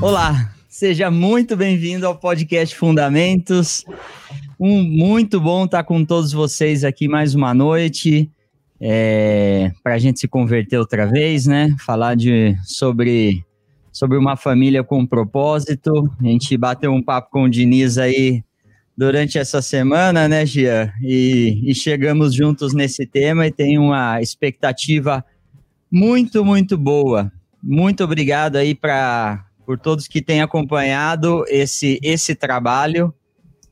Olá, seja muito bem-vindo ao podcast Fundamentos. Um muito bom estar com todos vocês aqui mais uma noite é, para a gente se converter outra vez, né? Falar de sobre sobre uma família com propósito. A gente bateu um papo com o Diniz aí durante essa semana, né, Gia? E, e chegamos juntos nesse tema e tem uma expectativa muito, muito boa. Muito obrigado aí para por todos que têm acompanhado esse, esse trabalho.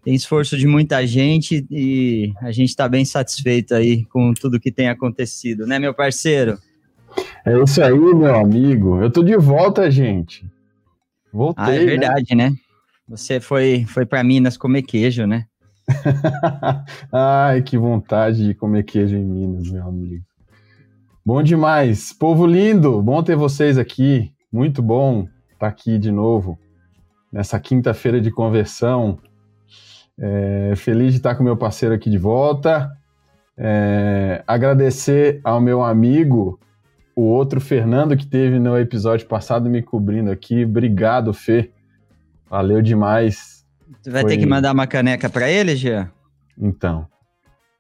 Tem esforço de muita gente e a gente está bem satisfeito aí com tudo que tem acontecido, né, meu parceiro? É isso aí, meu amigo. Eu tô de volta, gente. Voltei. Ah, é né? verdade, né? né? Você foi, foi para Minas comer queijo, né? Ai, que vontade de comer queijo em Minas, meu amigo. Bom demais. Povo lindo, bom ter vocês aqui. Muito bom estar tá aqui de novo nessa quinta-feira de conversão. É, feliz de estar com meu parceiro aqui de volta. É, agradecer ao meu amigo, o outro Fernando, que teve no episódio passado me cobrindo aqui. Obrigado, Fê. Valeu demais. Tu vai Foi... ter que mandar uma caneca para ele, Jean? Então.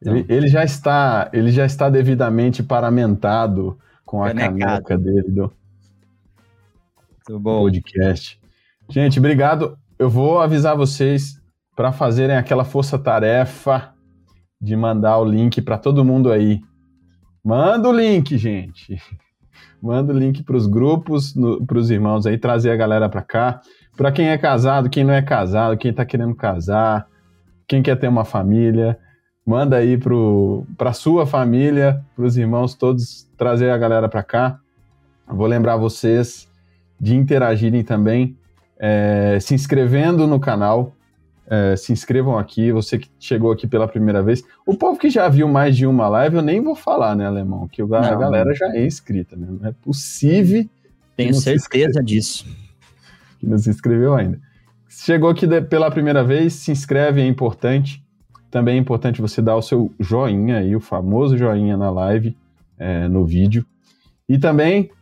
então. Ele, ele, já está, ele já está devidamente paramentado com a Canecado. caneca dele do, muito bom. podcast. Gente, obrigado. Eu vou avisar vocês para fazerem aquela força-tarefa de mandar o link para todo mundo aí. Manda o link, gente. Manda o link para os grupos, para os irmãos aí, trazer a galera para cá. Para quem é casado, quem não é casado, quem está querendo casar, quem quer ter uma família, manda aí para sua família, para os irmãos todos, trazer a galera para cá. Vou lembrar vocês de interagirem também, é, se inscrevendo no canal. É, se inscrevam aqui, você que chegou aqui pela primeira vez. O povo que já viu mais de uma live, eu nem vou falar, né, Alemão? Que a não, galera já é inscrita, né? Não é possível. Tenho certeza disso. Que não se inscreveu ainda. Chegou aqui pela primeira vez, se inscreve, é importante. Também é importante você dar o seu joinha aí, o famoso joinha na live, é, no vídeo. E também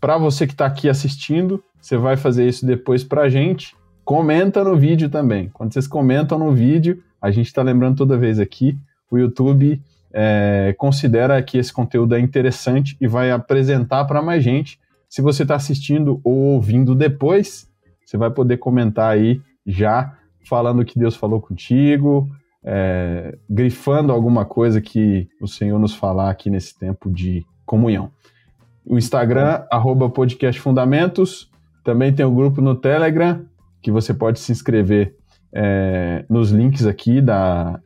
para você que está aqui assistindo, você vai fazer isso depois para a gente. Comenta no vídeo também. Quando vocês comentam no vídeo, a gente está lembrando toda vez aqui, o YouTube é, considera que esse conteúdo é interessante e vai apresentar para mais gente. Se você está assistindo ou ouvindo depois, você vai poder comentar aí já falando que Deus falou contigo, é, grifando alguma coisa que o Senhor nos falar aqui nesse tempo de comunhão o Instagram, arroba podcast Fundamentos. Também tem o um grupo no Telegram, que você pode se inscrever é, nos links aqui da,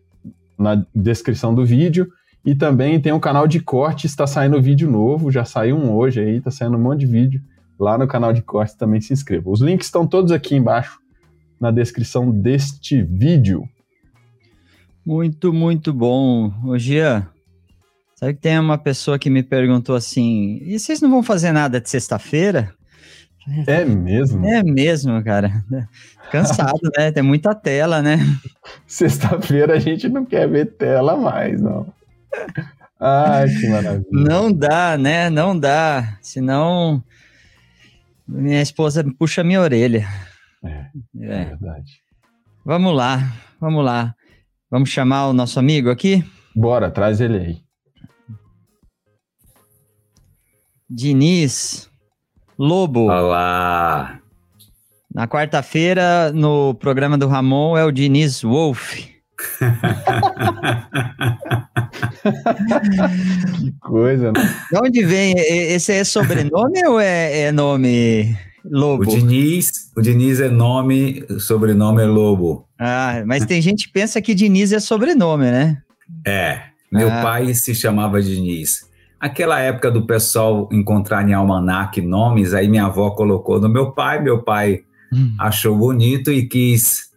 na descrição do vídeo. E também tem um canal de corte, está saindo vídeo novo, já saiu um hoje aí, está saindo um monte de vídeo. Lá no canal de corte também se inscreva. Os links estão todos aqui embaixo na descrição deste vídeo. Muito, muito bom. Ô Gia, Sabe que tem uma pessoa que me perguntou assim: e vocês não vão fazer nada de sexta-feira? É mesmo? É mesmo, cara. Cansado, né? Tem muita tela, né? Sexta-feira a gente não quer ver tela mais, não. Ai, que maravilha. Não dá, né? Não dá. Senão minha esposa puxa minha orelha. É, é, é verdade. Vamos lá, vamos lá. Vamos chamar o nosso amigo aqui? Bora, traz ele aí. Diniz Lobo. Olá. Na quarta-feira, no programa do Ramon, é o Diniz Wolf. que coisa, né? De onde vem? Esse é sobrenome ou é, é, nome Lobo? O Diniz, o Diniz é nome, sobrenome é Lobo. Ah, mas tem gente que pensa que Diniz é sobrenome, né? É. Meu ah. pai se chamava Diniz. Aquela época do pessoal encontrar em almanac nomes, aí minha avó colocou no meu pai, meu pai hum. achou bonito e quis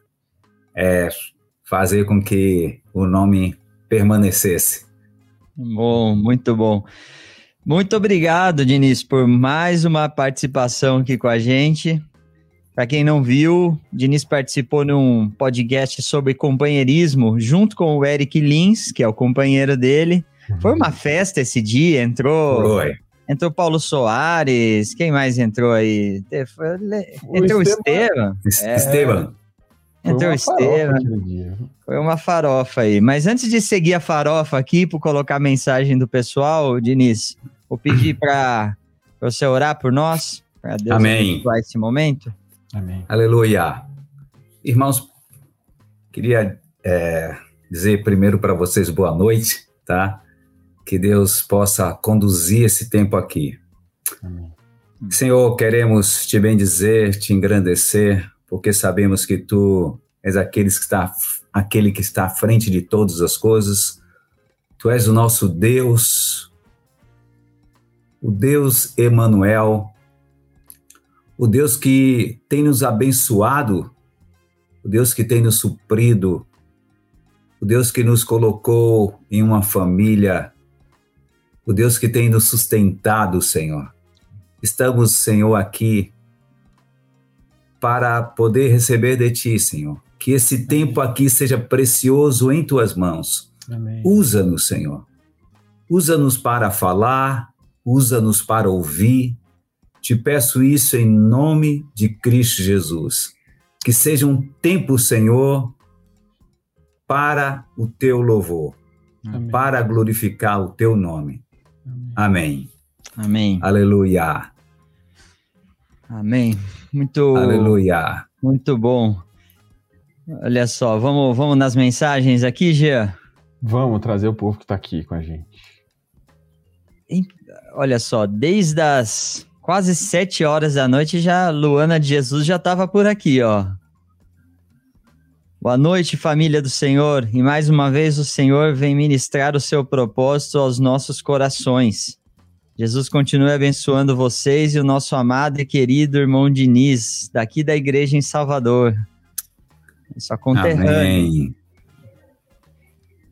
é, fazer com que o nome permanecesse. Bom, muito bom. Muito obrigado, Diniz, por mais uma participação aqui com a gente. Para quem não viu, Diniz participou num podcast sobre companheirismo junto com o Eric Lins, que é o companheiro dele. Foi uma festa esse dia, entrou. Foi. Entrou Paulo Soares, quem mais entrou aí? Entrou o Esteban. É, Esteban. Entrou o Esteban. Foi uma farofa aí. Mas antes de seguir a farofa aqui, por colocar a mensagem do pessoal, Diniz, vou pedir para você orar por nós, para Deus Amém. esse momento. Amém. Aleluia. Irmãos, queria é, dizer primeiro para vocês boa noite, tá? Que Deus possa conduzir esse tempo aqui. Amém. Senhor, queremos te bendizer, te engrandecer, porque sabemos que tu és aquele que está, aquele que está à frente de todas as coisas. Tu és o nosso Deus, o Deus Emanuel, o Deus que tem nos abençoado, o Deus que tem nos suprido, o Deus que nos colocou em uma família, o Deus que tem nos sustentado, Senhor. Estamos, Senhor, aqui para poder receber de Ti, Senhor. Que esse tempo aqui seja precioso em Tuas mãos. Usa-nos, Senhor. Usa-nos para falar, usa-nos para ouvir, te peço isso em nome de Cristo Jesus. Que seja um tempo, Senhor, para o teu louvor, Amém. para glorificar o teu nome. Amém. Amém. Aleluia. Amém. Muito. Aleluia. Muito bom. Olha só, vamos, vamos nas mensagens aqui, Gia? Vamos trazer o povo que está aqui com a gente. Olha só, desde as quase sete horas da noite já Luana de Jesus já estava por aqui, ó. Boa noite, família do Senhor, e mais uma vez o Senhor vem ministrar o seu propósito aos nossos corações. Jesus continue abençoando vocês e o nosso amado e querido irmão Diniz, daqui da igreja em Salvador. Só conterrâneo. Amém.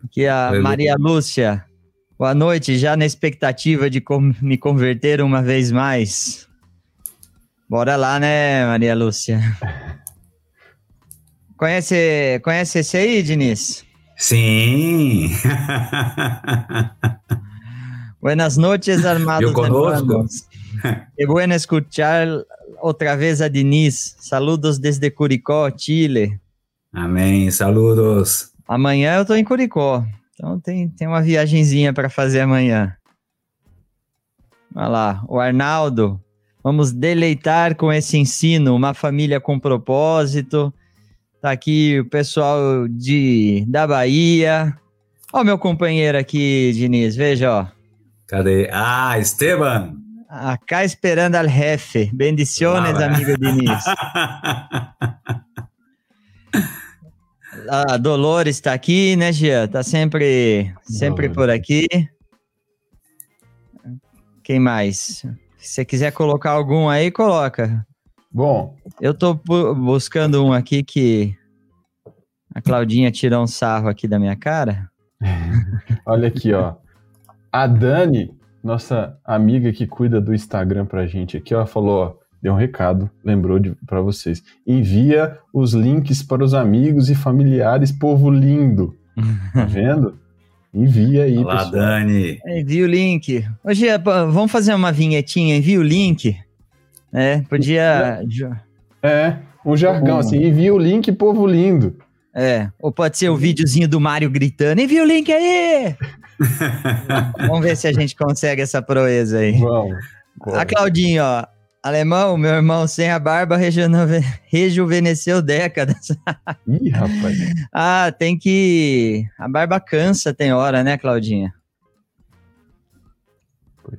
Porque a Maria Lúcia, Boa noite, já na expectativa de me converter uma vez mais. Bora lá, né, Maria Lúcia? Conhece, conhece esse aí, Diniz? Sim. Buenas noches, armados hermanos. Qué bueno escuchar otra vez a Diniz. Saludos desde Curicó, Chile. Amém, saludos. Amanhã eu tô em Curicó. Então tem, tem uma viagenzinha para fazer amanhã. Olha lá, o Arnaldo. Vamos deleitar com esse ensino, uma família com propósito. Tá aqui o pessoal de da Bahia. Ó, o meu companheiro aqui, Diniz, veja, ó. Cadê? Ah, Esteban. Acá esperando al jefe. Bendiciones, ah, amigo Diniz. A Dolores está aqui, né, Gia? Tá sempre, sempre por aqui. Quem mais? Se você quiser colocar algum aí, coloca. Bom. Eu tô buscando um aqui que a Claudinha tirou um sarro aqui da minha cara. Olha aqui, ó. A Dani, nossa amiga que cuida do Instagram pra gente aqui, ó, falou, ó, deu um recado, lembrou para vocês. Envia os links para os amigos e familiares, povo lindo. Tá vendo? Envia aí, Olá, pessoal. Dani. Envia o link. Hoje vamos fazer uma vinhetinha, envia o link. É, podia. É, um jargão assim, envia o link, povo lindo. É, ou pode ser o um videozinho do Mário gritando, envia o link aí! vamos ver se a gente consegue essa proeza aí. Vamos. A Claudinha, ó, Alemão, meu irmão sem a barba rejuvenesceu décadas. Ih, rapaz. ah, tem que. A barba cansa, tem hora, né, Claudinha?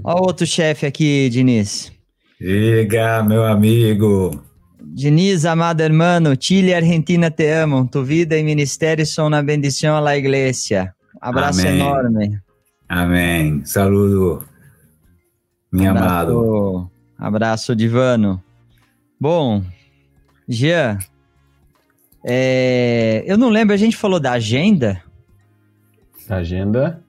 Olha o outro chefe aqui, Diniz. Diga, meu amigo. Diniz, amado hermano, Chile e Argentina te amam. Tu vida e ministério são uma bendição à la igreja. Abraço Amém. enorme. Amém. Saludo, meu Abraço. amado. Abraço, Divano. Bom, Jean, é, eu não lembro, a gente falou da agenda? agenda?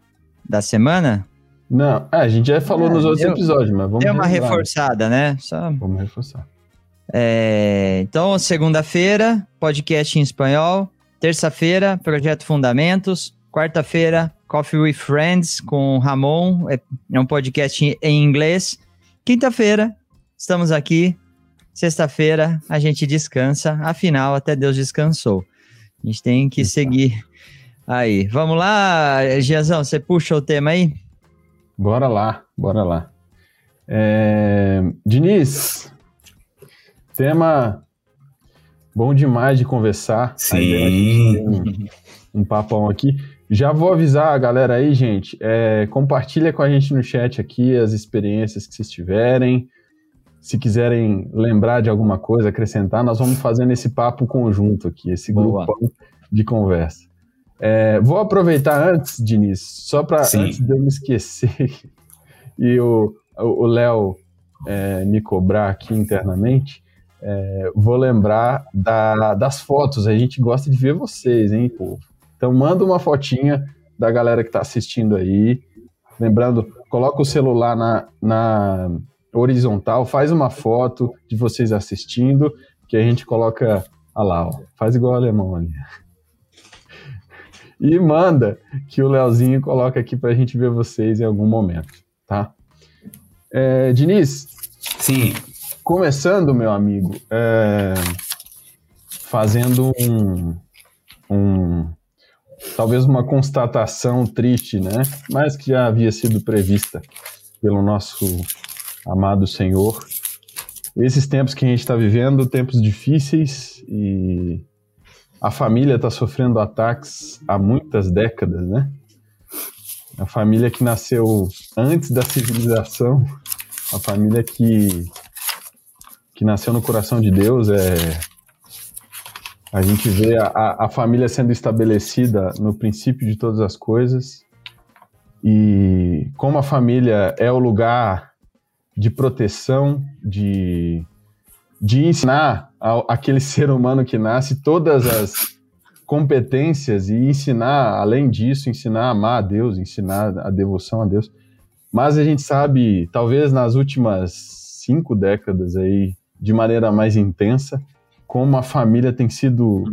Da semana? Não, é, a gente já falou é, nos outros eu, episódios, mas vamos Deu uma reforçada, né? Só... Vamos reforçar. É, então, segunda-feira, podcast em espanhol. Terça-feira, Projeto Fundamentos. Quarta-feira, Coffee with Friends com Ramon. É, é um podcast em inglês. Quinta-feira, estamos aqui. Sexta-feira, a gente descansa. Afinal, até Deus descansou. A gente tem que seguir aí. Vamos lá, Giazão, você puxa o tema aí? Bora lá, bora lá. É... Diniz, tema bom demais de conversar. Sim. Um, um papão aqui. Já vou avisar a galera aí, gente. É, compartilha com a gente no chat aqui as experiências que vocês tiverem. Se quiserem lembrar de alguma coisa, acrescentar, nós vamos fazendo esse papo conjunto aqui, esse Boa. grupão de conversa. É, vou aproveitar antes, Diniz, só para antes de eu me esquecer e o Léo é, me cobrar aqui internamente, é, vou lembrar da, das fotos. A gente gosta de ver vocês, hein, povo? Então manda uma fotinha da galera que está assistindo aí. Lembrando, coloca o celular na, na horizontal, faz uma foto de vocês assistindo, que a gente coloca. Olha lá, ó, faz igual alemão ali. E manda que o Leozinho coloca aqui para a gente ver vocês em algum momento, tá? É, Diniz. Sim. Começando, meu amigo, é, fazendo um, um, talvez uma constatação triste, né? Mas que já havia sido prevista pelo nosso amado Senhor. Esses tempos que a gente está vivendo, tempos difíceis e a família está sofrendo ataques há muitas décadas, né? A família que nasceu antes da civilização, a família que que nasceu no coração de Deus é a gente vê a, a família sendo estabelecida no princípio de todas as coisas e como a família é o lugar de proteção, de, de ensinar ao, aquele ser humano que nasce todas as competências e ensinar, além disso, ensinar a amar a Deus, ensinar a devoção a Deus. Mas a gente sabe, talvez nas últimas cinco décadas aí, de maneira mais intensa, como a família tem sido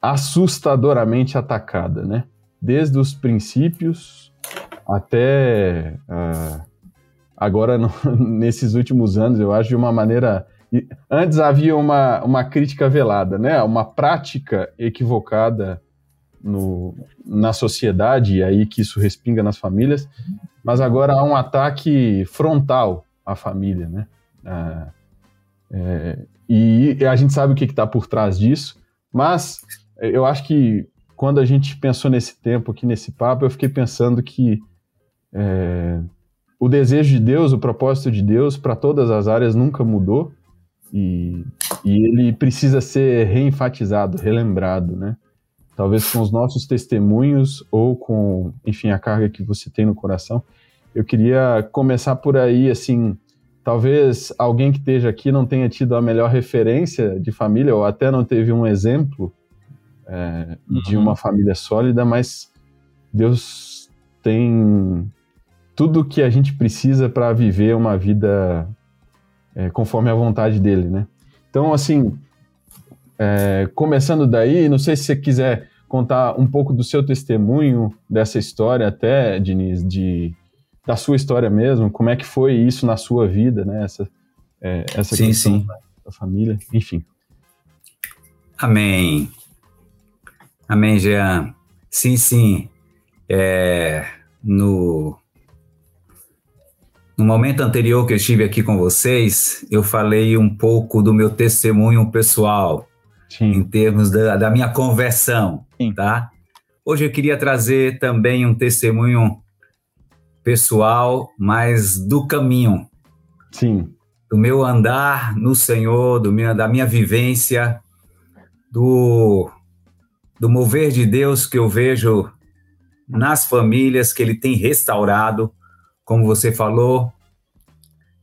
assustadoramente atacada, né? Desde os princípios até uh, agora, no, nesses últimos anos, eu acho de uma maneira. Antes havia uma, uma crítica velada, né? Uma prática equivocada no, na sociedade, e aí que isso respinga nas famílias, mas agora há um ataque frontal à família, né? Uh, é, e a gente sabe o que está por trás disso, mas eu acho que quando a gente pensou nesse tempo aqui, nesse papo, eu fiquei pensando que é, o desejo de Deus, o propósito de Deus para todas as áreas nunca mudou e, e ele precisa ser reenfatizado, relembrado, né? Talvez com os nossos testemunhos ou com, enfim, a carga que você tem no coração. Eu queria começar por aí, assim, talvez alguém que esteja aqui não tenha tido a melhor referência de família, ou até não teve um exemplo é, uhum. de uma família sólida, mas Deus tem tudo que a gente precisa para viver uma vida é, conforme a vontade dele, né? Então, assim, é, começando daí, não sei se você quiser contar um pouco do seu testemunho dessa história, até, Diniz, de da sua história mesmo, como é que foi isso na sua vida, né? Essa, é, essa sim, questão sim. da família, enfim. Amém. Amém, Jean. Sim, sim. É, no, no momento anterior que eu estive aqui com vocês, eu falei um pouco do meu testemunho pessoal, sim. em termos da, da minha conversão, sim. tá? Hoje eu queria trazer também um testemunho pessoal, mas do caminho. Sim. Do meu andar no Senhor, do minha, da minha vivência, do, do mover de Deus que eu vejo nas famílias que Ele tem restaurado, como você falou.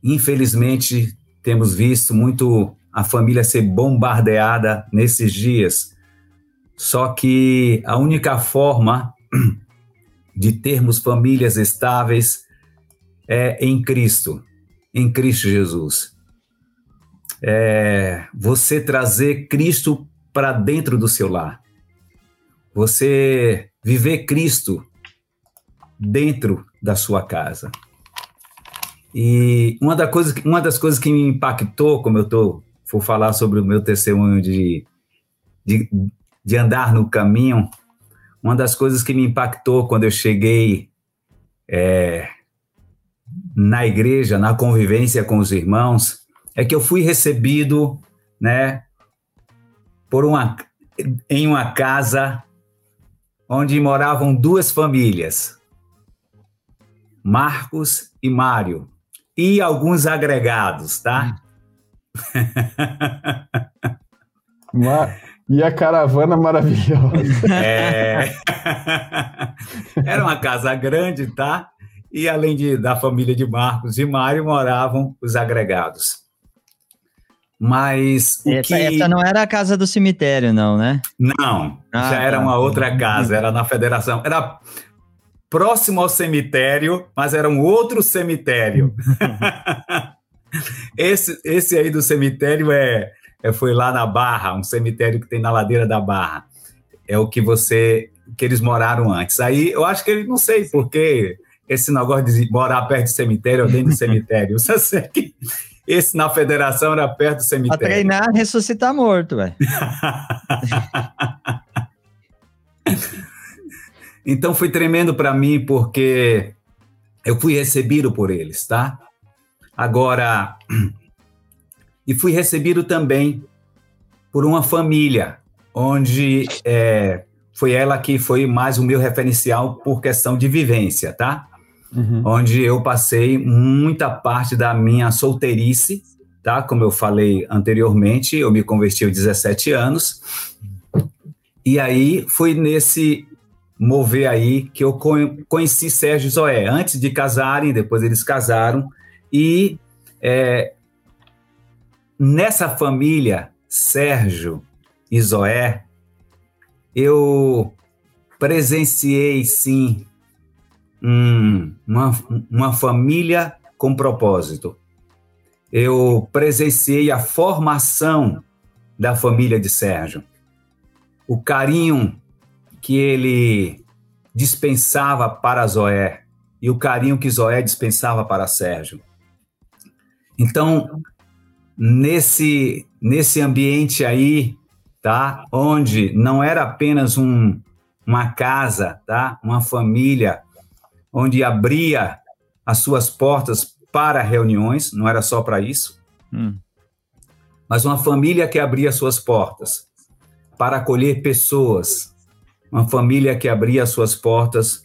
Infelizmente, temos visto muito a família ser bombardeada nesses dias. Só que a única forma de termos famílias estáveis é em Cristo, em Cristo Jesus. É você trazer Cristo para dentro do seu lar. Você viver Cristo dentro da sua casa. E uma, da coisa, uma das coisas que me impactou, como eu tô, vou falar sobre o meu testemunho de, de, de andar no caminho, uma das coisas que me impactou quando eu cheguei é, na igreja, na convivência com os irmãos, é que eu fui recebido, né, por uma, em uma casa onde moravam duas famílias, Marcos e Mário, e alguns agregados, tá? E a caravana maravilhosa. É... Era uma casa grande, tá? E além de, da família de Marcos e Mário, moravam os agregados. Mas essa, que... essa, não era a casa do cemitério, não, né? Não, ah, já era tá. uma outra casa, era na federação. Era próximo ao cemitério, mas era um outro cemitério. esse, esse aí do cemitério é, é, foi lá na Barra, um cemitério que tem na ladeira da Barra. É o que você que eles moraram antes. Aí eu acho que ele não sei porque esse negócio de morar perto do cemitério ou dentro do cemitério. Você sei que esse na federação era perto do cemitério. Pra treinar, ressuscitar morto, velho. então foi tremendo para mim porque eu fui recebido por eles, tá? Agora, e fui recebido também por uma família, onde é, foi ela que foi mais o meu referencial por questão de vivência, tá? uhum. onde eu passei muita parte da minha solteirice, tá? Como eu falei anteriormente, eu me converti aos 17 anos. E aí foi nesse mover aí que eu conheci Sérgio Zoé. Antes de casarem, depois eles casaram. E é, nessa família, Sérgio e Zoé, eu presenciei sim um, uma, uma família com propósito. Eu presenciei a formação da família de Sérgio, o carinho que ele dispensava para Zoé e o carinho que Zoé dispensava para Sérgio. Então, nesse nesse ambiente aí, tá? Onde não era apenas um, uma casa, tá? Uma família onde abria as suas portas para reuniões, não era só para isso, hum. mas uma família que abria suas portas para acolher pessoas, uma família que abria suas portas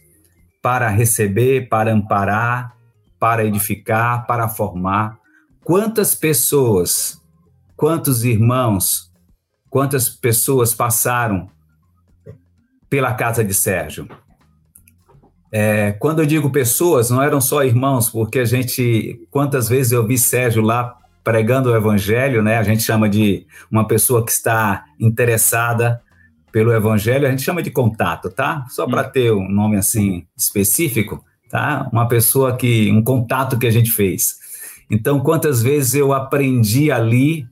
para receber, para amparar, para edificar, para formar. Quantas pessoas, quantos irmãos, quantas pessoas passaram pela casa de Sérgio? É, quando eu digo pessoas, não eram só irmãos, porque a gente, quantas vezes eu vi Sérgio lá pregando o evangelho, né? A gente chama de uma pessoa que está interessada pelo evangelho, a gente chama de contato, tá? Só para hum. ter um nome assim específico, tá? Uma pessoa que, um contato que a gente fez. Então, quantas vezes eu aprendi ali,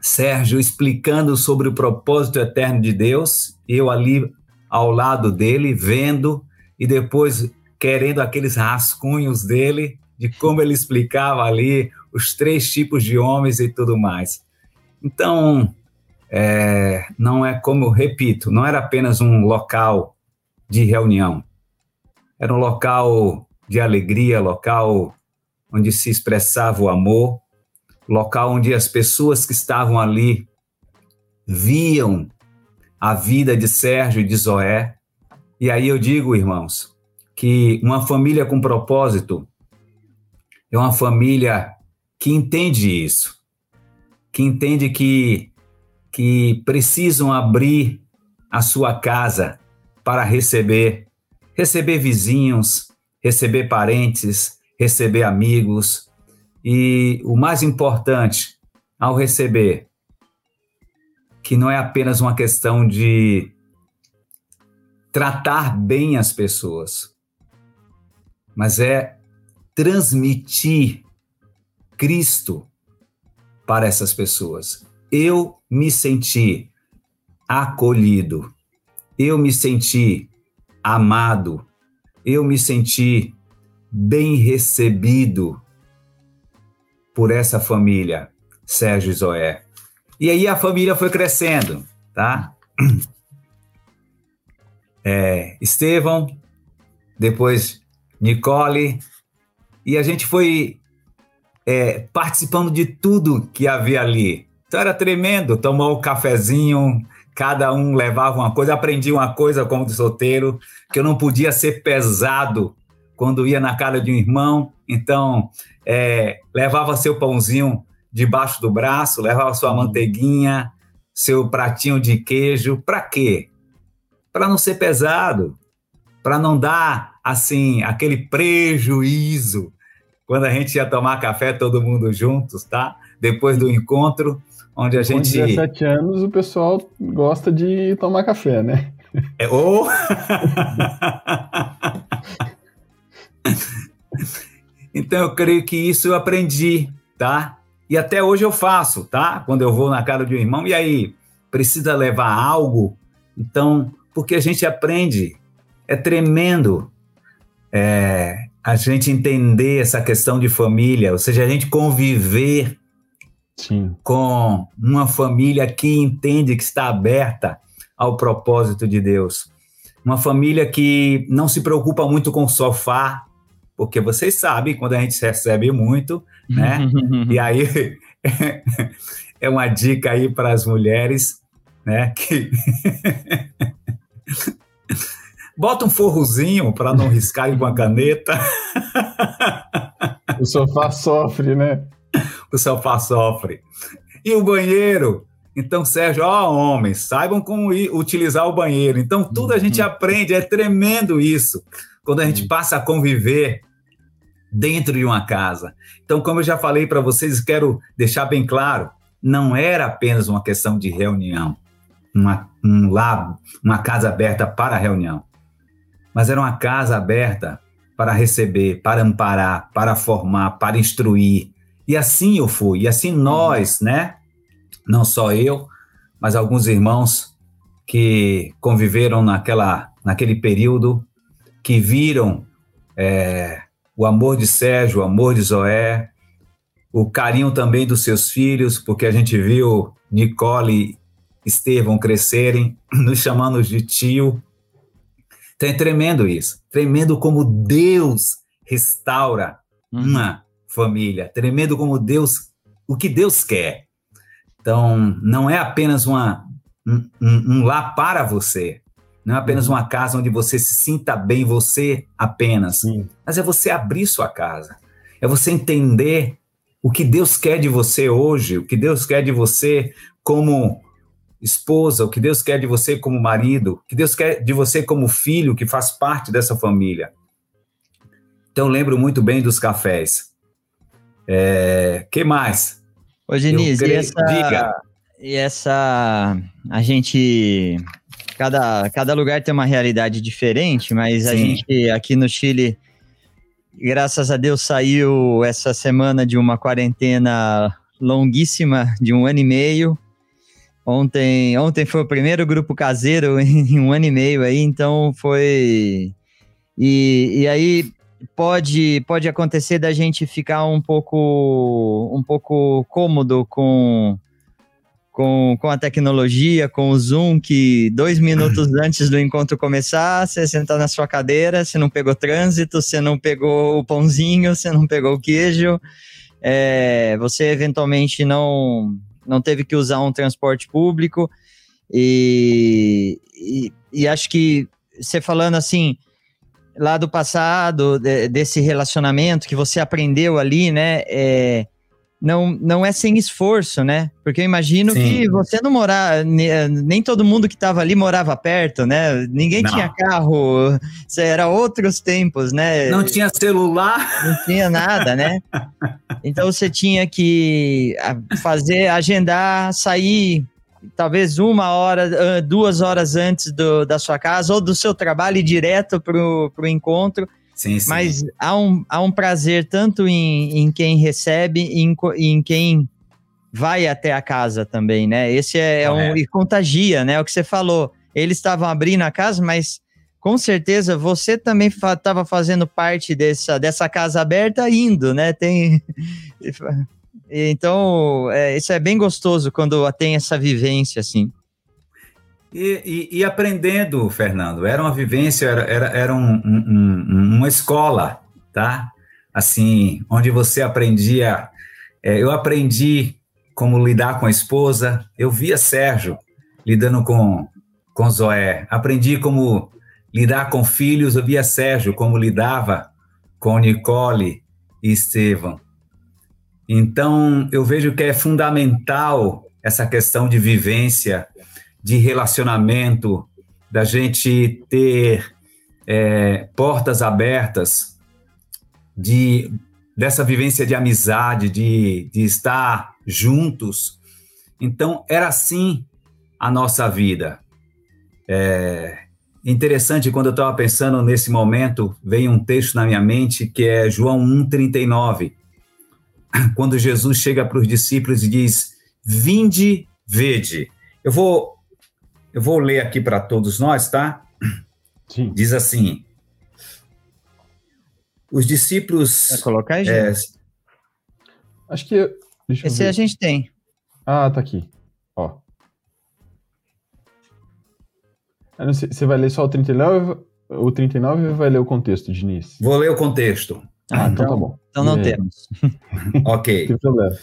Sérgio explicando sobre o propósito eterno de Deus, eu ali ao lado dele, vendo e depois querendo aqueles rascunhos dele de como ele explicava ali os três tipos de homens e tudo mais. Então, é, não é como, repito, não era apenas um local de reunião, era um local de alegria, local onde se expressava o amor, local onde as pessoas que estavam ali viam a vida de Sérgio e de Zoé. E aí eu digo, irmãos, que uma família com propósito é uma família que entende isso, que entende que, que precisam abrir a sua casa para receber, receber vizinhos, receber parentes, receber amigos. E o mais importante, ao receber, que não é apenas uma questão de tratar bem as pessoas, mas é transmitir Cristo para essas pessoas. Eu me senti acolhido, eu me senti amado, eu me senti bem recebido por essa família, Sérgio e Zoé. E aí a família foi crescendo, tá? É, Estevão, depois Nicole, e a gente foi é, participando de tudo que havia ali. Então era tremendo, tomou um cafezinho, cada um levava uma coisa, aprendi uma coisa como solteiro, que eu não podia ser pesado quando ia na casa de um irmão, então é, levava seu pãozinho debaixo do braço, levava sua manteiguinha, seu pratinho de queijo, para quê? Para não ser pesado, para não dar assim aquele prejuízo quando a gente ia tomar café todo mundo juntos, tá? Depois do encontro, onde a gente. Com 17 anos, o pessoal gosta de tomar café, né? É, ou. então eu creio que isso eu aprendi, tá? E até hoje eu faço, tá? Quando eu vou na casa de um irmão, e aí, precisa levar algo? Então, porque a gente aprende, é tremendo é, a gente entender essa questão de família, ou seja, a gente conviver Sim. com uma família que entende que está aberta ao propósito de Deus. Uma família que não se preocupa muito com o sofá, porque vocês sabem, quando a gente recebe muito, né? e aí é uma dica aí para as mulheres, né? Que bota um forrozinho para não riscar com a caneta. o sofá sofre, né? O sofá sofre. E o banheiro? Então, Sérgio, ó, homens, saibam como ir, utilizar o banheiro. Então, tudo a gente uhum. aprende, é tremendo isso, quando a gente passa a conviver dentro de uma casa. Então, como eu já falei para vocês, quero deixar bem claro, não era apenas uma questão de reunião, uma, um lab, uma casa aberta para reunião, mas era uma casa aberta para receber, para amparar, para formar, para instruir. E assim eu fui, e assim nós, né? Não só eu, mas alguns irmãos que conviveram naquela, naquele período, que viram é, o amor de Sérgio, o amor de Zoé, o carinho também dos seus filhos, porque a gente viu Nicole e Estevão crescerem, nos chamando de tio. Então é tremendo isso, tremendo como Deus restaura uhum. uma família, tremendo como Deus, o que Deus quer. Então, não é apenas uma, um, um, um lá para você, não é apenas uhum. uma casa onde você se sinta bem, você apenas, Sim. mas é você abrir sua casa, é você entender o que Deus quer de você hoje, o que Deus quer de você como esposa, o que Deus quer de você como marido, o que Deus quer de você como filho que faz parte dessa família. Então lembro muito bem dos cafés. É, que mais? Ô, Diniz, creio... e essa, Diga. e essa a gente cada, cada lugar tem uma realidade diferente, mas Sim. a gente aqui no Chile, graças a Deus, saiu essa semana de uma quarentena longuíssima de um ano e meio. Ontem, ontem foi o primeiro grupo caseiro em um ano e meio aí, então foi. E, e aí pode, pode acontecer da gente ficar um pouco, um pouco cômodo com, com, com a tecnologia, com o Zoom, que dois minutos antes do encontro começar, você senta na sua cadeira, você não pegou trânsito, você não pegou o pãozinho, você não pegou o queijo, é, você eventualmente não não teve que usar um transporte público. E, e, e acho que você falando assim, lá do passado, de, desse relacionamento que você aprendeu ali, né? É, não, não é sem esforço, né? Porque eu imagino Sim. que você não morar, nem todo mundo que estava ali morava perto, né? Ninguém não. tinha carro, era outros tempos, né? Não tinha celular. Não tinha nada, né? Então você tinha que fazer, agendar, sair talvez uma hora, duas horas antes do, da sua casa ou do seu trabalho e direto para o encontro Sim, sim. Mas há um, há um prazer tanto em, em quem recebe e em, em quem vai até a casa também, né? Esse é, é um. E contagia, né? O que você falou. Eles estavam abrindo a casa, mas com certeza você também estava fa fazendo parte dessa, dessa casa aberta indo, né? Tem. Então, é, isso é bem gostoso quando tem essa vivência assim. E, e, e aprendendo, Fernando, era uma vivência, era, era, era um, um, uma escola, tá? Assim, onde você aprendia. É, eu aprendi como lidar com a esposa, eu via Sérgio lidando com, com Zoé, aprendi como lidar com filhos, eu via Sérgio como lidava com Nicole e Estevam. Então, eu vejo que é fundamental essa questão de vivência, de relacionamento, da gente ter é, portas abertas, de dessa vivência de amizade, de, de estar juntos. Então, era assim a nossa vida. É, Interessante, quando eu estava pensando nesse momento, veio um texto na minha mente que é João 1,39. Quando Jesus chega para os discípulos e diz: Vinde, vede. Eu vou, eu vou ler aqui para todos nós, tá? Sim. Diz assim: Os discípulos. Vai colocar aí, é, Acho que. Esse a gente tem. Ah, tá aqui. Ó. Você vai ler só o 39, o 39 ou vai ler o contexto, Diniz? Vou ler o contexto. Ah, então, então tá bom. Então não é. temos. ok. Sem problema.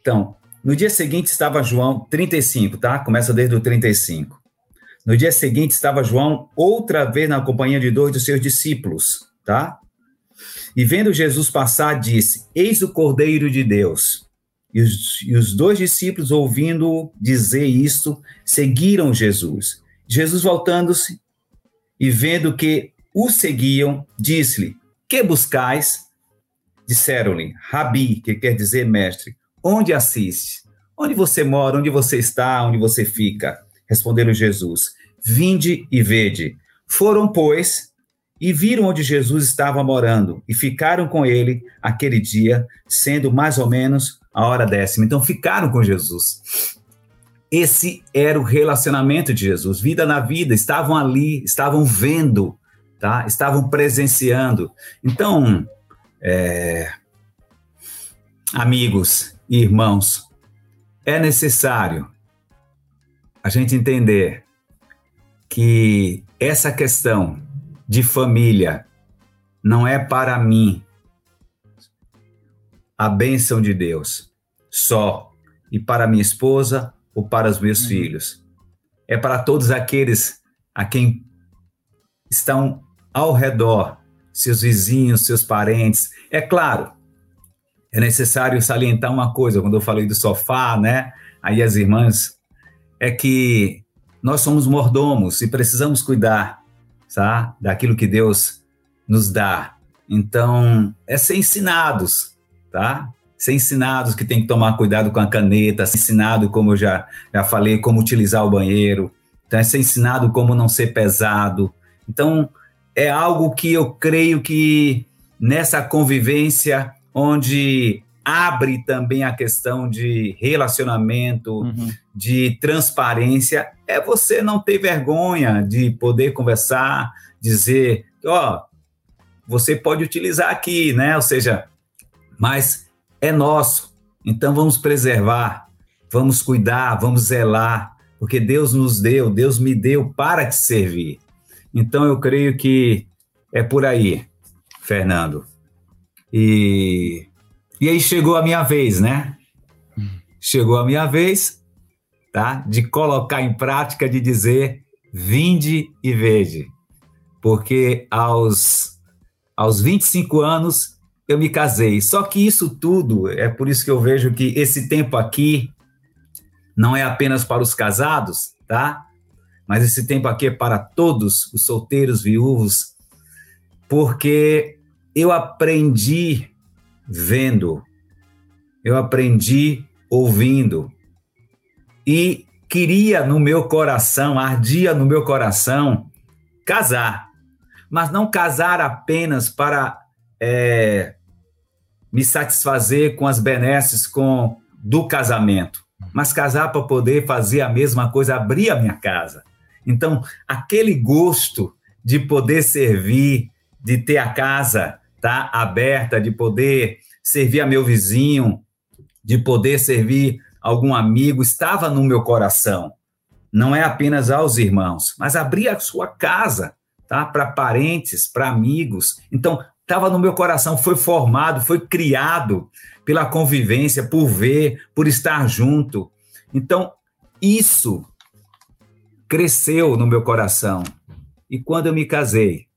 Então, no dia seguinte estava João, 35, tá? Começa desde o 35. No dia seguinte estava João outra vez na companhia de dois dos seus discípulos, tá? E vendo Jesus passar, disse: Eis o Cordeiro de Deus. E os, e os dois discípulos, ouvindo dizer isto, seguiram Jesus. Jesus, voltando-se e vendo que o seguiam, disse-lhe: Que buscais? Disseram-lhe: Rabi, que quer dizer mestre, onde assiste? Onde você mora? Onde você está? Onde você fica? Responderam Jesus: Vinde e vede. Foram, pois, e viram onde Jesus estava morando, e ficaram com ele aquele dia, sendo mais ou menos a hora décima. Então, ficaram com Jesus. Esse era o relacionamento de Jesus, vida na vida, estavam ali, estavam vendo, tá? Estavam presenciando. Então, é, amigos e irmãos, é necessário a gente entender que essa questão de família não é para mim a bênção de Deus só e para minha esposa ou para os meus uhum. filhos. É para todos aqueles a quem estão ao redor, seus vizinhos, seus parentes. É claro, é necessário salientar uma coisa, quando eu falei do sofá, né? Aí as irmãs, é que nós somos mordomos e precisamos cuidar, tá? Daquilo que Deus nos dá. Então, é ser ensinados, tá? ser ensinados que tem que tomar cuidado com a caneta, ser ensinado, como eu já, já falei, como utilizar o banheiro, então é ser ensinado como não ser pesado. Então, é algo que eu creio que nessa convivência, onde abre também a questão de relacionamento, uhum. de transparência, é você não ter vergonha de poder conversar, dizer, ó, oh, você pode utilizar aqui, né? Ou seja, mas é nosso. Então vamos preservar, vamos cuidar, vamos zelar, porque Deus nos deu, Deus me deu para te servir. Então eu creio que é por aí, Fernando. E, e aí chegou a minha vez, né? Chegou a minha vez, tá? De colocar em prática, de dizer: vinde e veja. Porque aos, aos 25 anos eu me casei. Só que isso tudo, é por isso que eu vejo que esse tempo aqui não é apenas para os casados, tá? Mas esse tempo aqui é para todos os solteiros, viúvos, porque eu aprendi vendo, eu aprendi ouvindo, e queria no meu coração, ardia no meu coração, casar. Mas não casar apenas para é, me satisfazer com as benesses com do casamento, mas casar para poder fazer a mesma coisa, abrir a minha casa. Então, aquele gosto de poder servir, de ter a casa tá aberta, de poder servir a meu vizinho, de poder servir algum amigo, estava no meu coração. Não é apenas aos irmãos, mas abrir a sua casa, tá? Para parentes, para amigos. Então, estava no meu coração, foi formado, foi criado pela convivência, por ver, por estar junto. Então, isso cresceu no meu coração. E quando eu me casei,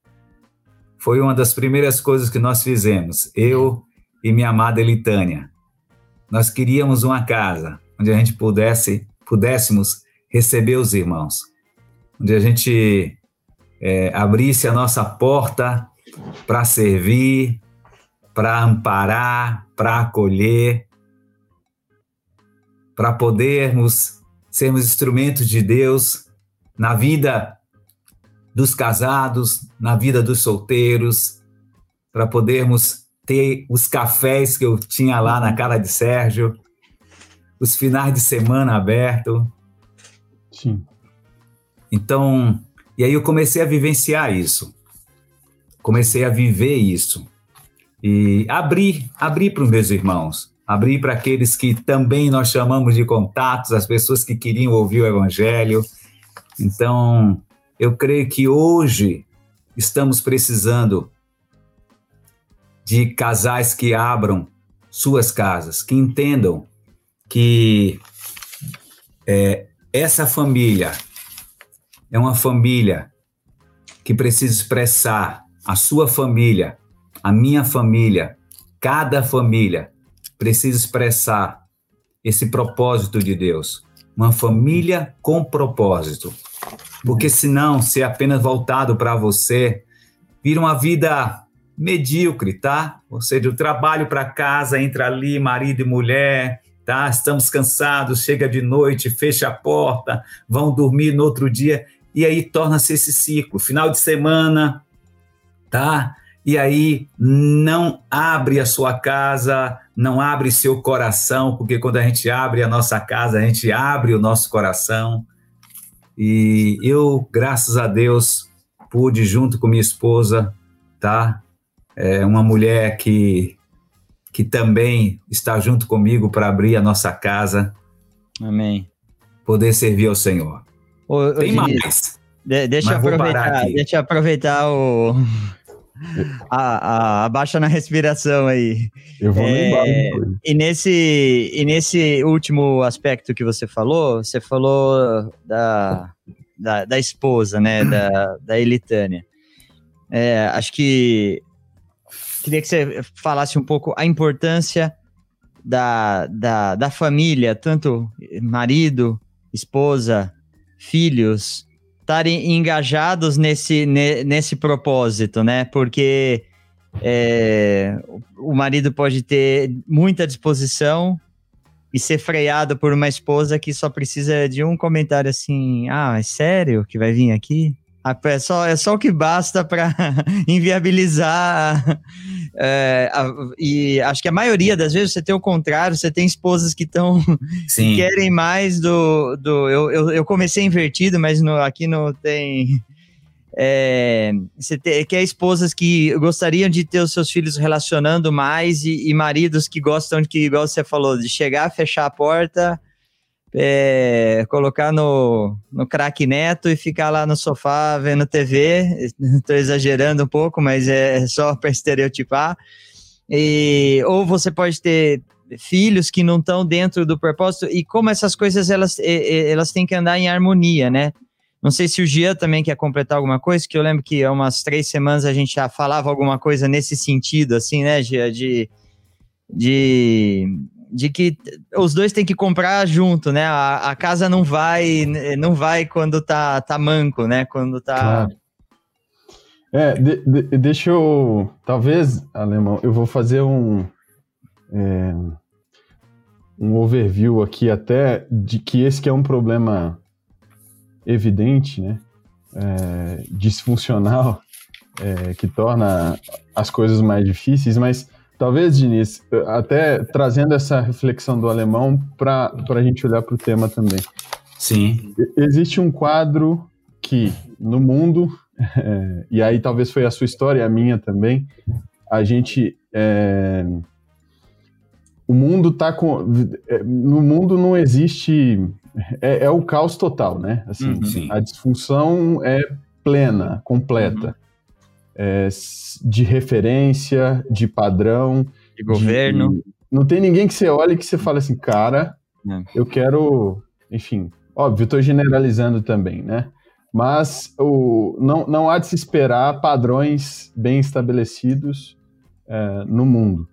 foi uma das primeiras coisas que nós fizemos, eu e minha amada Elitânia. Nós queríamos uma casa onde a gente pudesse, pudéssemos receber os irmãos, onde a gente é, abrisse a nossa porta para servir, para amparar, para acolher, para podermos sermos instrumentos de Deus na vida dos casados, na vida dos solteiros, para podermos ter os cafés que eu tinha lá na cara de Sérgio, os finais de semana aberto. Sim. Então, e aí eu comecei a vivenciar isso. Comecei a viver isso. E abrir, abrir para os meus irmãos, abrir para aqueles que também nós chamamos de contatos, as pessoas que queriam ouvir o evangelho. Então, eu creio que hoje estamos precisando de casais que abram suas casas, que entendam que é, essa família é uma família que precisa expressar a sua família, a minha família, cada família precisa expressar esse propósito de Deus, uma família com propósito. Porque senão, se é apenas voltado para você, vira uma vida medíocre, tá? Ou seja, o trabalho para casa, entra ali marido e mulher, tá? Estamos cansados, chega de noite, fecha a porta, vão dormir no outro dia e aí torna-se esse ciclo. Final de semana, tá? E aí não abre a sua casa, não abre seu coração, porque quando a gente abre a nossa casa, a gente abre o nosso coração. E eu, graças a Deus, pude junto com minha esposa, tá? É uma mulher que que também está junto comigo para abrir a nossa casa. Amém. Poder servir ao Senhor. Ô, Tem ô, mais. De, deixa, eu aproveitar, deixa eu aproveitar o. A, a, abaixa na respiração aí. Eu vou é, E nesse, e nesse último aspecto que você falou, você falou da, da, da esposa, né, da, da Elitânia. É, acho que Queria que você falasse um pouco a importância da, da, da família, tanto marido, esposa, filhos, estarem engajados nesse, nesse propósito, né? Porque é, o marido pode ter muita disposição e ser freado por uma esposa que só precisa de um comentário assim: ah, é sério que vai vir aqui? É só, é só o que basta para inviabilizar. É, a, e acho que a maioria das vezes você tem o contrário, você tem esposas que estão que querem mais do. do eu, eu, eu comecei invertido, mas no, aqui não tem. É, você tem, quer esposas que gostariam de ter os seus filhos relacionando mais e, e maridos que gostam de que, igual você falou, de chegar, fechar a porta é, colocar no, no craque neto e ficar lá no sofá vendo TV. Estou exagerando um pouco, mas é só para estereotipar. E, ou você pode ter filhos que não estão dentro do propósito e como essas coisas elas, elas têm que andar em harmonia, né? Não sei se o Gia também quer completar alguma coisa, que eu lembro que há umas três semanas a gente já falava alguma coisa nesse sentido, assim, né, Gia? De, de de que os dois têm que comprar junto, né? A, a, casa não vai não vai quando tá, tá manco, né? Quando tá. Claro. É, de, de, deixa eu. Talvez, Alemão, eu vou fazer um. É, um overview aqui até de que esse que é um problema evidente, né? É, disfuncional, é, que torna as coisas mais difíceis, mas Talvez, Diniz, até trazendo essa reflexão do alemão para a gente olhar para o tema também. Sim. Existe um quadro que, no mundo, é, e aí talvez foi a sua história, a minha também, a gente. É, o mundo tá com. É, no mundo não existe. É, é o caos total, né? Assim, uhum. a disfunção é plena, completa. Uhum. É, de referência, de padrão. De governo. De, não tem ninguém que você olhe que você fale assim, cara, é. eu quero. Enfim, óbvio, estou generalizando também, né? Mas o, não, não há de se esperar padrões bem estabelecidos é, no mundo.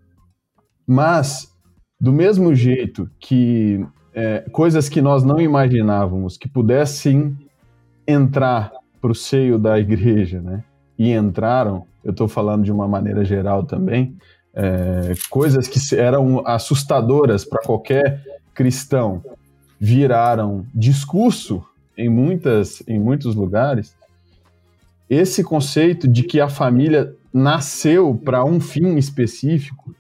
Mas, do mesmo jeito que é, coisas que nós não imaginávamos que pudessem entrar para o seio da igreja, né? E entraram, eu estou falando de uma maneira geral também, é, coisas que eram assustadoras para qualquer cristão viraram discurso em, muitas, em muitos lugares, esse conceito de que a família nasceu para um fim específico,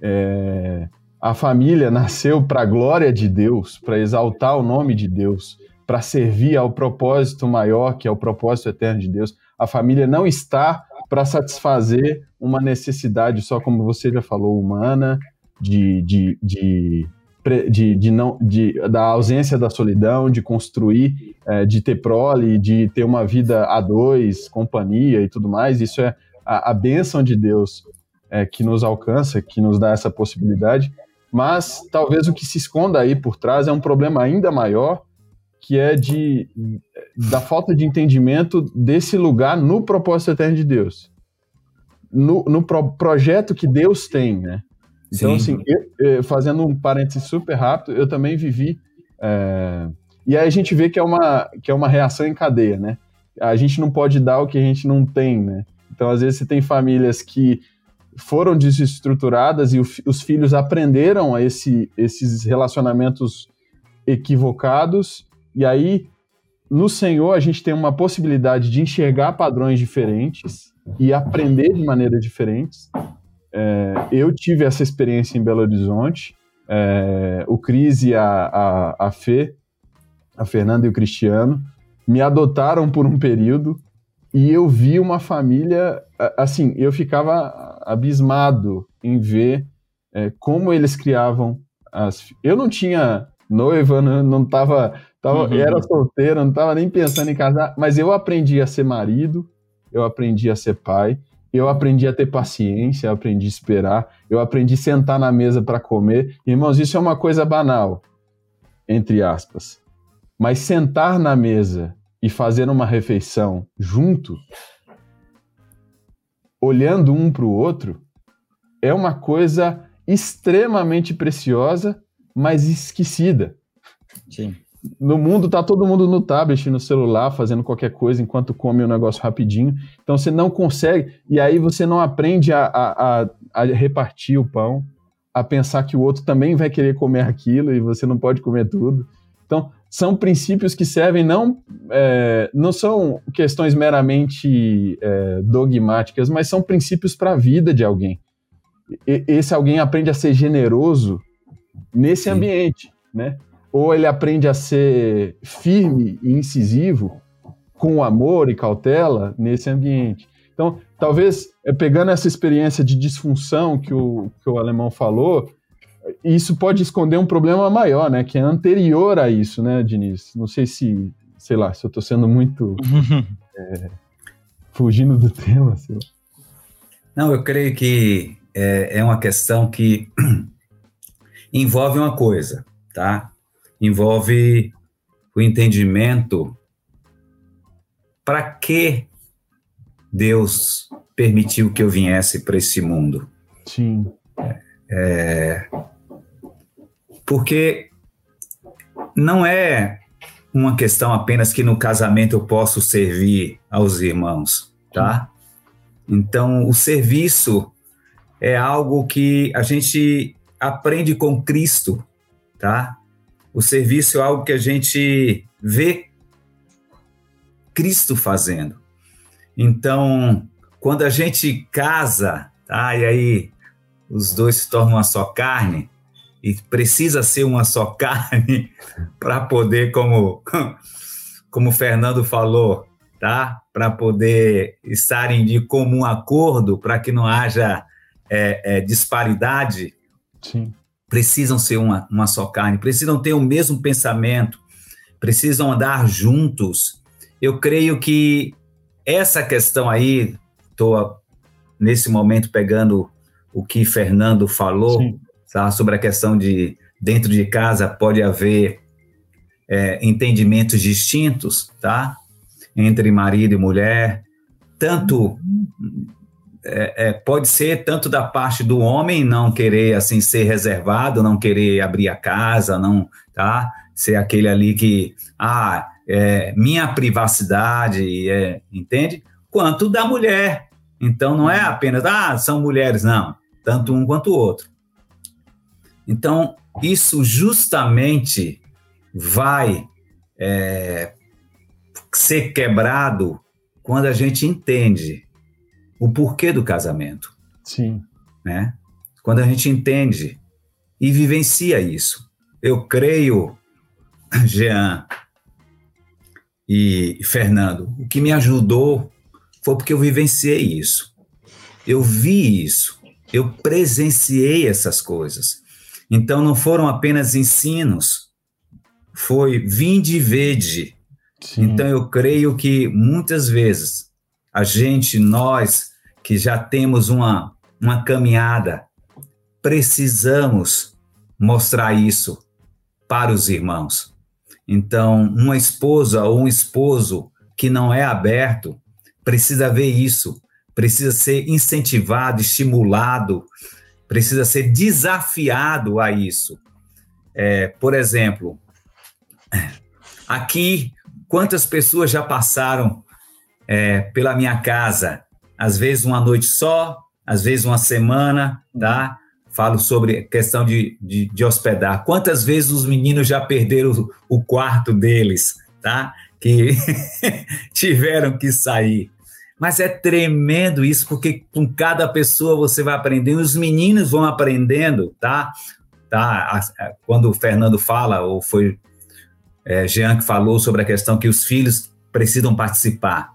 é, a família nasceu para a glória de Deus, para exaltar o nome de Deus, para servir ao propósito maior, que é o propósito eterno de Deus. A família não está para satisfazer uma necessidade só, como você já falou, humana, de, de, de de, de não, de, da ausência da solidão, de construir, é, de ter prole, de ter uma vida a dois, companhia e tudo mais. Isso é a, a bênção de Deus é, que nos alcança, que nos dá essa possibilidade. Mas talvez o que se esconda aí por trás é um problema ainda maior, que é de, da falta de entendimento desse lugar no propósito eterno de Deus. No, no pro, projeto que Deus tem, né? Então, Sim. assim, eu, fazendo um parênteses super rápido, eu também vivi. É, e aí a gente vê que é, uma, que é uma reação em cadeia, né? A gente não pode dar o que a gente não tem, né? Então, às vezes, você tem famílias que foram desestruturadas e o, os filhos aprenderam esse, esses relacionamentos equivocados, e aí, no Senhor, a gente tem uma possibilidade de enxergar padrões diferentes e aprender de maneiras diferentes, é, eu tive essa experiência em Belo Horizonte. É, o Cris e a, a, a Fê, a Fernanda e o Cristiano, me adotaram por um período e eu vi uma família. Assim, eu ficava abismado em ver é, como eles criavam as. Eu não tinha noiva, não, não tava, tava uhum. era solteiro, não estava nem pensando em casar, mas eu aprendi a ser marido, eu aprendi a ser pai, eu aprendi a ter paciência, eu aprendi a esperar, eu aprendi a sentar na mesa para comer. Irmãos, isso é uma coisa banal, entre aspas. Mas sentar na mesa e fazer uma refeição junto, olhando um para o outro, é uma coisa extremamente preciosa, mas esquecida. Sim no mundo tá todo mundo no tablet, no celular, fazendo qualquer coisa enquanto come o um negócio rapidinho. Então você não consegue, e aí você não aprende a, a, a, a, repartir o pão, a pensar que o outro também vai querer comer aquilo e você não pode comer tudo. Então são princípios que servem não é, não são questões meramente é, dogmáticas, mas são princípios para a vida de alguém. E, esse alguém aprende a ser generoso nesse Sim. ambiente, né? ou ele aprende a ser firme e incisivo com amor e cautela nesse ambiente. Então, talvez é, pegando essa experiência de disfunção que o, que o alemão falou, isso pode esconder um problema maior, né? Que é anterior a isso, né, Diniz? Não sei se, sei lá, se eu estou sendo muito é, fugindo do tema, sei lá. Não, eu creio que é, é uma questão que envolve uma coisa, tá? envolve o entendimento para que Deus permitiu que eu viesse para esse mundo. Sim. É, porque não é uma questão apenas que no casamento eu posso servir aos irmãos, tá? Então, o serviço é algo que a gente aprende com Cristo, tá? O serviço é algo que a gente vê Cristo fazendo. Então, quando a gente casa, tá? E aí os dois se tornam uma só carne, e precisa ser uma só carne para poder, como, como o Fernando falou, tá? Para poder estarem de comum acordo, para que não haja é, é, disparidade, Sim. precisam ser uma, uma só carne, precisam ter o mesmo pensamento, precisam andar juntos. Eu creio que essa questão aí, estou nesse momento pegando o que Fernando falou, tá, sobre a questão de dentro de casa pode haver é, entendimentos distintos, tá? Entre marido e mulher, tanto é, é, pode ser tanto da parte do homem não querer assim ser reservado, não querer abrir a casa, não, tá? Ser aquele ali que, ah, é, minha privacidade, é, entende? Quanto da mulher. Então não é apenas, ah, são mulheres, não, tanto um quanto o outro. Então, isso justamente vai é, ser quebrado quando a gente entende o porquê do casamento. Sim. Né? Quando a gente entende e vivencia isso. Eu creio, Jean e Fernando, o que me ajudou foi porque eu vivenciei isso. Eu vi isso. Eu presenciei essas coisas. Então não foram apenas ensinos, foi vinde e vede. Sim. Então eu creio que muitas vezes a gente, nós que já temos uma, uma caminhada, precisamos mostrar isso para os irmãos. Então, uma esposa ou um esposo que não é aberto precisa ver isso, precisa ser incentivado, estimulado, precisa ser desafiado a isso. É, por exemplo, aqui, quantas pessoas já passaram é, pela minha casa? Às vezes uma noite só, às vezes uma semana, tá? Falo sobre questão de, de, de hospedar. Quantas vezes os meninos já perderam o, quarto deles, tá? Que tiveram que sair. Mas é tremendo isso, porque com cada pessoa você vai aprendendo, os meninos vão aprendendo, tá? tá? Quando o Fernando fala, ou foi é, Jean que falou sobre a questão que os filhos precisam participar.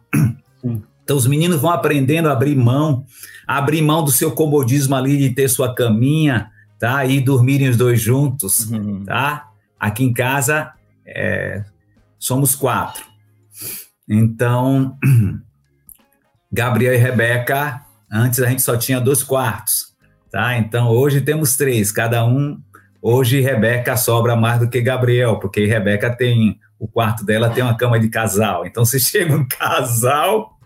Sim. Então, os meninos vão aprendendo a abrir mão, a abrir mão do seu comodismo ali de ter sua caminha, tá? E dormirem os dois juntos, uhum. tá? Aqui em casa é, somos quatro. Então, Gabriel e Rebeca, antes a gente só tinha dois quartos, tá? Então hoje temos três, cada um. Hoje Rebeca sobra mais do que Gabriel, porque Rebeca tem o quarto dela tem uma cama de casal. Então se chega um casal,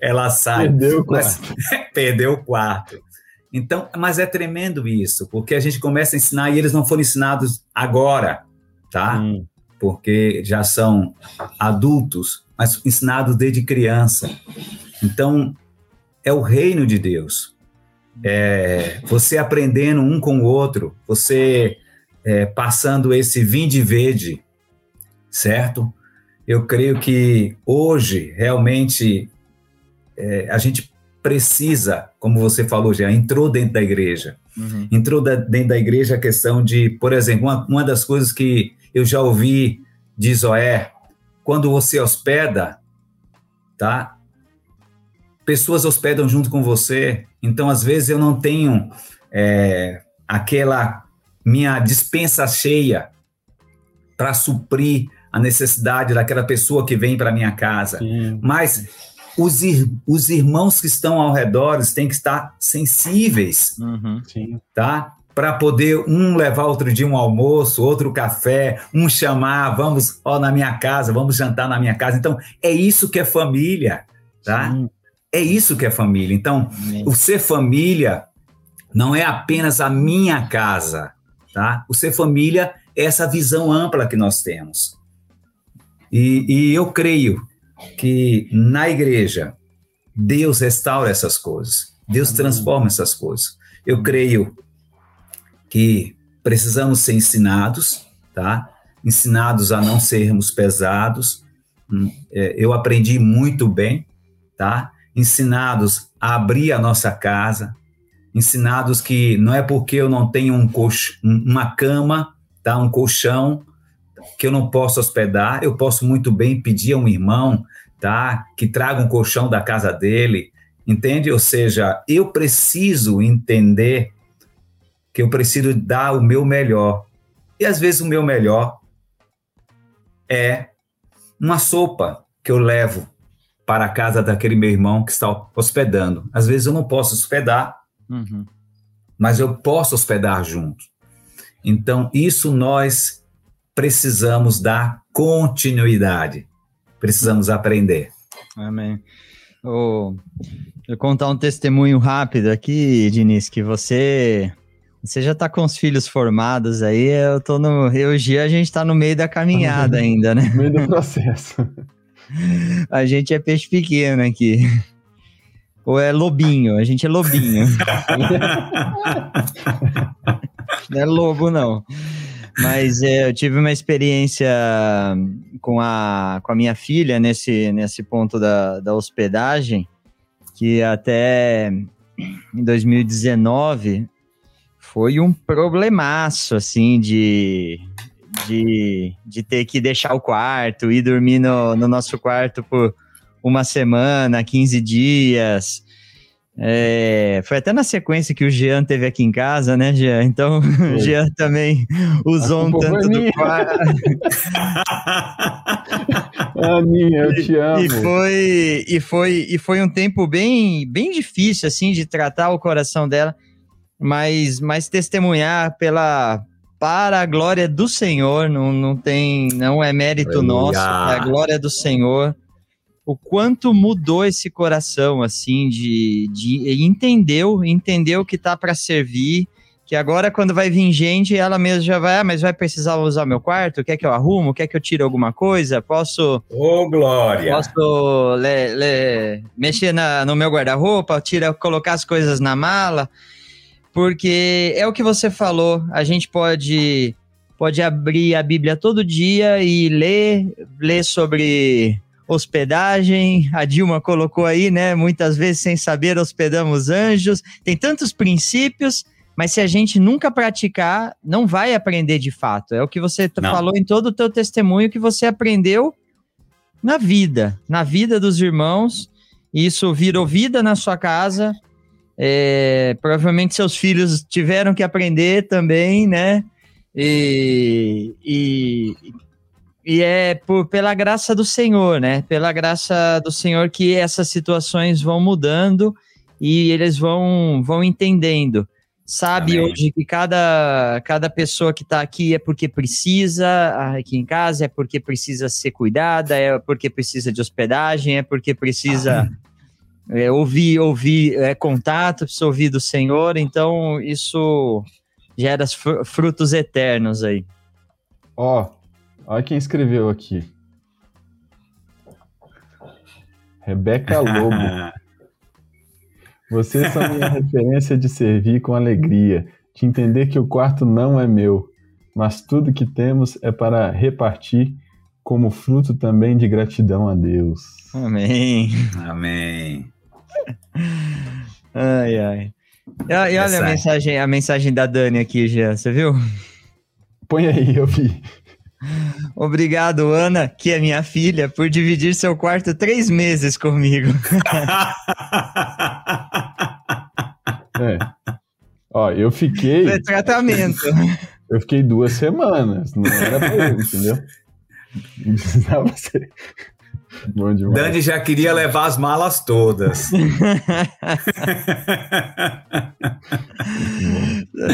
ela sai. Perdeu o quarto. Mas, perdeu o quarto. Então, mas é tremendo isso, porque a gente começa a ensinar e eles não foram ensinados agora, tá? Hum. Porque já são adultos, mas ensinados desde criança. Então, é o reino de Deus. É, você aprendendo um com o outro, você é, passando esse vinde verde, certo? Eu creio que hoje, realmente, é, a gente precisa, como você falou já, entrou dentro da igreja. Uhum. Entrou da, dentro da igreja a questão de, por exemplo, uma, uma das coisas que eu já ouvi de Zoé, quando você hospeda, tá? pessoas hospedam junto com você, então às vezes eu não tenho é, aquela minha dispensa cheia para suprir a necessidade daquela pessoa que vem para minha casa. Sim. Mas os, ir, os irmãos que estão ao redor têm que estar sensíveis, uhum. tá? Para poder um levar outro dia um almoço, outro café, um chamar, vamos ó, na minha casa, vamos jantar na minha casa. Então, é isso que é família, tá? Sim. É isso que é família. Então, o ser família não é apenas a minha casa, tá? O ser família é essa visão ampla que nós temos. E, e eu creio que na igreja Deus restaura essas coisas, Deus transforma essas coisas. Eu creio que precisamos ser ensinados, tá? Ensinados a não sermos pesados. Hum, é, eu aprendi muito bem, tá? ensinados a abrir a nossa casa, ensinados que não é porque eu não tenho um cox, uma cama, tá, um colchão, que eu não posso hospedar, eu posso muito bem pedir a um irmão, tá? Que traga um colchão da casa dele, entende? Ou seja, eu preciso entender que eu preciso dar o meu melhor. E às vezes o meu melhor é uma sopa que eu levo para a casa daquele meu irmão que está hospedando. Às vezes eu não posso hospedar, uhum. mas eu posso hospedar junto. Então, isso nós precisamos dar continuidade, precisamos aprender. Amém. Oh, eu contar um testemunho rápido aqui, Diniz, que você você já está com os filhos formados aí, eu tô no. Eu e Gia, a gente está no meio da caminhada ainda, né? No meio do processo. a gente é peixe pequeno aqui. Ou é lobinho, a gente é lobinho. não é lobo, não. Mas é, eu tive uma experiência com a, com a minha filha nesse, nesse ponto da, da hospedagem, que até em 2019 foi um problemaço, assim, de, de, de ter que deixar o quarto, ir dormir no, no nosso quarto por uma semana, 15 dias. É, foi até na sequência que o Jean teve aqui em casa, né, Jean? Então, o Jean também usou um tanto do quarto. Aninha, eu te amo. E foi, e, foi, e foi um tempo bem, bem difícil, assim, de tratar o coração dela mas, mas testemunhar pela para a glória do Senhor, não, não tem, não é mérito Aleluia. nosso, é a glória do Senhor. O quanto mudou esse coração, assim, de, de entendeu, entendeu que tá para servir, que agora quando vai vir gente, ela mesma já vai, ah, mas vai precisar usar meu quarto? Quer que eu arrumo? Quer que eu tire alguma coisa? Posso... Ô, oh, Glória! Posso le, le, mexer na, no meu guarda-roupa, tira, colocar as coisas na mala? porque é o que você falou, a gente pode pode abrir a Bíblia todo dia e ler, ler sobre hospedagem. A Dilma colocou aí, né? Muitas vezes sem saber hospedamos anjos. Tem tantos princípios, mas se a gente nunca praticar, não vai aprender de fato. É o que você não. falou em todo o teu testemunho que você aprendeu na vida, na vida dos irmãos. Isso virou vida na sua casa é, provavelmente seus filhos tiveram que aprender também, né? E, e, e é por, pela graça do Senhor, né? Pela graça do Senhor que essas situações vão mudando e eles vão, vão entendendo. Sabe Amém. hoje que cada, cada pessoa que está aqui é porque precisa, aqui em casa, é porque precisa ser cuidada, é porque precisa de hospedagem, é porque precisa. É, ouvir, ouvir é, contato, precisa ouvir do Senhor, então isso gera frutos eternos aí. Ó, olha quem escreveu aqui. Rebeca Lobo. Vocês são minha referência de servir com alegria, de entender que o quarto não é meu, mas tudo que temos é para repartir como fruto também de gratidão a Deus. Amém. Amém. ai, ai. E, e olha a mensagem, a mensagem da Dani aqui, já, você viu? Põe aí, eu vi. Obrigado, Ana, que é minha filha, por dividir seu quarto três meses comigo. é. Ó, eu fiquei. É tratamento. Eu fiquei duas semanas, não era pra eu, entendeu? Não precisava ser. Bom demais. Dani já queria levar as malas todas.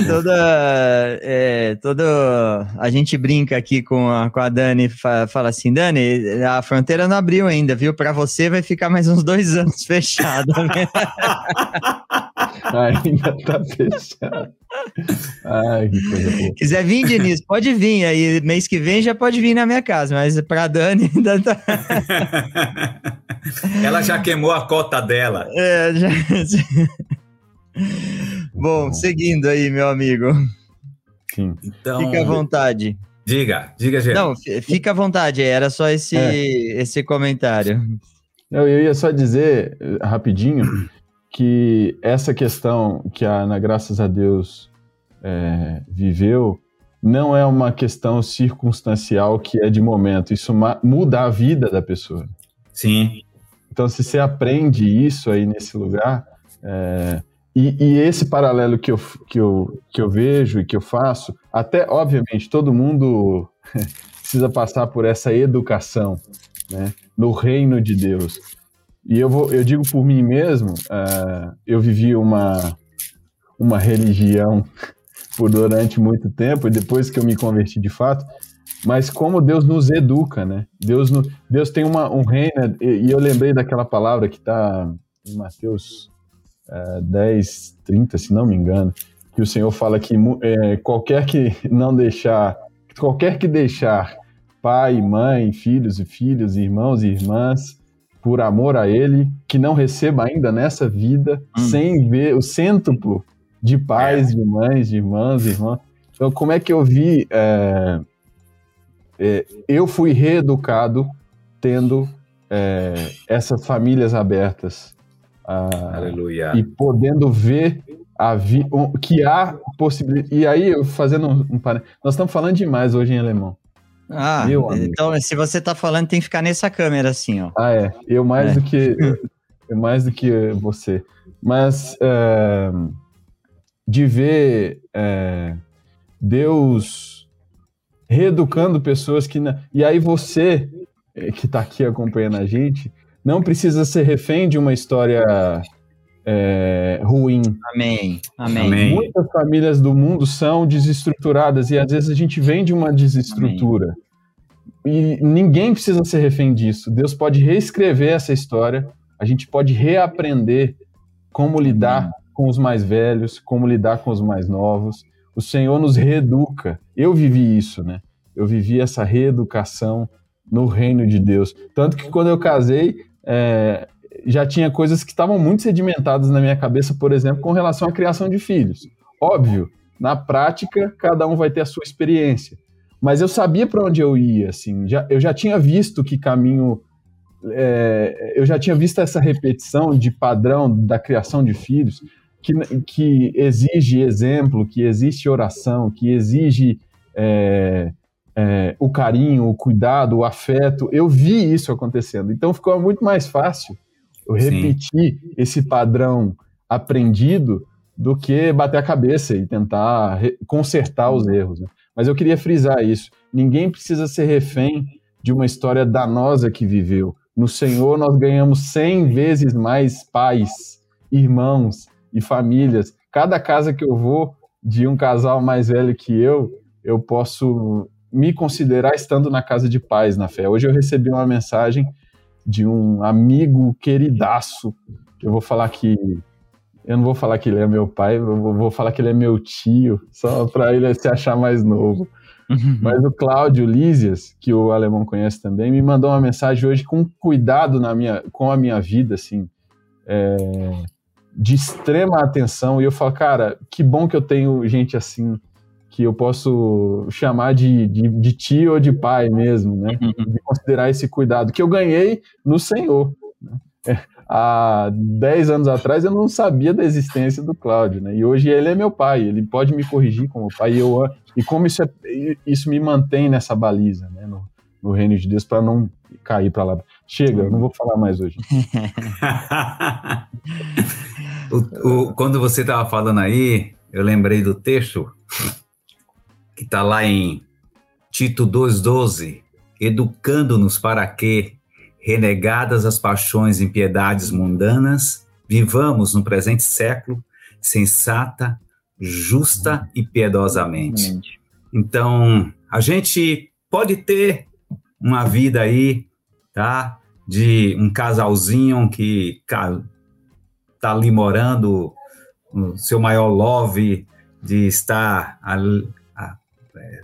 toda, é, toda a gente brinca aqui com a, com a Dani, fala assim, Dani, a fronteira não abriu ainda, viu? Para você vai ficar mais uns dois anos fechado. ainda tá fechado. Ai, que coisa boa. Quiser vir, Diniz, pode vir. Aí mês que vem já pode vir na minha casa, mas pra Dani ainda tá. Ela já queimou a cota dela. É, já. Bom, seguindo aí, meu amigo. Sim. Então, fica à vontade. Diga, diga, Geraldo. Não, fica à vontade, era só esse, é. esse comentário. Eu, eu ia só dizer, rapidinho, que essa questão que a Ana, graças a Deus, é, viveu, não é uma questão circunstancial que é de momento. Isso muda a vida da pessoa. Sim. Então, se você aprende isso aí nesse lugar, é, e, e, esse paralelo que eu, que, eu, que eu vejo e que eu faço, até, obviamente, todo mundo precisa passar por essa educação né, no reino de Deus. E eu, vou, eu digo por mim mesmo, uh, eu vivi uma, uma religião por durante muito tempo, e depois que eu me converti de fato, mas como Deus nos educa, né? Deus, no, Deus tem uma, um reino, e, e eu lembrei daquela palavra que está em Mateus uh, 10, 30, se não me engano, que o Senhor fala que é, qualquer que não deixar, qualquer que deixar pai, mãe, filhos e filhas, irmãos e irmãs, por amor a Ele, que não receba ainda nessa vida, hum. sem ver o cêntuplo de pais, é. de mães, de irmãs, irmãs. Então, como é que eu vi? É, é, eu fui reeducado tendo é, essas famílias abertas. Aleluia. E podendo ver a vi, que há possibilidade. E aí, fazendo um, um nós estamos falando demais hoje em alemão. Ah, então se você tá falando, tem que ficar nessa câmera assim, ó. Ah, é. Eu mais é. do que eu mais do que você. Mas é, de ver é, Deus reeducando pessoas que. E aí você, é, que está aqui acompanhando a gente, não precisa ser refém de uma história é, ruim. Amém. Amém. Muitas famílias do mundo são desestruturadas e às vezes a gente vem de uma desestrutura. Amém. E ninguém precisa ser refém disso. Deus pode reescrever essa história, a gente pode reaprender como lidar Amém. com os mais velhos, como lidar com os mais novos. O Senhor nos reeduca. Eu vivi isso, né? Eu vivi essa reeducação no reino de Deus. Tanto que quando eu casei, é, já tinha coisas que estavam muito sedimentadas na minha cabeça, por exemplo, com relação à criação de filhos. Óbvio, na prática, cada um vai ter a sua experiência. Mas eu sabia para onde eu ia, assim, já, eu já tinha visto que caminho. É, eu já tinha visto essa repetição de padrão da criação de filhos, que, que exige exemplo, que existe oração, que exige é, é, o carinho, o cuidado, o afeto. Eu vi isso acontecendo. Então ficou muito mais fácil eu repetir Sim. esse padrão aprendido do que bater a cabeça e tentar consertar os erros. Né? Mas eu queria frisar isso. Ninguém precisa ser refém de uma história danosa que viveu. No Senhor nós ganhamos cem vezes mais pais, irmãos e famílias. Cada casa que eu vou de um casal mais velho que eu, eu posso me considerar estando na casa de pais na fé. Hoje eu recebi uma mensagem de um amigo queridaço. Eu vou falar que. Eu não vou falar que ele é meu pai, eu vou falar que ele é meu tio, só para ele se achar mais novo. Uhum. Mas o Cláudio Lísias, que o alemão conhece também, me mandou uma mensagem hoje com cuidado na minha, com a minha vida, assim, é, de extrema atenção. E eu falo, cara, que bom que eu tenho gente assim que eu posso chamar de, de, de tio ou de pai mesmo, né? Uhum. De considerar esse cuidado que eu ganhei no Senhor. Né? É, há 10 anos atrás eu não sabia da existência do Cláudio, né? E hoje ele é meu pai, ele pode me corrigir como pai. E, eu, e como isso, é, isso me mantém nessa baliza, né? No, no reino de Deus, para não cair para lá. Chega, eu não vou falar mais hoje. o, o, quando você estava falando aí, eu lembrei do texto que está lá em Tito 2,12, educando-nos para que, renegadas as paixões e impiedades mundanas, vivamos no presente século sensata, justa e piedosamente. Então, a gente pode ter uma vida aí, tá? De um casalzinho que tá ali morando, o seu maior love de estar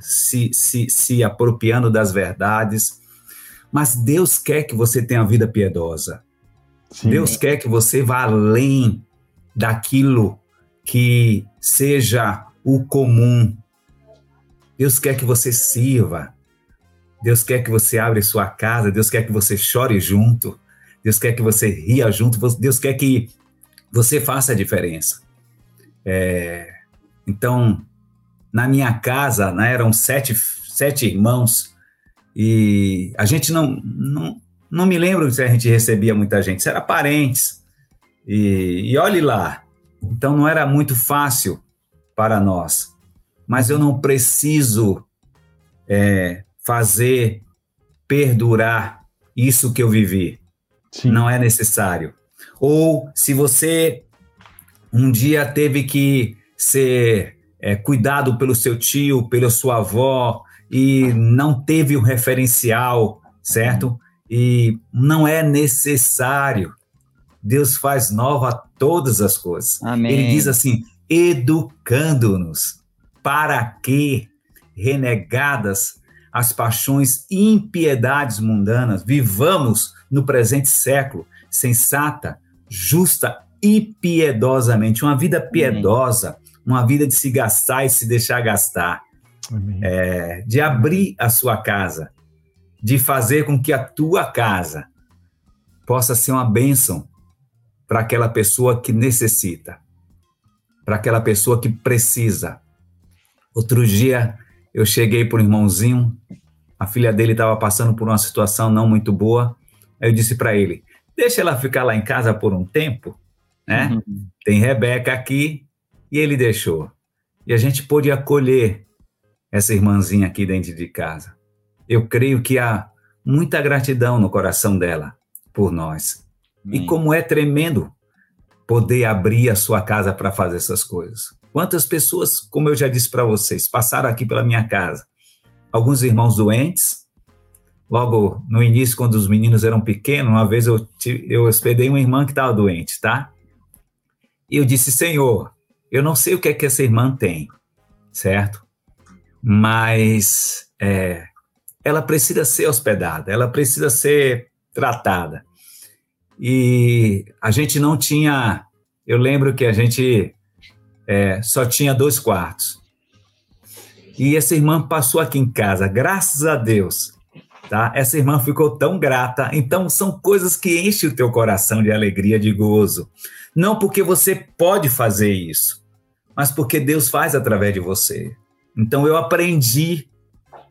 se, se, se apropriando das verdades. Mas Deus quer que você tenha vida piedosa. Sim. Deus quer que você vá além daquilo que seja o comum. Deus quer que você sirva. Deus quer que você abra sua casa. Deus quer que você chore junto. Deus quer que você ria junto. Deus quer que você faça a diferença. É, então, na minha casa, né, eram sete, sete irmãos, e a gente não, não, não me lembro se a gente recebia muita gente, se era parentes. E, e olhe lá. Então não era muito fácil para nós. Mas eu não preciso é, fazer perdurar isso que eu vivi. Sim. Não é necessário. Ou se você um dia teve que ser é, cuidado pelo seu tio, pela sua avó, e não teve o referencial, certo? E não é necessário. Deus faz nova todas as coisas. Amém. Ele diz assim: educando-nos para que, renegadas as paixões e impiedades mundanas, vivamos no presente século sensata, justa e piedosamente. Uma vida piedosa, Amém. Uma vida de se gastar e se deixar gastar. É, de abrir a sua casa, de fazer com que a tua casa possa ser uma bênção para aquela pessoa que necessita, para aquela pessoa que precisa. Outro dia eu cheguei para um irmãozinho, a filha dele estava passando por uma situação não muito boa. Aí eu disse para ele: deixa ela ficar lá em casa por um tempo, né? Uhum. Tem Rebeca aqui e ele deixou. E a gente pôde acolher essa irmãzinha aqui dentro de casa. Eu creio que há muita gratidão no coração dela por nós. Amém. E como é tremendo poder abrir a sua casa para fazer essas coisas. Quantas pessoas, como eu já disse para vocês, passaram aqui pela minha casa? Alguns irmãos doentes. Logo no início, quando os meninos eram pequenos, uma vez eu, eu hospedei uma irmã que estava doente, tá? E eu disse, Senhor, eu não sei o que é que essa irmã tem, certo? mas é, ela precisa ser hospedada, ela precisa ser tratada. E a gente não tinha. Eu lembro que a gente é, só tinha dois quartos. E essa irmã passou aqui em casa, graças a Deus. Tá? Essa irmã ficou tão grata. Então, são coisas que enchem o teu coração de alegria, de gozo. Não porque você pode fazer isso, mas porque Deus faz através de você. Então eu aprendi,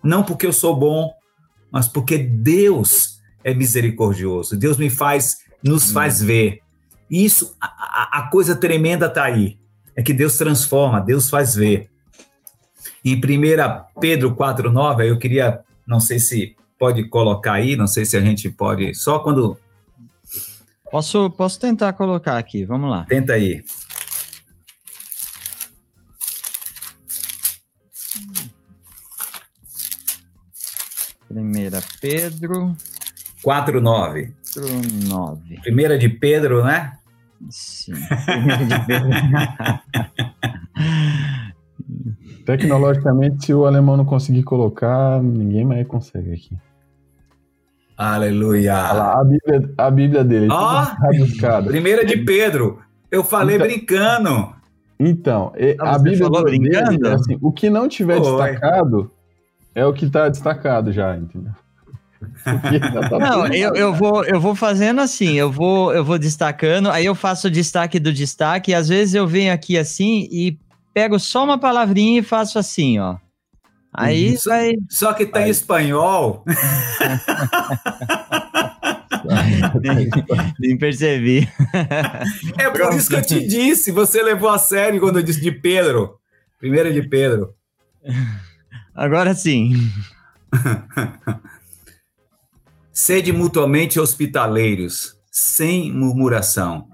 não porque eu sou bom, mas porque Deus é misericordioso. Deus me faz, nos faz ver. Isso, a, a coisa tremenda está aí. É que Deus transforma, Deus faz ver. Em 1 Pedro 4,9, eu queria, não sei se pode colocar aí, não sei se a gente pode, só quando. Posso, posso tentar colocar aqui, vamos lá. Tenta aí. Primeira Pedro. 4,9. 9. Primeira de Pedro, né? Sim. Primeira de Pedro. Tecnologicamente, se o alemão não conseguir colocar, ninguém mais consegue aqui. Aleluia. Olha lá, a Bíblia, a Bíblia dele. Oh, primeira de Pedro. Eu falei então, brincando. Então, ah, a Bíblia falou brincando? Dele, assim, o que não tiver destacado é o que está destacado já, entendeu? Não, eu, eu, vou, eu vou fazendo assim, eu vou, eu vou destacando, aí eu faço o destaque do destaque, e às vezes eu venho aqui assim e pego só uma palavrinha e faço assim, ó. Aí só, vai. Só que tá em espanhol. nem, nem, percebi. É por isso que eu te disse, você levou a sério quando eu disse de Pedro. Primeira de Pedro. Agora sim. Sede mutuamente hospitaleiros, sem murmuração.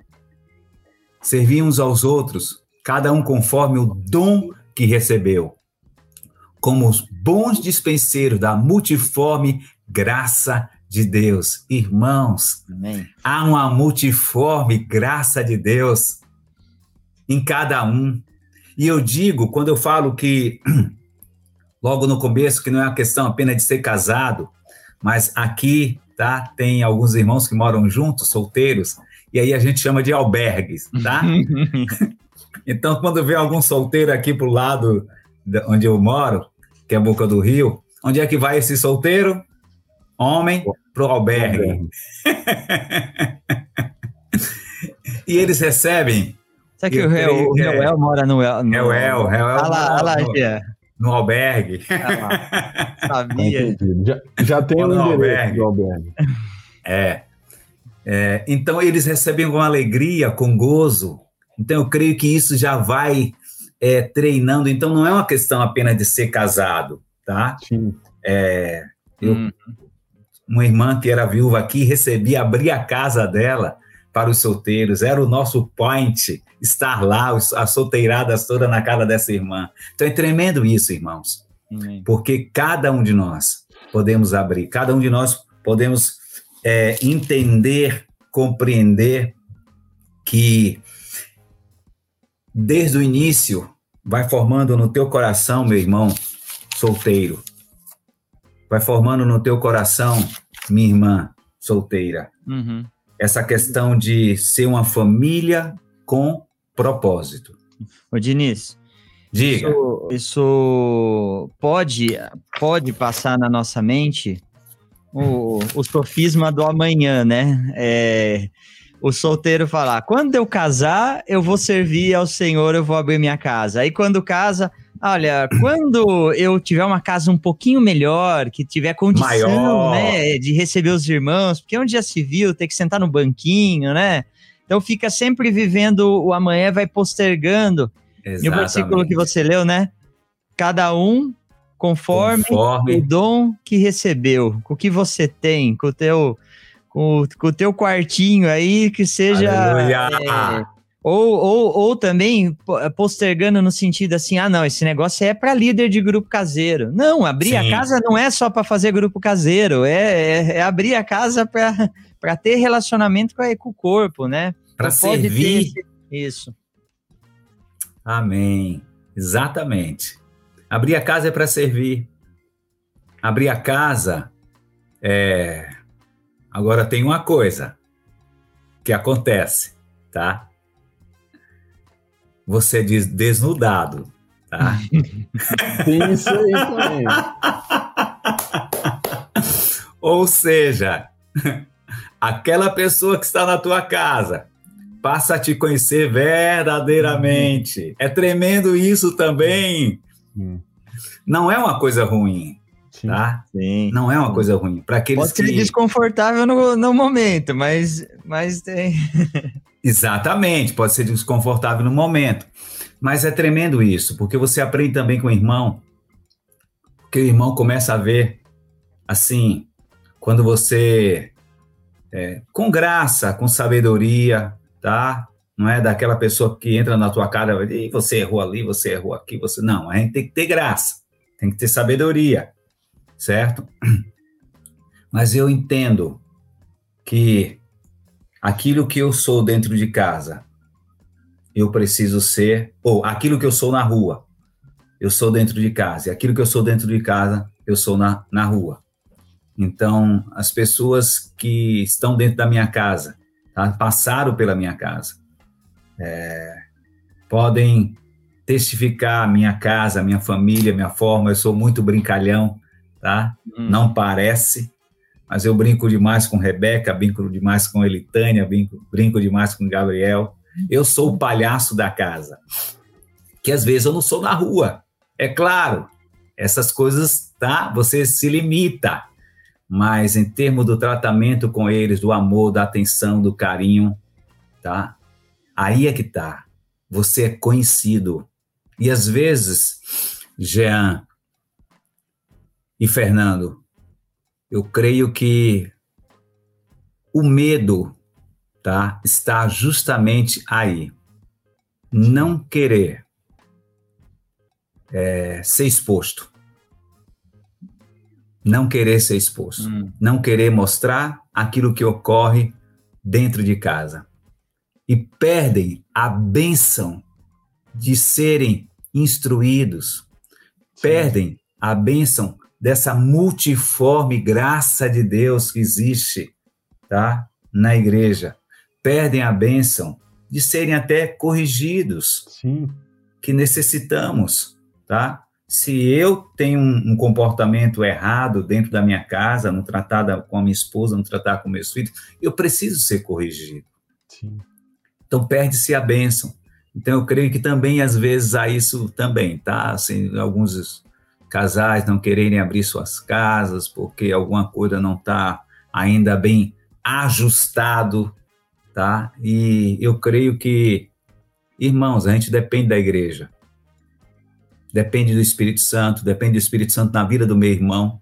Servi uns aos outros, cada um conforme o dom que recebeu, como os bons dispenseiros da multiforme graça de Deus. Irmãos, Amém. há uma multiforme graça de Deus em cada um. E eu digo, quando eu falo que logo no começo que não é uma questão apenas de ser casado, mas aqui, tá? Tem alguns irmãos que moram juntos, solteiros, e aí a gente chama de albergues, tá? então, quando vê algum solteiro aqui pro lado onde eu moro, que é a Boca do Rio, onde é que vai esse solteiro? Homem pro albergue. e eles recebem. Será que o Reuel mora no. no... Reuel, Reuel. Olha lá, olha lá, no albergue. Ah, sabia. Já, já tem um endereço albergue. do albergue. É. é. Então eles recebem com alegria, com gozo. Então eu creio que isso já vai é, treinando. Então não é uma questão apenas de ser casado, tá? Sim. É, eu, hum. Uma irmã que era viúva aqui recebia, abria a casa dela para os solteiros. Era o nosso point estar lá, as solteiradas toda na casa dessa irmã. Então é tremendo isso, irmãos. Amém. Porque cada um de nós podemos abrir, cada um de nós podemos é, entender, compreender que desde o início vai formando no teu coração, meu irmão solteiro, vai formando no teu coração, minha irmã solteira, uhum. Essa questão de ser uma família com propósito. Ô, Diniz, Diga. Isso, isso, pode, pode passar na nossa mente o, o sofisma do amanhã, né? É, o solteiro falar: quando eu casar, eu vou servir ao Senhor, eu vou abrir minha casa. Aí quando casa, olha, quando eu tiver uma casa um pouquinho melhor, que tiver condição, Maior. né, de receber os irmãos, porque onde já se viu, ter que sentar no banquinho, né? Então fica sempre vivendo o amanhã, vai postergando. Exatamente. E o versículo que você leu, né? Cada um conforme, conforme, o dom que recebeu, com o que você tem, com o teu, com, com o teu quartinho aí, que seja. É, ou, ou, ou também postergando no sentido assim, ah, não, esse negócio é para líder de grupo caseiro. Não, abrir Sim. a casa não é só para fazer grupo caseiro, é, é, é abrir a casa para ter relacionamento com, a, com o corpo, né? Para servir. Ter, isso. Amém. Exatamente. Abrir a casa é para servir. Abrir a casa é. Agora tem uma coisa que acontece, tá? Você diz desnudado, tá? tem isso aí também. Ou seja, aquela pessoa que está na tua casa passa a te conhecer verdadeiramente. É tremendo isso também. Não é uma coisa ruim. Sim. Tá? Sim. Não é uma coisa ruim. Para aqueles Pode ser que... desconfortável no, no momento, mas, mas tem. Exatamente, pode ser desconfortável no momento. Mas é tremendo isso, porque você aprende também com o irmão, porque o irmão começa a ver, assim, quando você, é, com graça, com sabedoria, tá? Não é daquela pessoa que entra na tua cara e você errou ali, você errou aqui, você não. A gente tem que ter graça, tem que ter sabedoria, certo? Mas eu entendo que aquilo que eu sou dentro de casa, eu preciso ser, ou aquilo que eu sou na rua, eu sou dentro de casa, e aquilo que eu sou dentro de casa, eu sou na, na rua. Então, as pessoas que estão dentro da minha casa, tá? passaram pela minha casa. É, podem testificar minha casa, minha família, minha forma. Eu sou muito brincalhão, tá? Hum. Não parece, mas eu brinco demais com Rebeca, brinco demais com Elitânia, brinco, brinco demais com Gabriel. Eu sou o palhaço da casa, que às vezes eu não sou na rua. É claro, essas coisas, tá? Você se limita mas em termos do tratamento com eles, do amor, da atenção, do carinho, tá? Aí é que tá. Você é conhecido. E às vezes, Jean e Fernando, eu creio que o medo, tá, está justamente aí. Não querer é, ser exposto não querer ser exposto, hum. não querer mostrar aquilo que ocorre dentro de casa. E perdem a benção de serem instruídos, Sim. perdem a benção dessa multiforme graça de Deus que existe, tá? Na igreja. Perdem a benção de serem até corrigidos, Sim. que necessitamos, tá? se eu tenho um, um, comportamento errado dentro da minha casa, não tratar com a minha esposa, não tratar com meus filhos, eu preciso ser corrigido. Sim. Então perde-se a bênção. Então eu creio que também às vezes há isso também, tá? Assim, alguns casais não quererem abrir suas casas porque alguma coisa não está ainda bem ajustado, tá? E eu creio que, irmãos, a gente depende da igreja, depende do Espírito Santo, depende do Espírito Santo na vida do meu irmão,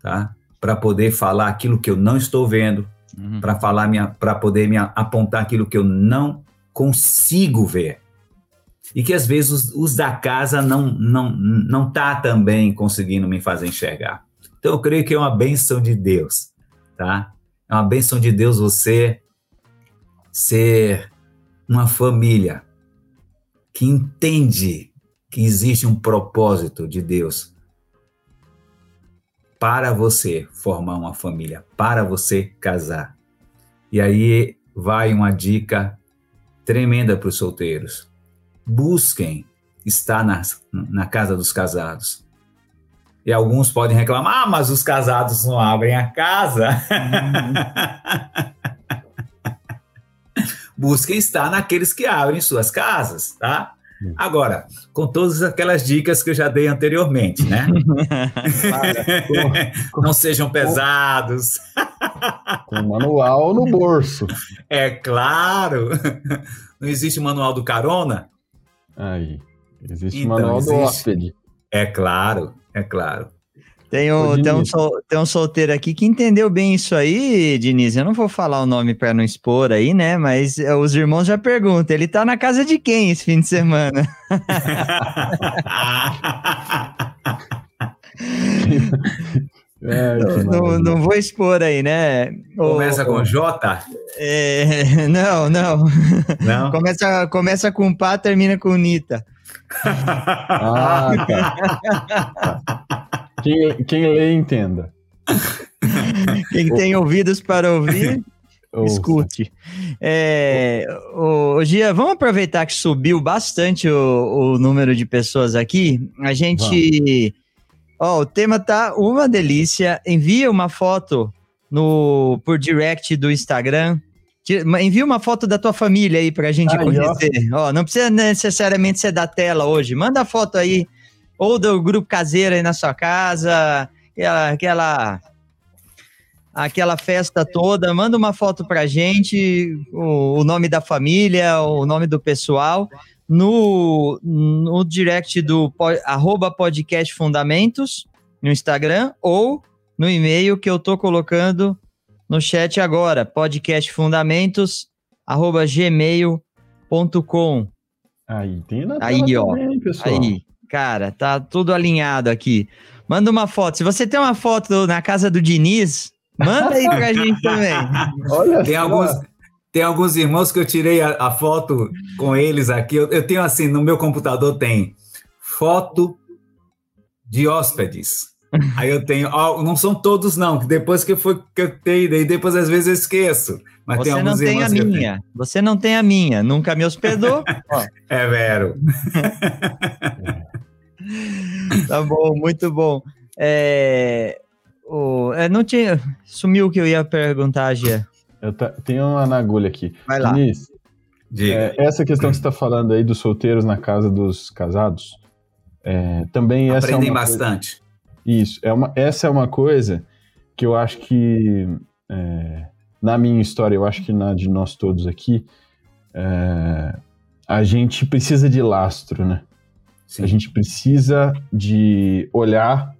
tá? Para poder falar aquilo que eu não estou vendo, uhum. para falar minha, para poder me apontar aquilo que eu não consigo ver. E que às vezes os, os da casa não não não tá também conseguindo me fazer enxergar. Então eu creio que é uma bênção de Deus, tá? É uma bênção de Deus você ser uma família que entende que existe um propósito de Deus para você formar uma família, para você casar. E aí vai uma dica tremenda para os solteiros. Busquem estar na, na casa dos casados. E alguns podem reclamar, ah, mas os casados não abrem a casa. Busquem estar naqueles que abrem suas casas, tá? Agora, com todas aquelas dicas que eu já dei anteriormente, né? Não sejam pesados. Com manual no bolso. É claro. Não existe manual do carona? Aí. Existe então, manual existe. do hóspede. É claro, é claro. Tem um, tem, um sol, tem um solteiro aqui que entendeu bem isso aí, Diniz. Eu não vou falar o nome para não expor aí, né? Mas é, os irmãos já perguntam: ele tá na casa de quem esse fim de semana? É, não, não, vou expor aí, né? Começa o, com J? É, não, não. não? começa, começa com Pá, termina com Nita. ah, tá. Quem, quem lê, entenda. Quem tem ouvidos para ouvir, escute. É, o, o, Gia, vamos aproveitar que subiu bastante o, o número de pessoas aqui. A gente. Ó, o tema tá uma delícia. Envia uma foto no por direct do Instagram. Envia uma foto da tua família aí pra gente aí, conhecer. Ó. ó. não precisa necessariamente ser da tela hoje. Manda a foto aí ou do grupo caseiro aí na sua casa, aquela, aquela, aquela festa toda, manda uma foto pra gente, o, o nome da família, o nome do pessoal, no, no direct do arroba podcast fundamentos, no Instagram, ou no e-mail que eu tô colocando no chat agora, podcastfundamentos, arroba gmail.com. Aí, tem na aí, ó, também, pessoal. Aí, Cara, tá tudo alinhado aqui. Manda uma foto. Se você tem uma foto na casa do Diniz, manda aí pra gente também. Olha tem alguns, tem alguns irmãos que eu tirei a, a foto com eles aqui. Eu, eu, tenho assim, no meu computador tem foto de hóspedes. Aí eu tenho, não são todos não, que depois que foi que eu tenho, daí depois às vezes eu esqueço. Mas você tem alguns não tem a minha. Você não tem a minha, nunca me hospedou. é vero. tá bom, muito bom. É, o, é, não tinha. Sumiu o que eu ia perguntar, Gia. Eu tá, tenho uma na agulha aqui. Vai lá. Denise, é, essa questão que você está falando aí dos solteiros na casa dos casados, é, também essa Aprendem é uma bastante. Coisa, isso, é uma, essa é uma coisa que eu acho que, é, na minha história, eu acho que na de nós todos aqui, é, a gente precisa de lastro, né? Sim. A gente precisa de olhar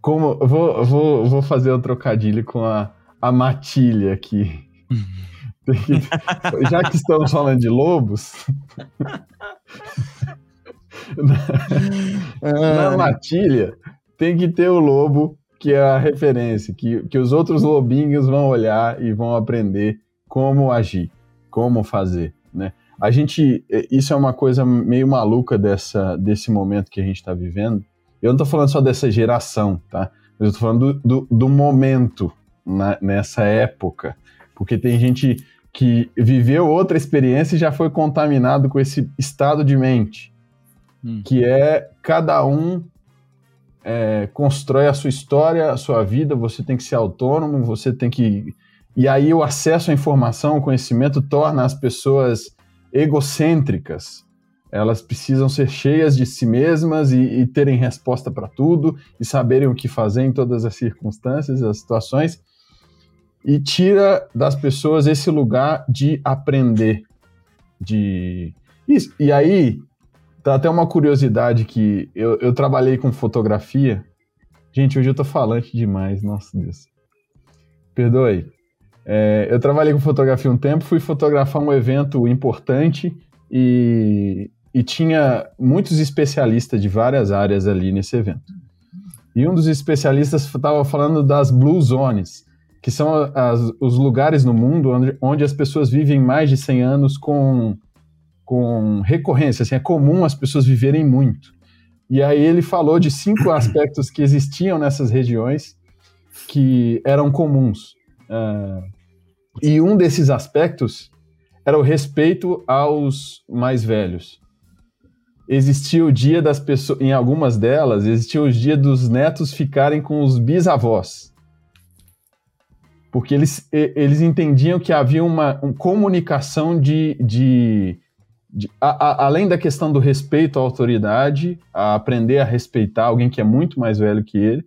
como. Vou, vou, vou fazer o um trocadilho com a, a matilha aqui. Já que estamos falando de lobos. na, na matilha tem que ter o lobo que é a referência, que, que os outros lobinhos vão olhar e vão aprender como agir, como fazer, né? A gente, é, isso é uma coisa meio maluca dessa, desse momento que a gente está vivendo. Eu não estou falando só dessa geração, tá? Eu estou falando do, do, do momento na, nessa época, porque tem gente que viveu outra experiência e já foi contaminado com esse estado de mente, hum. que é cada um é, constrói a sua história, a sua vida, você tem que ser autônomo, você tem que. E aí o acesso à informação, ao conhecimento, torna as pessoas egocêntricas. Elas precisam ser cheias de si mesmas e, e terem resposta para tudo e saberem o que fazer em todas as circunstâncias, as situações. E tira das pessoas esse lugar de aprender, de isso. E aí tá até uma curiosidade que eu, eu trabalhei com fotografia. Gente, hoje eu tô falante demais, nossa Deus. Perdoe. É, eu trabalhei com fotografia um tempo, fui fotografar um evento importante e, e tinha muitos especialistas de várias áreas ali nesse evento. E um dos especialistas estava falando das Blue Zones, que são as, os lugares no mundo onde, onde as pessoas vivem mais de 100 anos com, com recorrência. Assim, é comum as pessoas viverem muito. E aí ele falou de cinco aspectos que existiam nessas regiões que eram comuns. Uh, e um desses aspectos era o respeito aos mais velhos. Existia o dia das pessoas, em algumas delas, existia o dia dos netos ficarem com os bisavós porque eles, eles entendiam que havia uma, uma comunicação de, de, de a, a, além da questão do respeito à autoridade, a aprender a respeitar alguém que é muito mais velho que ele,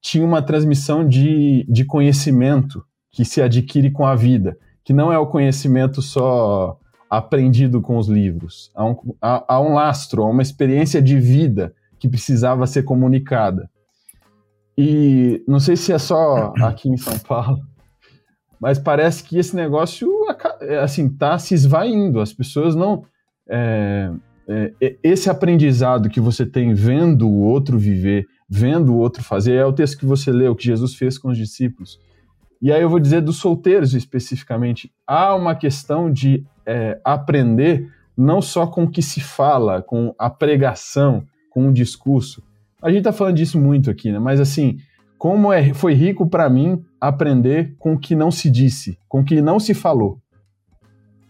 tinha uma transmissão de, de conhecimento que se adquire com a vida, que não é o conhecimento só aprendido com os livros. Há um, há, há um lastro, há uma experiência de vida que precisava ser comunicada. E não sei se é só aqui em São Paulo, mas parece que esse negócio é, assim tá se esvaindo. As pessoas não é, é, esse aprendizado que você tem vendo o outro viver, vendo o outro fazer, é o texto que você leu que Jesus fez com os discípulos. E aí eu vou dizer dos solteiros especificamente, há uma questão de é, aprender não só com o que se fala, com a pregação, com o discurso. A gente está falando disso muito aqui, né? Mas assim, como é, foi rico para mim aprender com o que não se disse, com o que não se falou.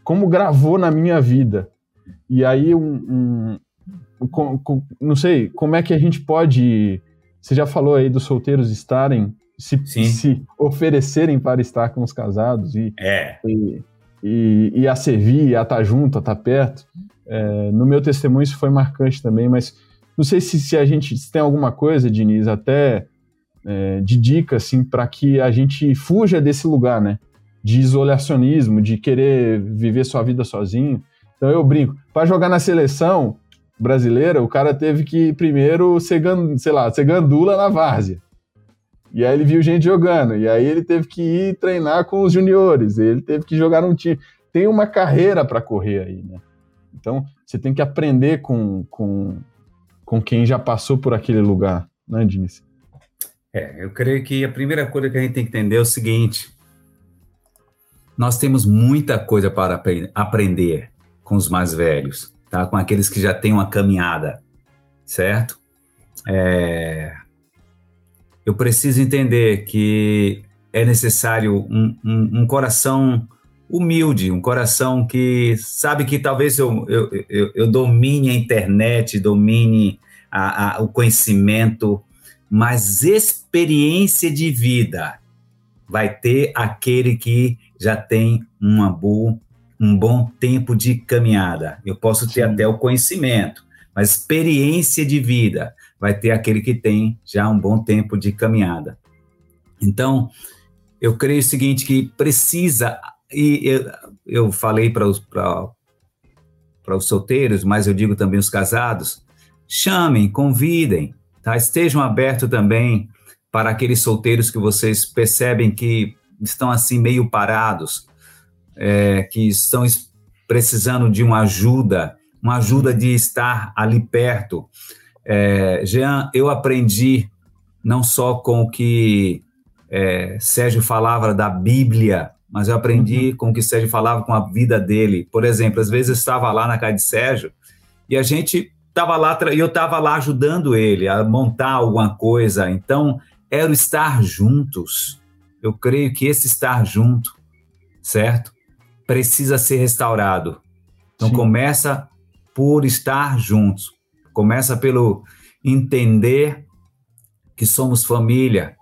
Como gravou na minha vida. E aí, um, um com, com, não sei, como é que a gente pode. Você já falou aí dos solteiros estarem, se, se oferecerem para estar com os casados e, é. e, e, e, a servir, a estar junto, a estar perto. É, no meu testemunho isso foi marcante também, mas não sei se, se a gente se tem alguma coisa, Diniz, até é, de dica assim para que a gente fuja desse lugar, né? De isolacionismo, de querer viver sua vida sozinho. Então eu brinco, para jogar na seleção brasileira, o cara teve que primeiro ser, sei lá, ser gandula na várzea. E aí ele viu gente jogando, e aí ele teve que ir treinar com os juniores, ele teve que jogar num time. Tem uma carreira para correr aí, né? Então você tem que aprender com, com, com quem já passou por aquele lugar, né, Diniz? É, eu creio que a primeira coisa que a gente tem que entender é o seguinte: nós temos muita coisa para aprender com os mais velhos, tá? Com aqueles que já têm uma caminhada, certo? É, eu preciso entender que é necessário um, um, um, coração humilde, um coração que sabe que talvez eu, eu, eu, eu domine a internet, domine a, a, o conhecimento, mas experiência de vida vai ter aquele que já tem uma boa, um bom tempo de caminhada. Eu posso ter Sim. até o conhecimento, mas experiência de vida vai ter aquele que tem já um bom tempo de caminhada. Então, eu creio o seguinte que precisa e eu, eu falei para os para os solteiros, mas eu digo também os casados, chamem, convidem, Tá? Estejam abertos também para aqueles solteiros que vocês percebem que estão assim meio parados, é, que estão precisando de uma ajuda, uma ajuda de estar ali perto. É, Jean, eu aprendi não só com o que é, Sérgio falava da Bíblia, mas eu aprendi uhum. com o que Sérgio falava com a vida dele. Por exemplo, às vezes eu estava lá na casa de Sérgio e a gente estava lá e eu estava lá ajudando ele a montar alguma coisa. Então, era o estar juntos. Eu creio que esse estar junto, certo? Precisa ser restaurado. Então, Sim. começa por estar juntos. Começa pelo entender que somos família,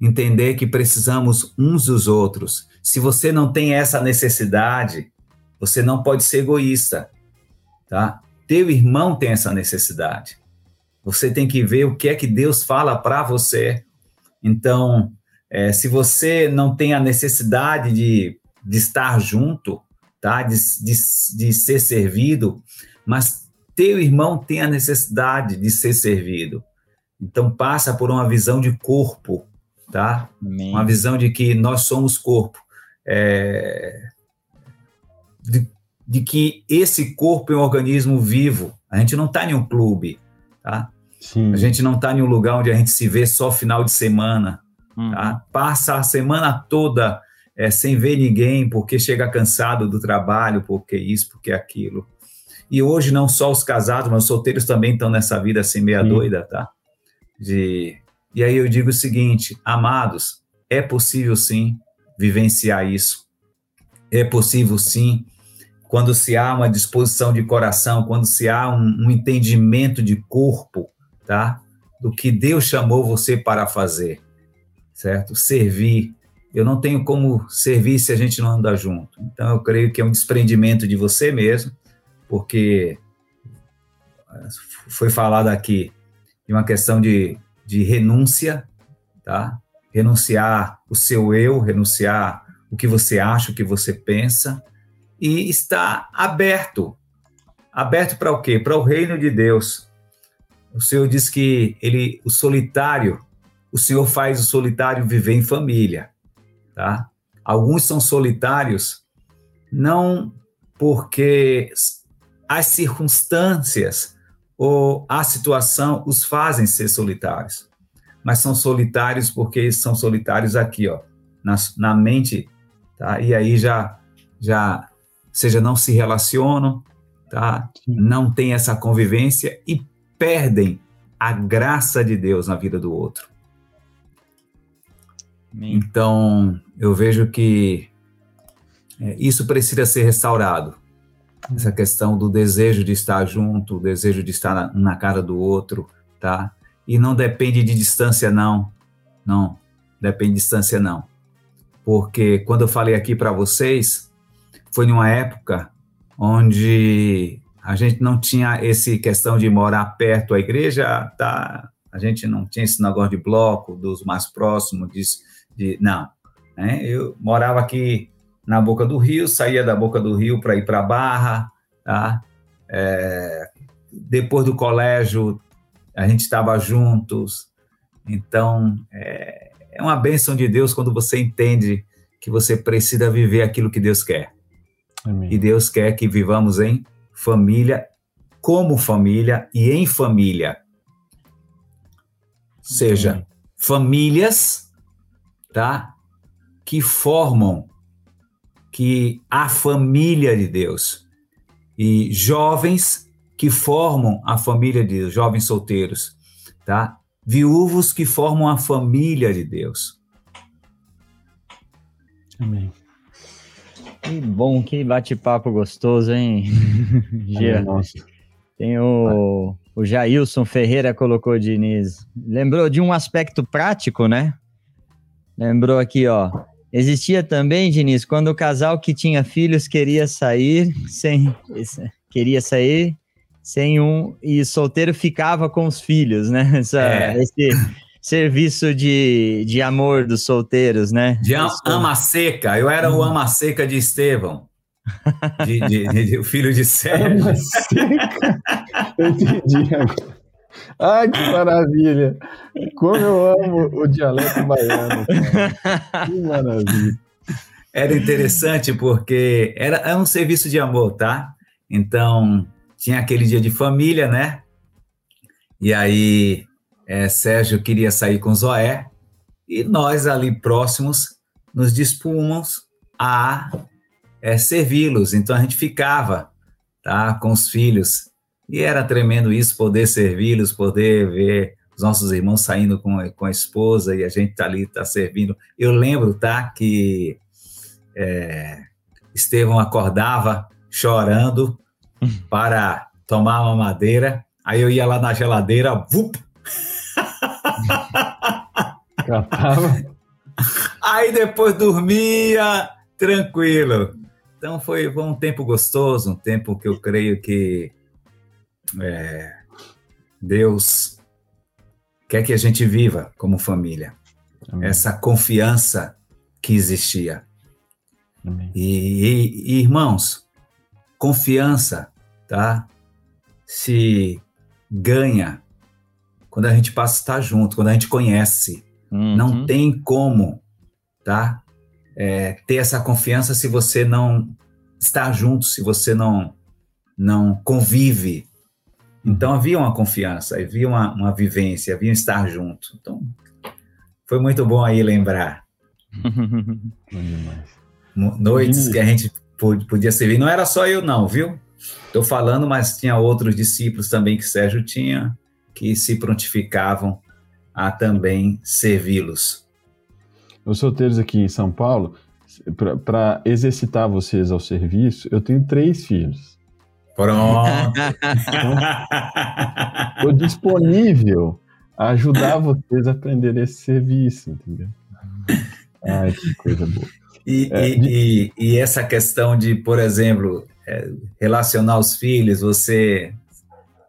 entender que precisamos uns dos outros. Se você não tem essa necessidade, você não pode ser egoísta, tá? Teu irmão tem essa necessidade. Você tem que ver o que é que Deus fala para você. Então, É, se você não tem a necessidade de, de estar junto, tá? De, de, de ser servido, mas teu irmão tem a necessidade de ser servido. Então passa por uma visão de corpo, tá? Amém. Uma visão de que nós somos corpo. É, de, de, que esse corpo é um organismo vivo. A gente não está em um clube, tá? Sim. A gente não está em um lugar onde a gente se vê só final de semana. Uhum. Tá? Passa a semana toda é, sem ver ninguém, porque chega cansado do trabalho, porque isso, porque aquilo. E hoje não só os casados, mas os solteiros também estão nessa vida assim meia sim. doida, tá? De... E aí eu digo o seguinte, amados, é possível sim vivenciar isso. É possível sim, quando se há uma disposição de coração, quando se há um, um entendimento de corpo, tá? Do que Deus chamou você para fazer certo? Servir. Eu não tenho como servir se a gente não anda junto. Então, eu creio que é um desprendimento de você mesmo, porque eh, foi falado aqui de uma questão de, de renúncia, tá? Renunciar o seu eu, renunciar o que você acha, o que você pensa, e estar aberto. Aberto para o quê? Para o reino de Deus. O Senhor diz que ele, o solitário, o Senhor faz o solitário viver em família, tá? Alguns são solitários não porque as circunstâncias ou a situação os fazem ser solitários, mas são solitários porque são solitários aqui, ó, na, na mente, tá? E aí já, já, seja, não se relacionam, tá? Não tem essa convivência e perdem a graça de Deus na vida do outro. Então, eu vejo que é, isso precisa ser restaurado. Essa questão do desejo de estar junto, o desejo de estar na, na cara do outro, tá? E não depende de distância, não. Não, depende de distância, não. Porque quando eu falei aqui para vocês, foi numa época onde a gente não tinha esse questão de morar perto da igreja, tá? A gente não tinha esse negócio de bloco, dos mais próximos, de de não. Né? Eu morava aqui na Boca do Rio, saía da Boca do Rio para ir para Barra, tá? É, depois do colégio a gente estava juntos, então é, é uma bênção de Deus quando você entende que você precisa viver aquilo que Deus quer. Amém. E Deus quer que vivamos em família, como família e em família. Seja, Amém. famílias tá? Que formam que a família de Deus e jovens que formam a família de Deus, jovens solteiros, tá? Viúvos que formam a família de Deus. Amém. Que bom, que bate-papo gostoso, hein, Gia? Tem o, o Jailson Ferreira colocou, Diniz. Lembrou de um aspecto prático, né? Lembrou aqui, ó. Existia também, Diniz, quando o casal que tinha filhos queria sair sem queria sair sem um e solteiro ficava com os filhos, né? Essa, é. Esse serviço de, de amor dos solteiros, né? De ama seca. Eu era o ama seca de Estevão. De, de, de, o filho de Sérgio. Ama seca. Eu entendi agora. Ai, que maravilha! Como eu amo o dialeto baiano. Cara. Que maravilha. Era interessante porque era, era um serviço de amor, tá? Então, tinha aquele dia de família, né? E aí, é, Sérgio queria sair com Zoé, e nós ali próximos nos dispomos a é, servi-los. Então, a gente ficava tá, com os filhos e era tremendo isso, poder servi-los, poder ver os nossos irmãos saindo com, com a esposa e a gente tá ali, tá servindo. Eu lembro, tá, que é, Estevão acordava chorando para tomar uma madeira, aí eu ia lá na geladeira, vup! Aí depois dormia tranquilo. Então foi, foi um tempo gostoso, um tempo que eu creio que é, Deus quer que a gente viva como família. Amém. essa confiança que existia. E, e, e, irmãos, confiança, tá? Se ganha quando a gente passa a estar junto, quando a gente conhece. Uhum. Não tem como, tá? É, ter essa confiança se você não está junto, se você não não convive. Então havia uma confiança, havia uma, uma vivência, havia um estar junto. Então foi muito bom aí lembrar. Noites que a gente podia servir. Não era só eu, não, viu? Estou falando, mas tinha outros discípulos também que Sérgio tinha, que se prontificavam a também servi-los. Os solteiros aqui em São Paulo, para exercitar vocês ao serviço, eu tenho três filhos. Pronto. Estou disponível a ajudar vocês a aprender esse serviço, entendeu? Ai, que coisa boa. E, é, e, de... e, e, essa questão de, por exemplo, é, relacionar os filhos, você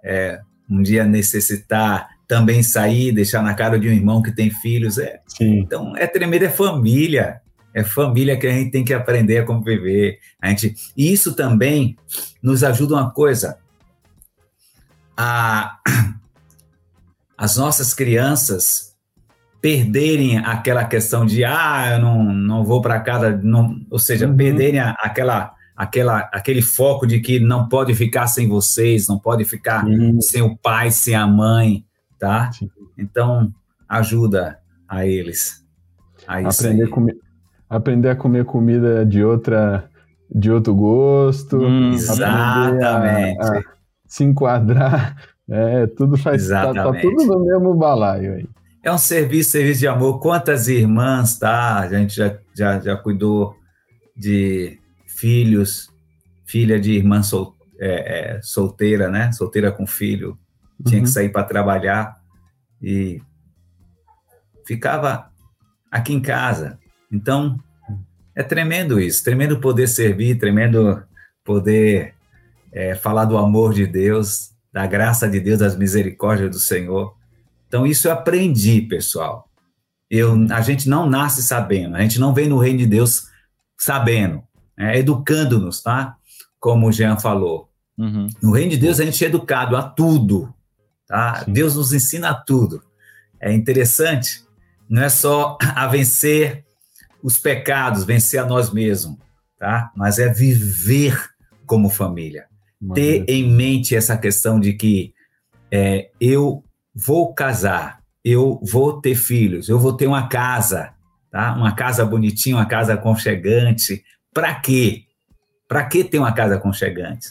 é, um dia necessitar também sair, deixar na cara de um irmão que tem filhos, é. Sim. Então, é tremendo, é família. É família que a gente tem que aprender a conviver. A gente, e isso também nos ajuda uma coisa. A, as nossas crianças perderem aquela questão de ah, eu não, não vou para casa, não, ou seja, uhum. perderem aquela, aquela, aquele foco de que não pode ficar sem vocês, não pode ficar uhum. sem o pai, sem a mãe, tá? Sim. Então, ajuda a eles. A aprender, comer, aprender a comer comida de outra de outro gosto, hum, exatamente. A, a se enquadrar, é, tudo faz tá, tá tudo no mesmo balaio aí. É um serviço, serviço de amor. Quantas irmãs, tá? A gente já, já, já cuidou de filhos, filha de irmã sol, é, é, solteira, né? Solteira com filho, tinha uhum. que sair para trabalhar e ficava aqui em casa. Então, é tremendo isso, tremendo poder servir, tremendo poder é, falar do amor de Deus, da graça de Deus, das misericórdias do Senhor. Então, isso eu aprendi, pessoal. Eu, a gente não nasce sabendo, a gente não vem no reino de Deus sabendo, é, educando-nos, tá? Como o Jean falou. Uhum. No reino de Deus, a gente é educado a tudo, tá? Sim. Deus nos ensina a tudo. É interessante, não é só a vencer os pecados, vencer a nós mesmos, tá? Mas é viver como família. Ter em mente essa questão de que é, eu vou casar, eu vou ter filhos, eu vou ter uma casa, tá? Uma casa bonitinha, uma casa aconchegante. Para quê? Para que ter uma casa aconchegante?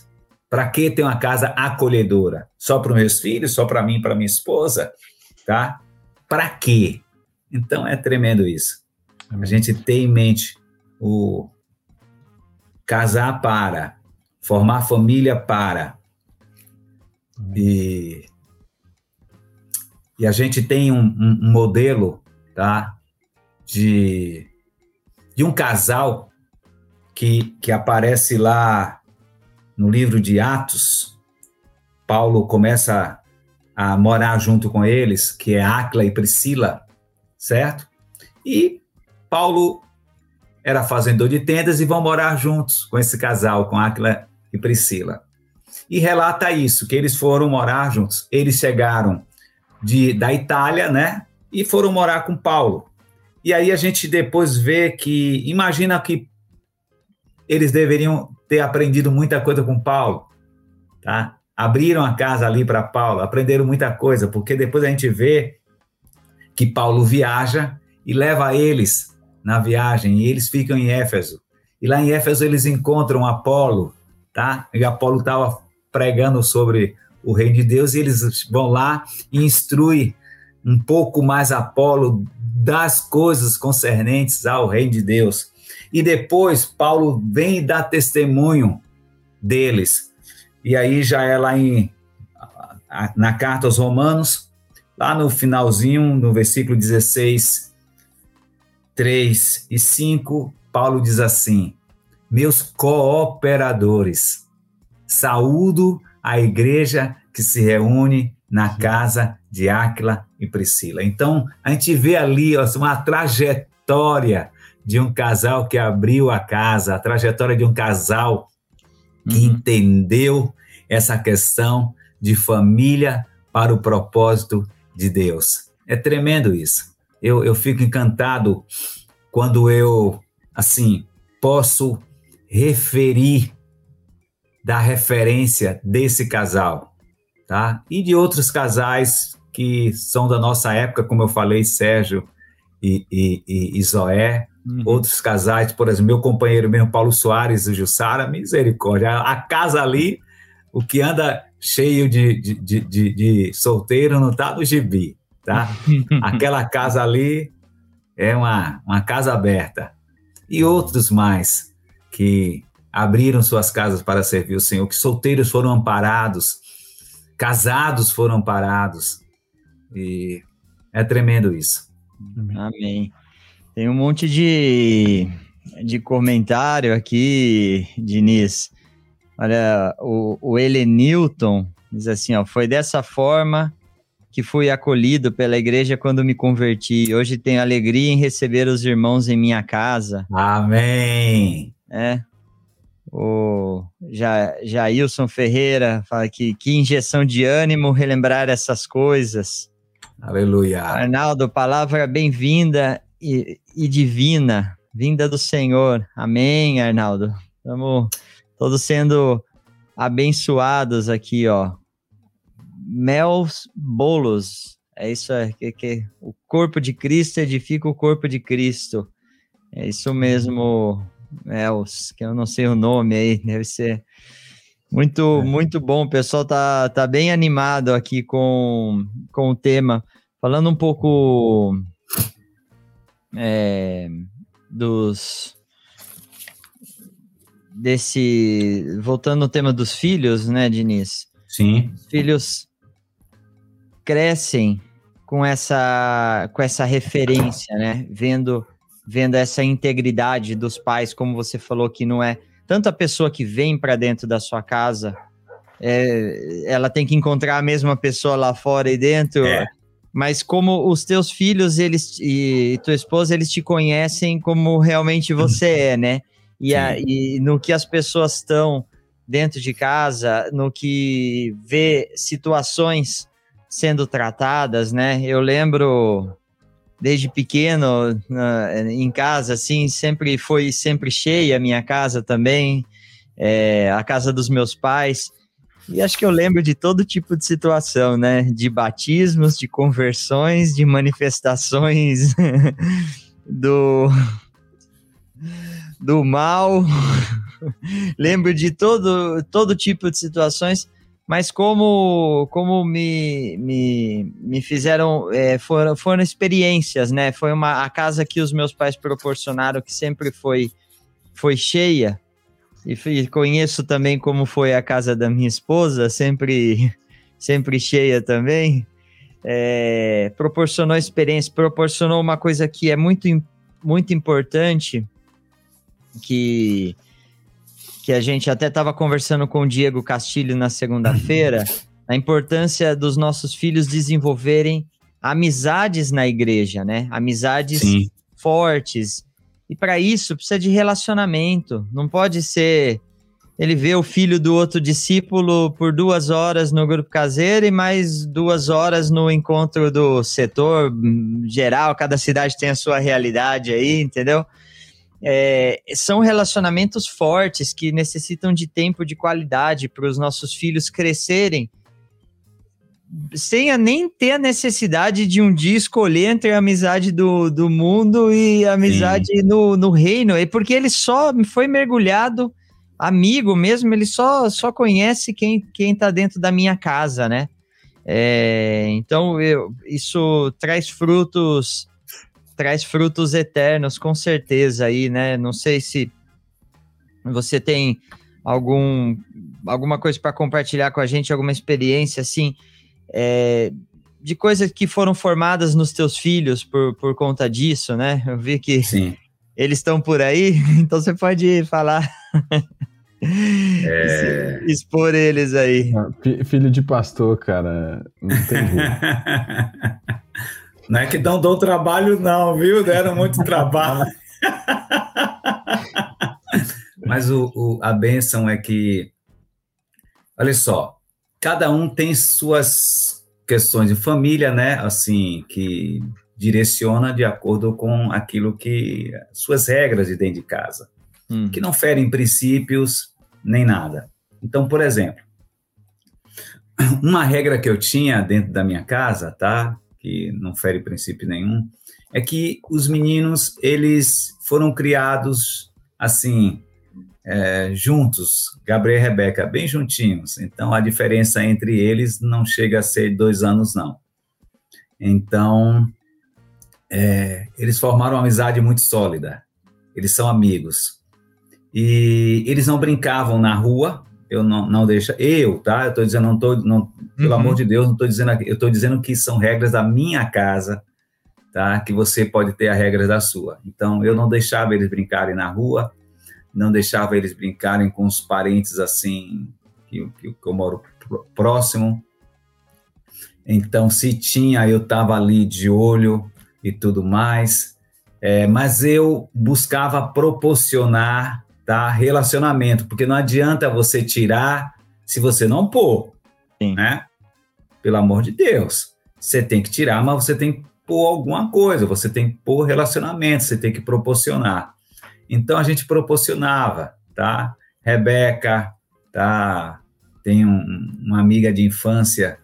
Para que ter uma casa acolhedora? Só para os meus filhos, só para mim, para minha esposa, tá? Para quê? Então é tremendo isso. A gente tem em mente o casar para, formar família para. E e a gente tem um, um, modelo tá, de, de um casal que, que aparece lá no livro de Atos. Paulo começa a morar junto com eles, que é Acla e Priscila, certo? E Paulo era fazendor de tendas e vão morar juntos com esse casal, com Acla e Priscila. E relata isso, que eles foram morar juntos. Eles chegaram de, da Itália, né? E foram morar com Paulo. E aí a gente depois vê que, imagina que eles deveriam ter aprendido muita coisa com Paulo, tá? Abriram a casa ali para Paulo, aprenderam muita coisa, porque depois a gente vê que Paulo viaja e leva eles na viagem, e eles ficam em Éfeso. E lá em Éfeso eles encontram Apolo, tá? E Apolo estava pregando sobre o reino de Deus, e eles vão lá e instruem um pouco mais Apolo das coisas concernentes ao reino de Deus. E depois Paulo vem dar testemunho deles. E aí já é lá em na carta aos Romanos, lá no finalzinho, no versículo 16, 3 e 5, Paulo diz assim: Meus cooperadores, saúdo a igreja que se reúne na casa de Áquila e Priscila. Então, a gente vê ali ó, uma trajetória de um casal que abriu a casa, a trajetória de um casal que uhum. entendeu essa questão de família para o propósito de Deus. É tremendo isso. Eu, eu fico encantado quando eu, assim, posso referir da referência desse casal, tá? E de outros casais que são da nossa época, como eu falei, Sérgio e, e, e Zoé, Uhum. Outros casais, por exemplo, meu companheiro mesmo, Paulo Soares e Jussara, misericórdia. A, a casa ali, o que anda cheio de, de, de, de, de solteiro não está no gibi, tá? Aquela casa ali é uma, uma casa aberta. E outros mais que abriram suas casas para servir o Senhor, que solteiros foram amparados, casados foram amparados. E é tremendo isso. Amém. Tem um monte de, de comentário aqui, Diniz. Olha, o, o Elenilton diz assim, ó, foi dessa forma que fui acolhido pela igreja quando me converti. Hoje tenho alegria em receber os irmãos em minha casa. Amém! É. O ja, Jailson Ferreira fala que que injeção de ânimo relembrar essas coisas. Aleluia. Arnaldo, palavra bem-vinda e, e divina, vinda do Senhor. Amém, Arnaldo. Estamos todos sendo abençoados aqui, ó. Mel Bolos, é isso é que, que o corpo de Cristo edifica o corpo de Cristo. É isso mesmo, Mels, que eu não sei o nome aí, deve ser muito, é. muito bom. O pessoal tá, tá bem animado aqui com, com o tema. Falando um pouco é, dos desse voltando ao tema dos filhos, né, Diniz? Sim. Os filhos crescem com essa com essa referência, né? Vendo vendo essa integridade dos pais, como você falou que não é tanto a pessoa que vem para dentro da sua casa, é, ela tem que encontrar a mesma pessoa lá fora e dentro. É mas como os teus filhos eles e tua esposa eles te conhecem como realmente você é, né? E, a, e no que as pessoas estão dentro de casa, no que vê situações sendo tratadas, né? Eu lembro desde pequeno na, em casa, assim, sempre foi sempre cheia a minha casa também, é, a casa dos meus pais. E acho que eu lembro de todo tipo de situação, né? De batismos, de conversões, de manifestações do do mal. lembro de todo todo tipo de situações, mas como como me, me, me fizeram é, foram, foram experiências, né? Foi uma a casa que os meus pais proporcionaram que sempre foi foi cheia e conheço também como foi a casa da minha esposa, sempre, sempre cheia também. É, proporcionou experiência, proporcionou uma coisa que é muito, muito importante, que, que a gente até estava conversando com o Diego Castilho na segunda-feira, a importância dos nossos filhos desenvolverem amizades na igreja, né? Amizades Sim. fortes, e para isso precisa de relacionamento. Não pode ser ele vê o filho do outro discípulo por duas horas no grupo caseiro e mais duas horas no encontro do setor geral. Cada cidade tem a sua realidade aí, entendeu? É, são relacionamentos fortes que necessitam de tempo de qualidade para os nossos filhos crescerem sem a nem ter a necessidade de um dia escolher entre a amizade do, do mundo e a amizade no, no reino, é porque ele só foi mergulhado, amigo mesmo, ele só, só conhece quem, quem tá dentro da minha casa, né? É, então, eu, isso traz frutos, traz frutos eternos, com certeza aí, né? Não sei se você tem algum, alguma coisa para compartilhar com a gente, alguma experiência assim, é, de coisas que foram formadas nos teus filhos por, por conta disso, né? Eu vi que Sim. eles estão por aí, então você pode falar. É... Expor eles aí. Ah, filho de pastor, cara, não tem jeito. Não é que não dão trabalho, não, viu? Deram muito trabalho. Mas o, o, a benção é que, olha só, cada um tem suas questões de família, né? Assim, que direciona de acordo com aquilo que suas regras de dentro de casa, hum. que não ferem princípios nem nada. Então, por exemplo, uma regra que eu tinha dentro da minha casa, tá? Que não fere princípio nenhum, é que os meninos eles foram criados assim é, juntos, Gabriel e Rebeca, bem juntinhos. Então a diferença entre eles não chega a ser dois anos não. Então é, eles formaram uma amizade muito sólida. Eles são amigos. E eles não brincavam na rua, eu não, não deixa. Eu, tá? Eu tô dizendo, não tô, não, pelo uhum. amor de Deus, não tô dizendo eu tô dizendo que são regras da minha casa, tá? Que você pode ter as regras da sua. Então, eu não deixava eles brincarem na rua, não deixava eles brincarem com os parentes assim, que, que, que eu moro próximo. Então, se tinha, eu tava ali de olho, e tudo mais. É, mas eu buscava proporcionar tá, relacionamento, porque não adianta você tirar se você não pôr, Sim. né? Pelo amor de Deus. Você tem que tirar, mas você tem que pôr alguma coisa, você tem que pôr relacionamento, você tem que proporcionar. Então a gente proporcionava, tá? Rebeca, tá? Tem um, uma amiga de infância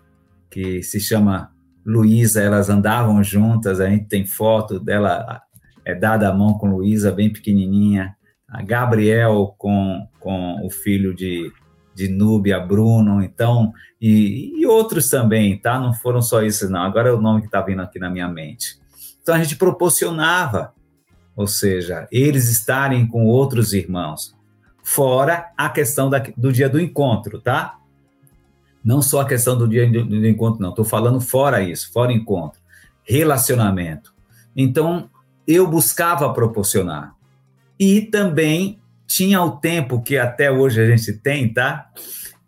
que se chama Luísa, elas andavam juntas, a gente tem foto dela é dada a mão com Luísa, bem pequenininha. A Gabriel com, com o filho de, de Núbia, Bruno, então, e, e outros também, tá? Não foram só isso, não. Agora é o nome que está vindo aqui na minha mente. Então a gente proporcionava, ou seja, eles estarem com outros irmãos. Fora a questão da, do dia do encontro, tá? Não só a questão do dia do, do encontro, não. Estou falando fora isso, fora encontro. Relacionamento. Então, eu buscava proporcionar. E também tinha o tempo que até hoje a gente tem, tá?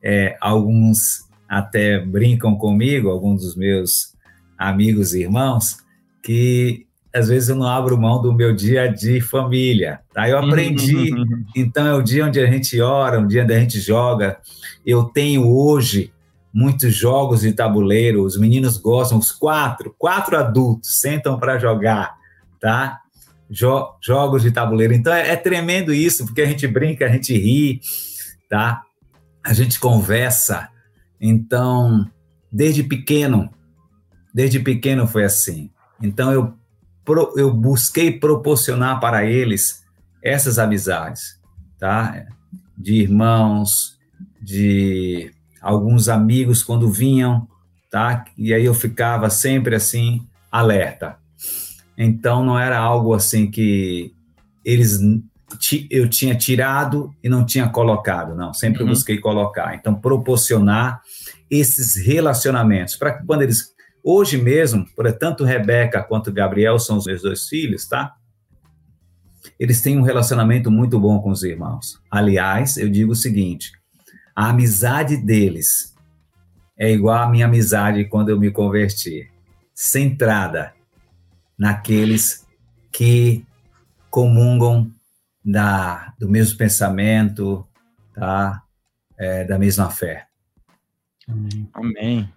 É, alguns até brincam comigo, alguns dos meus amigos e irmãos, que às vezes eu não abro mão do meu dia de família, tá? Eu aprendi, então é o dia onde a gente ora, o dia onde a gente joga. Eu tenho hoje muitos jogos de tabuleiro, os meninos gostam, os quatro, quatro adultos sentam para jogar, tá? Jo jogos de tabuleiro. Então é, é, tremendo isso, porque a gente brinca, a gente ri, tá? A gente conversa. Então, desde pequeno, desde pequeno foi assim. Então eu pro, eu busquei proporcionar para eles essas amizades, tá? De irmãos, de alguns amigos quando vinham, tá? E aí eu ficava sempre assim alerta. Então não era algo assim que eles eu tinha tirado e não tinha colocado, não. Sempre uhum. busquei colocar. Então proporcionar esses relacionamentos para que quando eles hoje mesmo, tanto Rebeca quanto Gabriel são os meus dois filhos, tá? Eles têm um relacionamento muito bom com os irmãos. Aliás, eu digo o seguinte: a amizade deles é igual à minha amizade quando eu me converti, centrada naqueles que comungam da, do mesmo pensamento, tá? É, da mesma fé. Amém. Amém.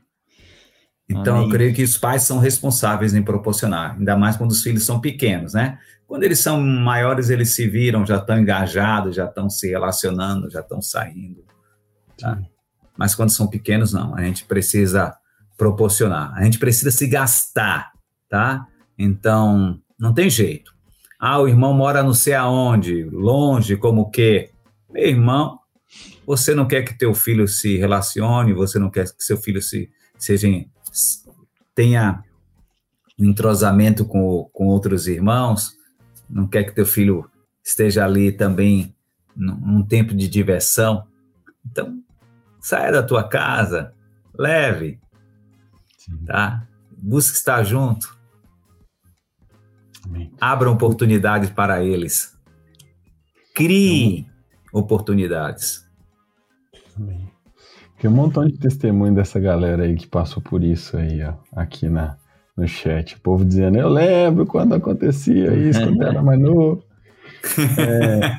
Então, Amém. eu creio que os pais são responsáveis em proporcionar, ainda mais quando os filhos são pequenos, né? Quando eles são maiores, eles se viram, já estão engajados, já estão se relacionando, já estão saindo. Tá? Mas quando são pequenos, não. A gente precisa proporcionar. A gente precisa se gastar, tá? Então, não tem jeito. Ah, o irmão mora não sei aonde, longe, como que. Meu irmão, você não quer que teu filho se relacione, você não quer que seu filho se seja tenha um entrosamento com, com outros irmãos, não quer que teu filho esteja ali também num, tempo de diversão. Então, Saia da tua casa, leve, Sim. tá? Busque estar junto. Amém. Abra oportunidades para eles. Crie, oportunidades. Tem um montão de testemunho dessa galera aí que passou por isso aí, ó, aqui na, no chat. O povo dizendo, eu lembro quando acontecia isso, quando era mais novo. É...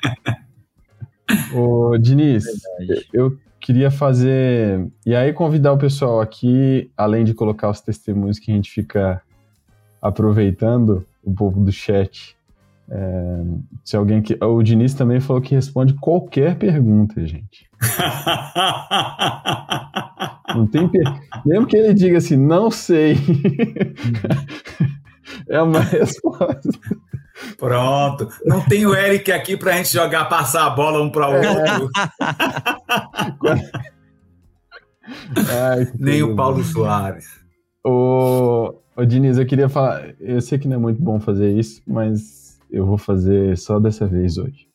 Ô, Diniz, eu queria fazer. E aí, convidar o pessoal aqui, além de colocar os testemunhos que a gente fica aproveitando, o povo do chat. É, se alguém que. O Diniz também falou que responde qualquer pergunta, gente. Não tem. Per... Mesmo que ele diga assim, não sei. é uma resposta. Pronto. Não tem o Eric aqui para a gente jogar, passar a bola um para o outro. Ai, Nem o Paulo bom. Soares. Ô, ô, Diniz, eu queria falar. Eu sei que não é muito bom fazer isso, mas eu vou fazer só dessa vez hoje.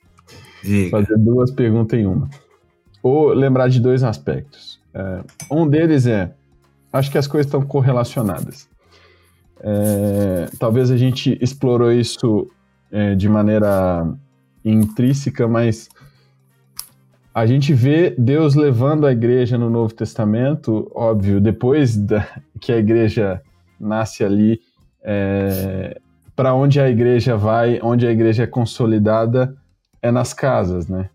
Diga. Fazer duas perguntas em uma. Ou lembrar de dois aspectos. É, um deles é: acho que as coisas estão correlacionadas. É, talvez a gente explorou isso é, de maneira intrínseca, mas a gente vê Deus levando a igreja no Novo Testamento, óbvio, depois da, que a igreja nasce ali, é, para onde a igreja vai, onde a igreja é consolidada, é nas casas, né?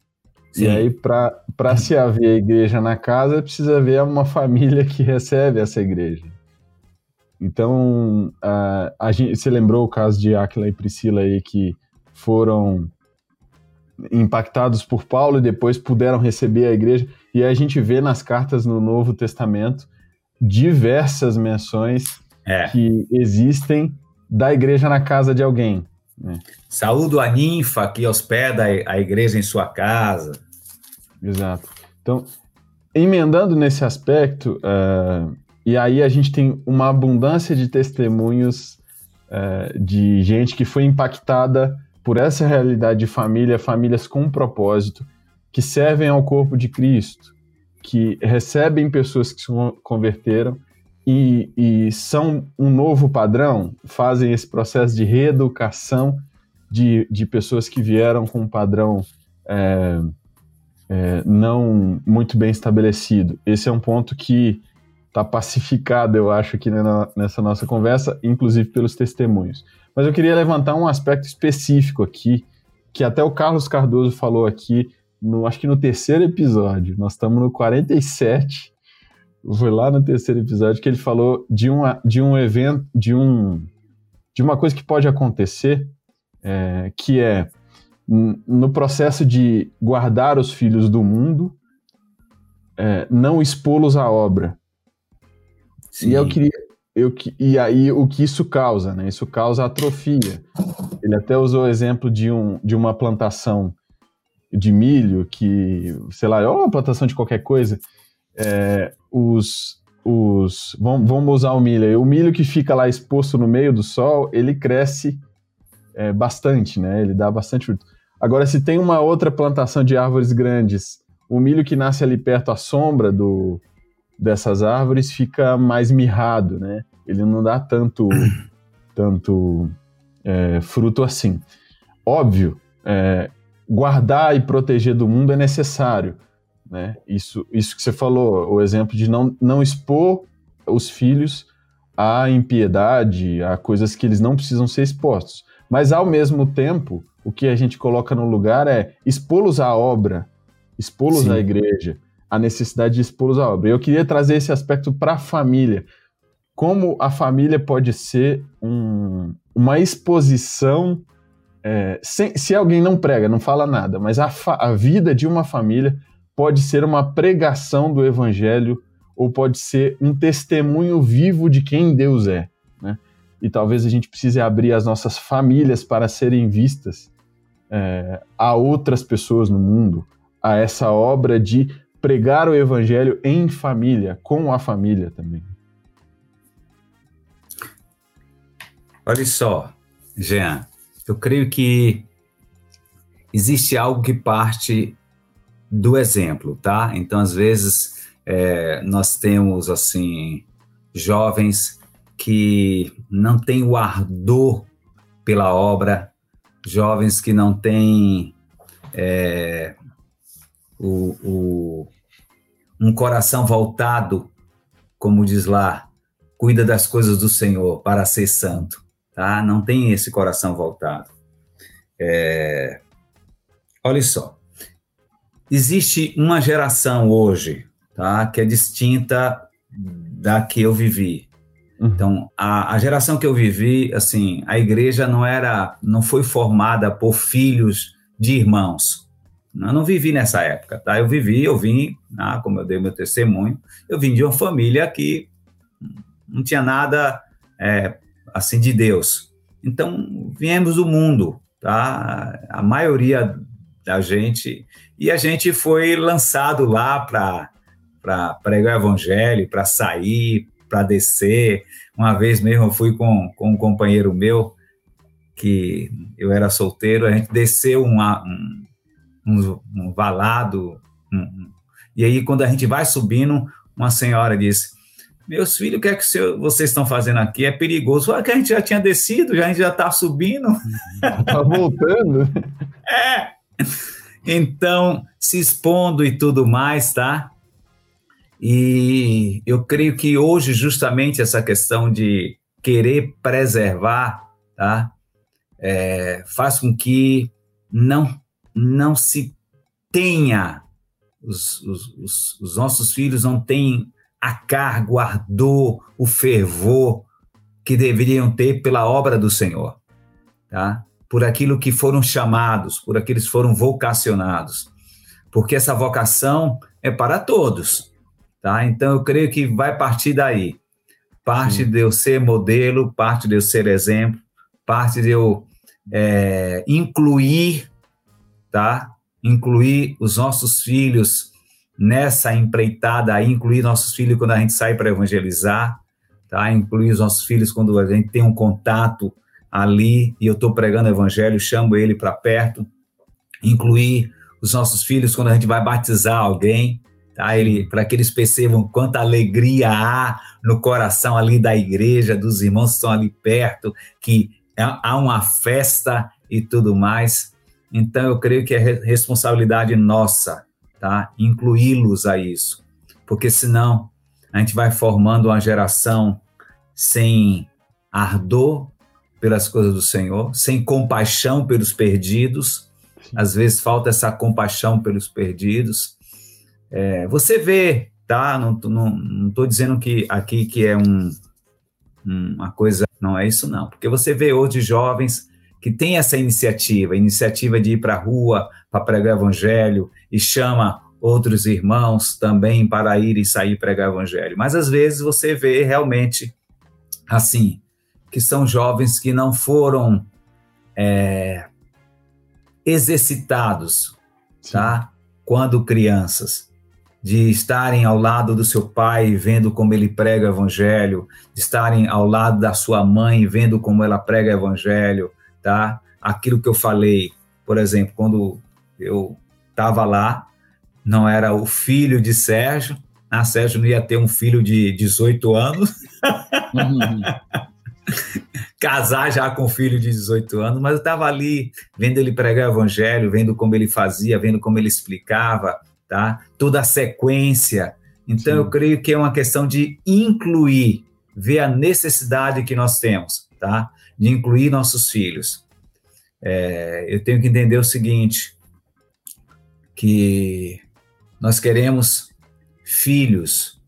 Sim. E aí, para se haver a igreja na casa, precisa haver uma família que recebe essa igreja. Então, a, a gente, você lembrou o caso de Aquila e Priscila aí que foram impactados por Paulo e depois puderam receber a igreja. E a gente vê nas cartas no Novo Testamento diversas menções é. que existem da igreja na casa de alguém. Né? Saúdo a ninfa que hospeda a igreja em sua casa. Exato. Então, emendando nesse aspecto, uh, e aí a gente tem uma abundância de testemunhos uh, de gente que foi impactada por essa realidade de família, famílias com propósito, que servem ao corpo de Cristo, que recebem pessoas que se converteram e, e são um novo padrão, fazem esse processo de reeducação de, de pessoas que vieram com um padrão é, é, não muito bem estabelecido. Esse é um ponto que está pacificado, eu acho, aqui nessa nossa conversa, inclusive pelos testemunhos. Mas eu queria levantar um aspecto específico aqui, que até o Carlos Cardoso falou aqui, no, acho que no terceiro episódio. Nós estamos no 47. Foi lá no terceiro episódio que ele falou de, uma, de um evento, de, um, de uma coisa que pode acontecer, é, que é no processo de guardar os filhos do mundo, é, não expô-los à obra. Sim. E eu queria. Eu, e aí o que isso causa, né? Isso causa atrofia. Ele até usou o exemplo de, um, de uma plantação de milho que, sei lá, ou uma plantação de qualquer coisa. É, os, os vamos, vamos usar o milho. O milho que fica lá exposto no meio do sol, ele cresce é, bastante, né? Ele dá bastante fruto. Agora, se tem uma outra plantação de árvores grandes, o milho que nasce ali perto à sombra do, dessas árvores fica mais mirrado, né? Ele não dá tanto, tanto é, fruto assim. Óbvio, é, guardar e proteger do mundo é necessário, né? Isso, isso que você falou, o exemplo de não, não expor os filhos à impiedade, a coisas que eles não precisam ser expostos. Mas, ao mesmo tempo, o que a gente coloca no lugar é expô-los à obra, expô-los à igreja, a necessidade de expô-los à obra. Eu queria trazer esse aspecto para a família. Como a família pode ser um, uma exposição. É, sem, se alguém não prega, não fala nada, mas a, a vida de uma família pode ser uma pregação do evangelho ou pode ser um testemunho vivo de quem Deus é. Né? E talvez a gente precise abrir as nossas famílias para serem vistas é, a outras pessoas no mundo, a essa obra de pregar o evangelho em família, com a família também. Olha só, Jean, eu creio que existe algo que parte do exemplo, tá? Então, às vezes, é, nós temos, assim, jovens que não têm o ardor pela obra, jovens que não têm é, o, o, um coração voltado, como diz lá, cuida das coisas do Senhor para ser santo, tá? Não tem esse coração voltado. É, olha só, existe uma geração hoje, tá? Que é distinta da que eu vivi. Uhum. Então, a, a, geração que eu vivi, assim, a igreja não era, não foi formada por filhos de irmãos. Eu não vivi nessa época, tá? Eu vivi, eu vim, ah, como eu dei meu testemunho, eu vim de uma família que não tinha nada é, assim de Deus. Então, viemos do mundo, tá? A maioria da gente, e a gente foi lançado lá para pregar o evangelho, para sair, para descer. Uma vez mesmo eu fui com, com um companheiro meu, que eu era solteiro, a gente desceu uma, um, um, um valado, um, e aí quando a gente vai subindo, uma senhora disse, meus filhos, o que é que vocês estão fazendo aqui? É perigoso. Olha que a gente já tinha descido, já, a gente já está subindo. Está voltando. é. Então, se expondo e tudo mais, tá? E eu creio que hoje, justamente, essa questão de querer preservar, tá? É, faz com que não, não se tenha, os, os, os, os nossos filhos não tenham a carga, o ardor, o fervor que deveriam ter pela obra do Senhor, tá? Por aquilo que foram chamados, por aqueles que foram vocacionados. Porque essa vocação é para todos, tá? Então eu creio que vai partir daí. Parte Sim. de eu ser modelo, parte de eu ser exemplo, parte de eu é, incluir, tá? Incluir os nossos filhos nessa empreitada aí, incluir nossos filhos quando a gente sai para evangelizar, tá? Incluir os nossos filhos quando a gente tem um contato ali e eu estou pregando o evangelho, chamo ele para perto. Incluir os nossos filhos quando a gente vai batizar alguém, tá? Ele para que eles percebam quanta alegria há no coração ali da igreja, dos irmãos que estão ali perto, que há uma festa e tudo mais. Então eu creio que é responsabilidade nossa tá? Incluí-los a isso, porque senão a gente vai formando uma geração sem ardor pelas coisas do Senhor, sem compaixão pelos perdidos. Às vezes falta essa compaixão pelos perdidos. É, você vê, tá? Não, não, não estou dizendo que aqui que é um, uma coisa, não é isso não, porque você vê hoje jovens que têm essa iniciativa, iniciativa de ir para a rua para pregar o evangelho, e chama outros irmãos também para ir e sair pregar o evangelho. Mas às vezes você vê realmente assim que são jovens que não foram é, exercitados, Sim. tá? Quando crianças, de estarem ao lado do seu pai, vendo como ele prega o evangelho, de estarem ao lado da sua mãe, vendo como ela prega o evangelho, tá? Aquilo que eu falei, por exemplo, quando eu estava lá, não era o filho de Sérgio, ah, Sérgio não ia ter um filho de 18 anos, uhum. casar já com um filho de 18 anos, mas eu estava ali vendo ele pregar o evangelho, vendo como ele fazia, vendo como ele explicava, tá? Toda a sequência. Então Sim. eu creio que é uma questão de incluir, ver a necessidade que nós temos, tá? De incluir nossos filhos. É, eu tenho que entender o seguinte: que nós queremos filhos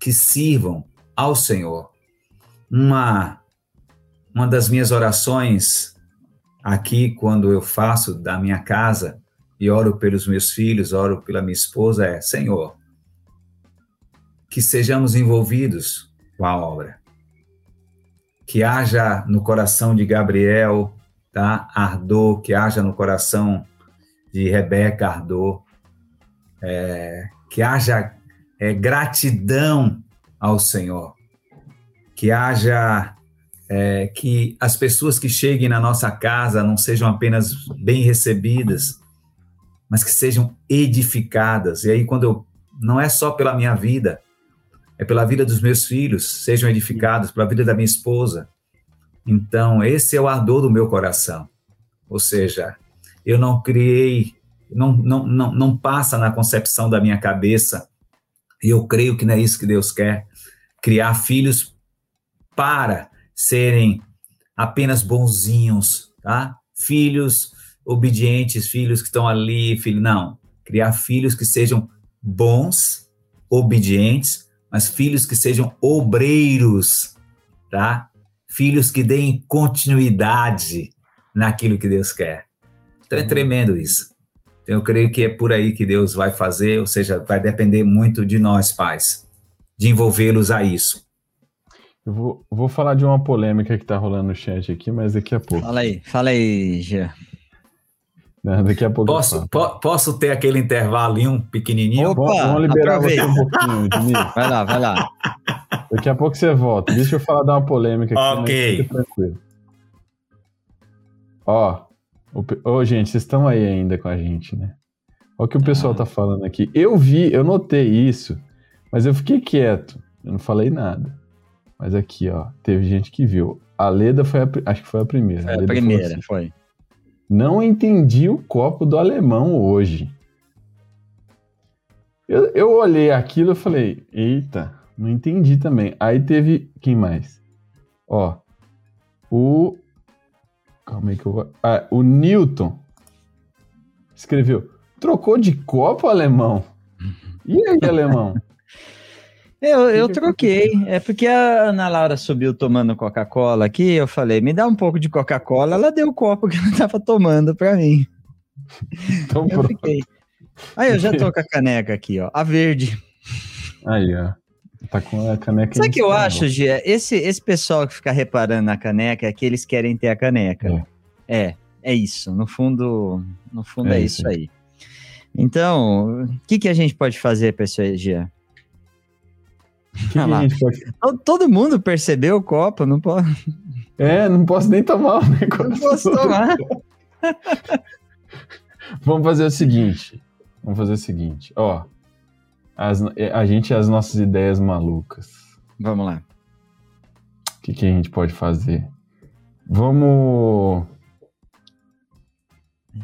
que sirvam ao Senhor. Uma, uma das minhas orações aqui, quando eu faço da minha casa e oro pelos meus filhos, oro pela minha esposa, é: Senhor, que sejamos envolvidos com a obra. Que haja no coração de Gabriel, tá? Ardor, que haja no coração de Rebeca Ardor, é, que haja é, gratidão ao Senhor, que haja é, que as pessoas que cheguem na nossa casa não sejam apenas bem recebidas, mas que sejam edificadas. E aí, quando eu não é só pela minha vida, é pela vida dos meus filhos, sejam edificados, pela vida da minha esposa. Então, esse é o ardor do meu coração. Ou seja, eu não criei, não, não, não, não passa na concepção da minha cabeça, e eu creio que não é isso que Deus quer, criar filhos para serem apenas bonzinhos, tá? Filhos obedientes, filhos que estão ali, filho, não. Criar filhos que sejam bons, obedientes, mas filhos que sejam obreiros, tá? Filhos que deem continuidade naquilo que Deus quer. Então é tremendo isso. Então eu creio que é por aí que Deus vai fazer, ou seja, vai depender muito de nós, pais, de envolvê-los a isso. Eu vou, vou falar de uma polêmica que está rolando no chat aqui, mas daqui a pouco. Fala aí, fala aí, Jean. Não, daqui a pouco. Posso, po posso ter aquele intervalinho pequenininho? Opa, vamos liberar aproveita. você um pouquinho, Diniz. Vai lá, vai lá. Daqui a pouco você volta. Deixa eu falar de uma polêmica aqui. Ok. Tranquilo. Ó, ô, oh, gente, vocês estão aí ainda com a gente, né? Olha o que o pessoal ah. tá falando aqui. Eu vi, eu notei isso, mas eu fiquei quieto. Eu não falei nada. Mas aqui, ó, teve gente que viu. A Leda foi a, acho que foi a primeira. Foi a, a primeira, assim, foi. Não entendi o copo do alemão hoje. Eu, eu olhei aquilo e falei, eita, não entendi também. Aí teve, quem mais? Ó, o... Calma aí que eu vou... Ah, o Newton escreveu, trocou de copo, alemão? E aí, alemão? Eu, eu troquei. É porque a Ana Laura subiu tomando Coca-Cola aqui. Eu falei, me dá um pouco de Coca-Cola. Ela deu o copo que ela estava tomando para mim. Então, eu fiquei. Aí eu já tô com a caneca aqui, ó. A verde. Aí, ó. Tá com a caneca. Sabe o que eu acho, Gia? Esse, esse pessoal que fica reparando na caneca é que eles querem ter a caneca. É, é, é isso. No fundo, no fundo é, é isso aí. Então, o que, que a gente pode fazer aí, Gia? Que que pode... Todo mundo percebeu o copo, não pode. É, não posso nem tomar o negócio. Não posso tomar. Vamos fazer o seguinte. Vamos fazer o seguinte. Ó, as, a gente as nossas ideias malucas. Vamos lá. O que, que a gente pode fazer? Vamos.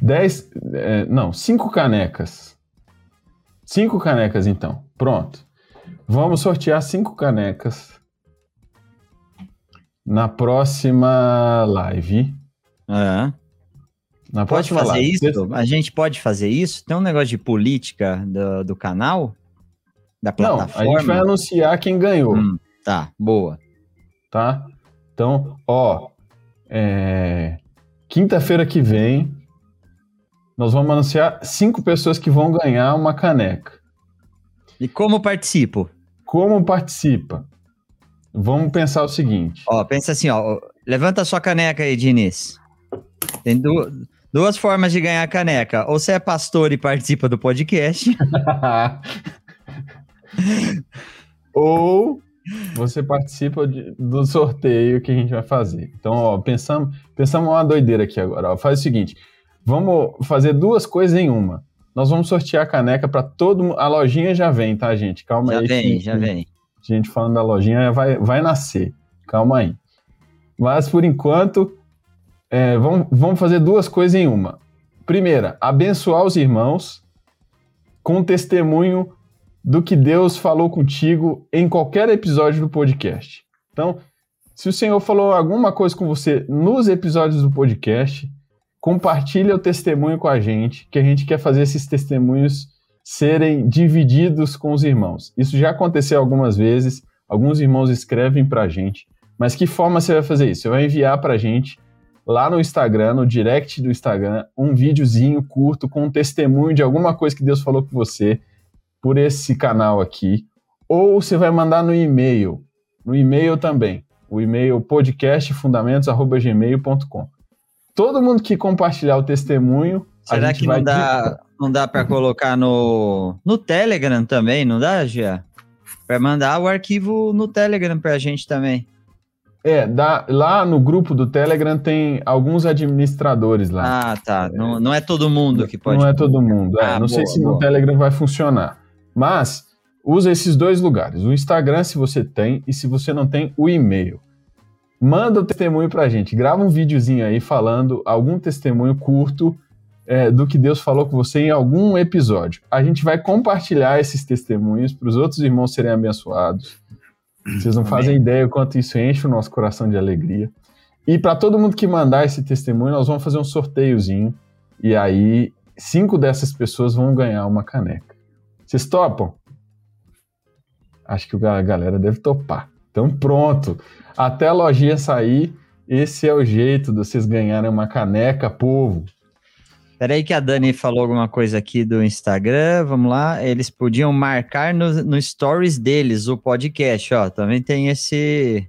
Dez. É, não, cinco canecas. Cinco canecas, então. Pronto. Vamos sortear cinco canecas na próxima live. É. Na pode fazer live. isso? A gente pode fazer isso? Tem um negócio de política do, do canal? Da plataforma? Não, a gente vai anunciar quem ganhou. Hum, tá, boa. Tá? Então, ó, é... quinta-feira que vem, nós vamos anunciar cinco pessoas que vão ganhar uma caneca. E como participo? Como participa? Vamos pensar o seguinte. Ó, pensa assim, ó. Levanta a sua caneca aí, Diniz. Tem du duas formas de ganhar caneca. Ou você é pastor e participa do podcast. Ou você participa de, do sorteio que a gente vai fazer. Então, ó, pensamos, pensamos uma doideira aqui agora. Ó. Faz o seguinte: vamos fazer duas coisas em uma. Nós vamos sortear a caneca para todo mundo. A lojinha já vem, tá, gente? Calma já aí. Já vem, já vem. Gente falando da lojinha vai, vai nascer. Calma aí. Mas por enquanto, é, vamos, vamos fazer duas coisas em uma. Primeira, abençoar os irmãos com testemunho do que Deus falou contigo em qualquer episódio do podcast. Então, se o Senhor falou alguma coisa com você nos episódios do podcast, compartilha o testemunho com a gente, que a gente quer fazer esses testemunhos serem divididos com os irmãos. Isso já aconteceu algumas vezes, alguns irmãos escrevem para a gente, mas que forma você vai fazer isso? Você vai enviar para a gente lá no Instagram, no direct do Instagram, um videozinho curto com um testemunho de alguma coisa que Deus falou com você por esse canal aqui, ou você vai mandar no e-mail, no e-mail também, o e-mail podcastfundamentos@gmail.com todo mundo que compartilhar o testemunho. Será que não dá, não dá para colocar no, no Telegram também? Não dá, Gia? Para mandar o arquivo no Telegram para a gente também. É, dá, lá no grupo do Telegram tem alguns administradores lá. Ah, tá. Não, não é todo mundo que pode. Não é todo mundo. É, ah, não boa, sei se boa. no Telegram vai funcionar. Mas usa esses dois lugares: o Instagram, se você tem, e se você não tem, o e-mail. Manda o testemunho pra gente. Grava um videozinho aí falando algum testemunho curto é, do que Deus falou com você em algum episódio. A gente vai compartilhar esses testemunhos para os outros irmãos serem abençoados. Vocês não fazem ideia o quanto isso enche o nosso coração de alegria. E para todo mundo que mandar esse testemunho, nós vamos fazer um sorteiozinho. E aí, cinco dessas pessoas vão ganhar uma caneca. Vocês topam? Acho que a galera deve topar. Então, pronto. Até a lojinha sair, esse é o jeito de vocês ganharem uma caneca, povo. Peraí que a Dani falou alguma coisa aqui do Instagram, vamos lá. Eles podiam marcar no, no stories deles o podcast, ó. Também tem esse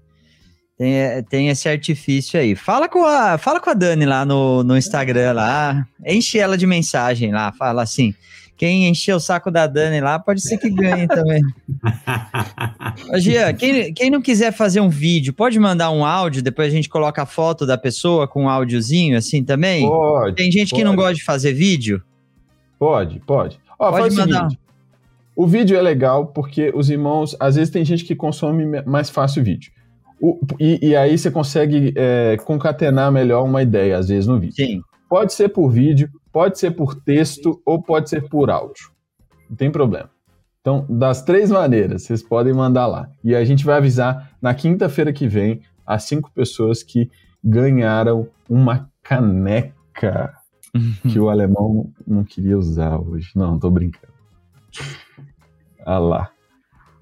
tem, tem esse artifício aí. Fala com a, fala com a Dani lá no, no Instagram lá. Enche ela de mensagem lá, fala assim: quem encher o saco da Dani lá, pode ser que ganhe também. Gia, quem, quem não quiser fazer um vídeo, pode mandar um áudio, depois a gente coloca a foto da pessoa com um áudiozinho assim também? Pode. Tem gente pode. que não gosta de fazer vídeo? Pode, pode. Ó, Pode faz o mandar. seguinte. O vídeo é legal porque os irmãos, às vezes tem gente que consome me- mais fácil o vídeo. O- e, e aí você consegue é, concatenar melhor uma ideia, às vezes, no vídeo. Sim. Pode ser por vídeo, pode ser por texto ou pode ser por áudio. Não tem problema. Então, das três maneiras, vocês podem mandar lá. E a gente vai avisar na quinta-feira que vem as cinco pessoas que ganharam uma caneca que o alemão não queria usar hoje. Não, tô brincando. Ah lá.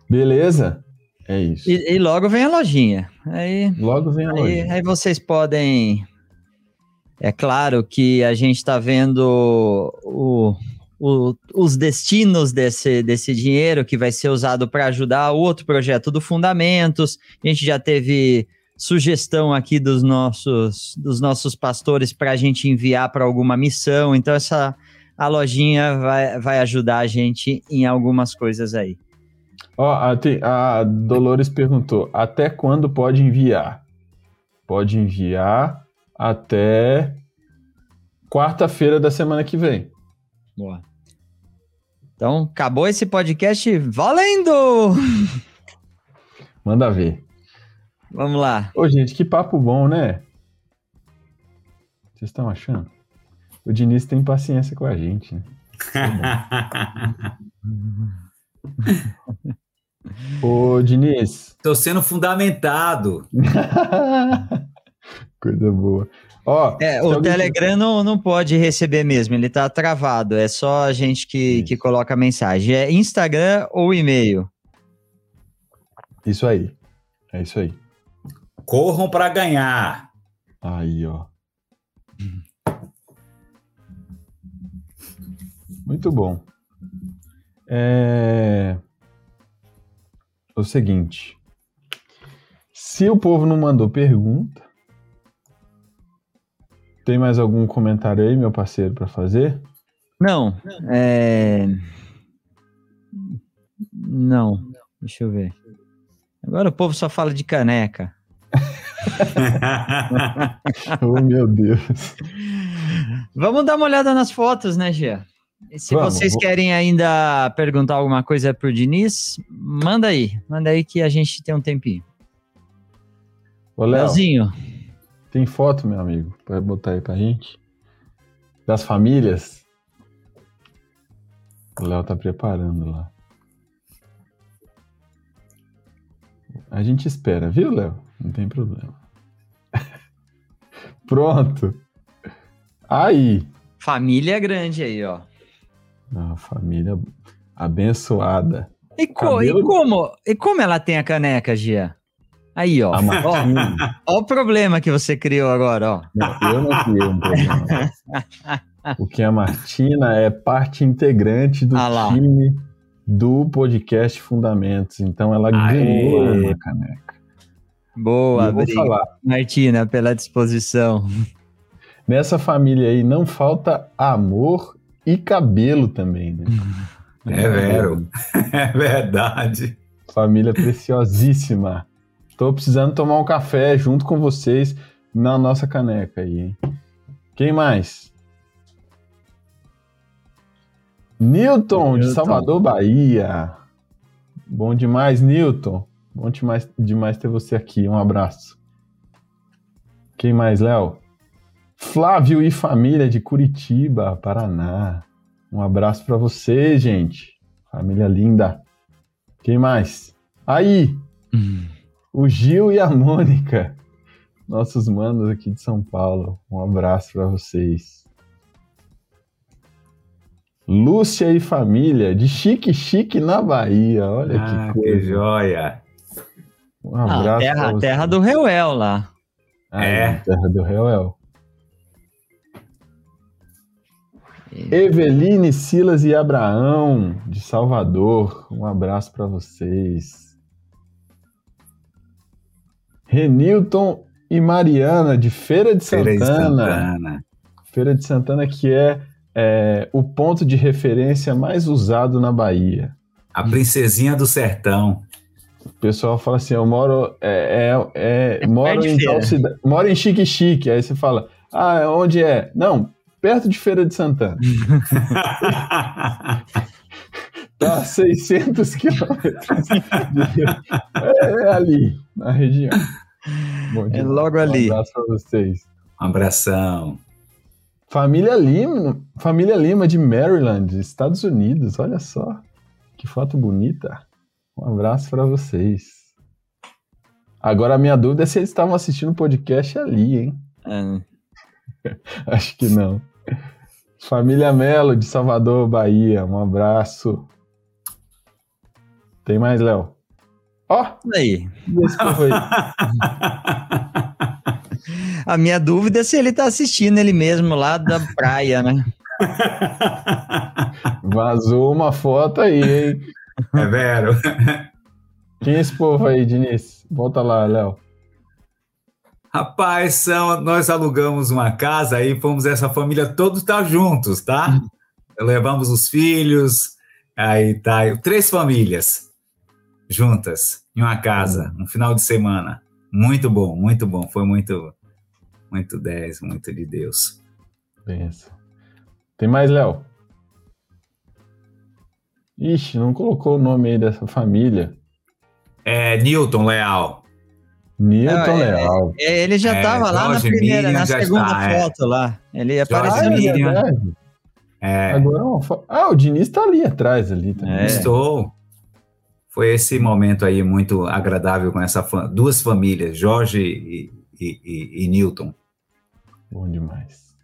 Beleza? É isso. E, e logo vem a lojinha. Aí, Logo vem a aí, loja. aí vocês podem. É claro que a gente está vendo o, o- os destinos desse, desse dinheiro que vai ser usado para ajudar o outro projeto do Fundamentos. A gente já teve sugestão aqui dos nossos, dos nossos pastores para a gente enviar para alguma missão. Então, essa a lojinha vai, vai ajudar a gente em algumas coisas aí. Ó, a, a Dolores perguntou: até quando pode enviar? Pode enviar até quarta-feira da semana que vem. Boa. Então, acabou esse podcast valendo! Manda ver. Vamos lá. Ô, gente, que papo bom, né? Vocês estão achando? O Diniz tem paciência com a gente, né? Ô, Diniz. Estou sendo fundamentado. Coisa boa. Ó, É, o Telegram não, não pode receber mesmo, ele tá travado. É só a gente que, que coloca a mensagem. É Instagram ou e-mail? Isso aí. É isso aí. Corram para ganhar. Aí, ó. Muito bom. É... O seguinte. Se o povo não mandou pergunta, tem mais algum comentário aí, meu parceiro, para fazer? Não. É... Não. Deixa eu ver. Agora o povo só fala de caneca. oh, meu Deus. Vamos dar uma olhada nas fotos, né, Gia? E se Vamos, vocês querem ainda perguntar alguma coisa pro Diniz, manda aí. Manda aí que a gente tem um tempinho. Ô, Léo, Leozinho, tem foto, meu amigo, para botar aí pra gente? Das famílias? O Léo tá preparando lá. A gente espera, viu, Léo? Não tem problema. Pronto. Aí. família grande aí, ó. A família abençoada. E, co- e Cabelo- como, e como ela tem a caneca, Gia? Aí, ó. A Martina. Ó o problema que você criou agora, ó. Não, eu não criei um problema. Porque a Martina é parte integrante do Ah time do podcast Fundamentos. Então ela Aê. ganhou uma caneca. Boa, obrigado, falar, Martina, pela disposição. nessa família aí não falta amor e cabelo também, né? É vero. É verdade. Família preciosíssima. Tô precisando tomar um café junto com vocês na nossa caneca aí, hein? Quem mais? Newton, de. Salvador, Bahia. Bom demais, Newton. Bom demais, demais ter você aqui. Um abraço. Quem mais, Léo? Flávio e família de Curitiba, Paraná. Um abraço para você, gente. Família linda. Quem mais? Aí, hum. O Gil e a Mônica, nossos manos aqui de São Paulo. Um abraço para vocês. Lúcia e família, de Chique Chique na Bahia. Olha ah, que coisa. Que joia. Um abraço. Ah, terra, terra do Reuel lá. Ah, é. Terra do Reuel. Eveline, Silas e Abraão, de Salvador. Um abraço para vocês. Renilton e Mariana, de Feira de Feira Santana. De Santana. Feira de Santana, que é, é, o ponto de referência mais usado na Bahia. A princesinha do sertão. O pessoal fala assim: eu moro, é, é, é moro, em tal cidade, moro em Chique Chique. Aí você fala: ah, onde é? Não, perto de Feira de Santana. tá a 600 quilômetros. É, é, ali, na região. Bom, é logo ali. Um abraço para vocês. Um abração. Família Lima, família Lima de Maryland, Estados Unidos. Olha só, que foto bonita. Um abraço para vocês. Agora a minha dúvida é se eles estavam assistindo o podcast ali, hein? É. Acho que não. Família Melo, de Salvador, Bahia. Um abraço. Tem mais, Léo? Ó! Oh, aí. aí. A minha dúvida é se ele tá assistindo ele mesmo lá da praia, né? Vazou uma foto aí, hein? É vero. Quem é esse povo aí, Diniz? Volta lá, Léo. Rapaz, são, nós alugamos uma casa e fomos essa família todos estar tá juntos, tá? Uhum. Levamos os filhos, aí tá, três famílias juntas em uma casa, um final de semana. Muito bom, muito bom. Foi muito, muito 10, muito de Deus. Benção. Tem mais, Léo? Ixi, não colocou o nome aí dessa família. É Newton Leal. Newton é, Leal. É, ele já estava é, lá na primeira, Miriam na segunda está, é. foto lá. Ele apareceu. Ah, é, Agora, ah, o Diniz está ali atrás ali também. Estou. Foi esse momento aí muito agradável com essa duas famílias, Jorge e, e, e, e Newton. Bom demais.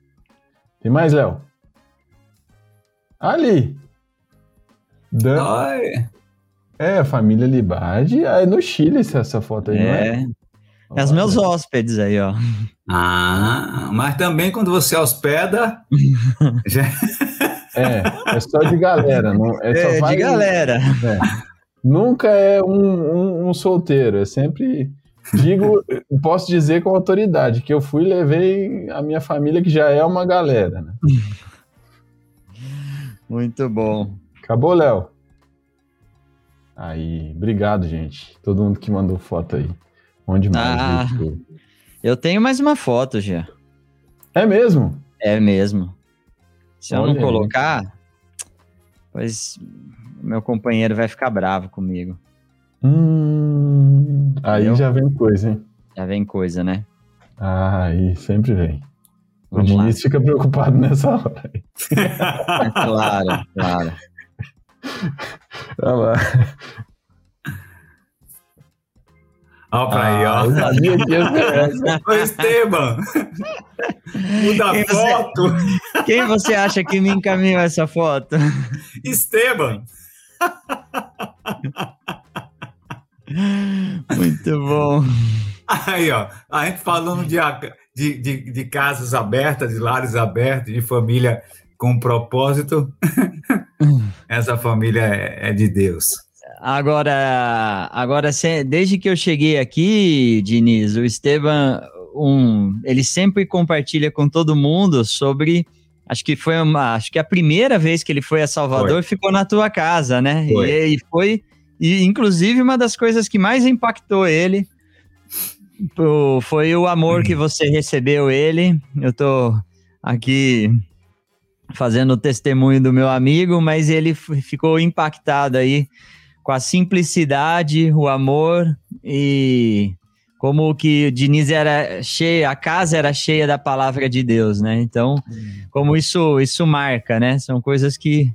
Tem mais, Léo? Ali. Dan... É, a família Libardi. É no Chile essa foto aí, é. não é? É os meus hóspedes aí, ó. Ah, mas também quando você hospeda. já... É, é só de galera. Não, é, é de galera. É. Nunca é um, um, um, solteiro, é sempre. Digo, posso dizer com autoridade que eu fui e levei a minha família, que já é uma galera, né? Muito bom. Acabou, Léo? Aí, obrigado, gente. Todo mundo que mandou foto aí. Onde mais? Ah, eu tenho mais uma foto já. É mesmo? É mesmo. Se Olha eu não colocar, aí. pois meu companheiro vai ficar bravo comigo. Hum, aí já vem coisa, hein? Já vem coisa, né? Ah, aí sempre vem. Vamos o Diniz fica preocupado nessa hora. claro, claro. Olha lá. Olha pra aí, ó. Eu sabia que. Ô, Esteban! Muda quem foto! Você, quem você acha que me encaminhou essa foto? Esteban! Muito bom. Aí, ó, a gente falando de, de, de, de casas abertas, de lares abertos, de família com propósito. Essa família é, é de Deus. Agora, agora desde que eu cheguei aqui, Diniz, o Esteban, um, ele sempre compartilha com todo mundo sobre. Acho que foi uma, acho que a primeira vez que ele foi a Salvador foi. ficou na tua casa, né? Foi. E, e foi, e inclusive uma das coisas que mais impactou ele foi o amor que você recebeu ele. Eu tô aqui fazendo o testemunho do meu amigo, mas ele ficou impactado aí com a simplicidade, o amor e como que o Diniz era cheio, a casa era cheia da palavra de Deus, né? Então, como isso isso marca, né? São coisas que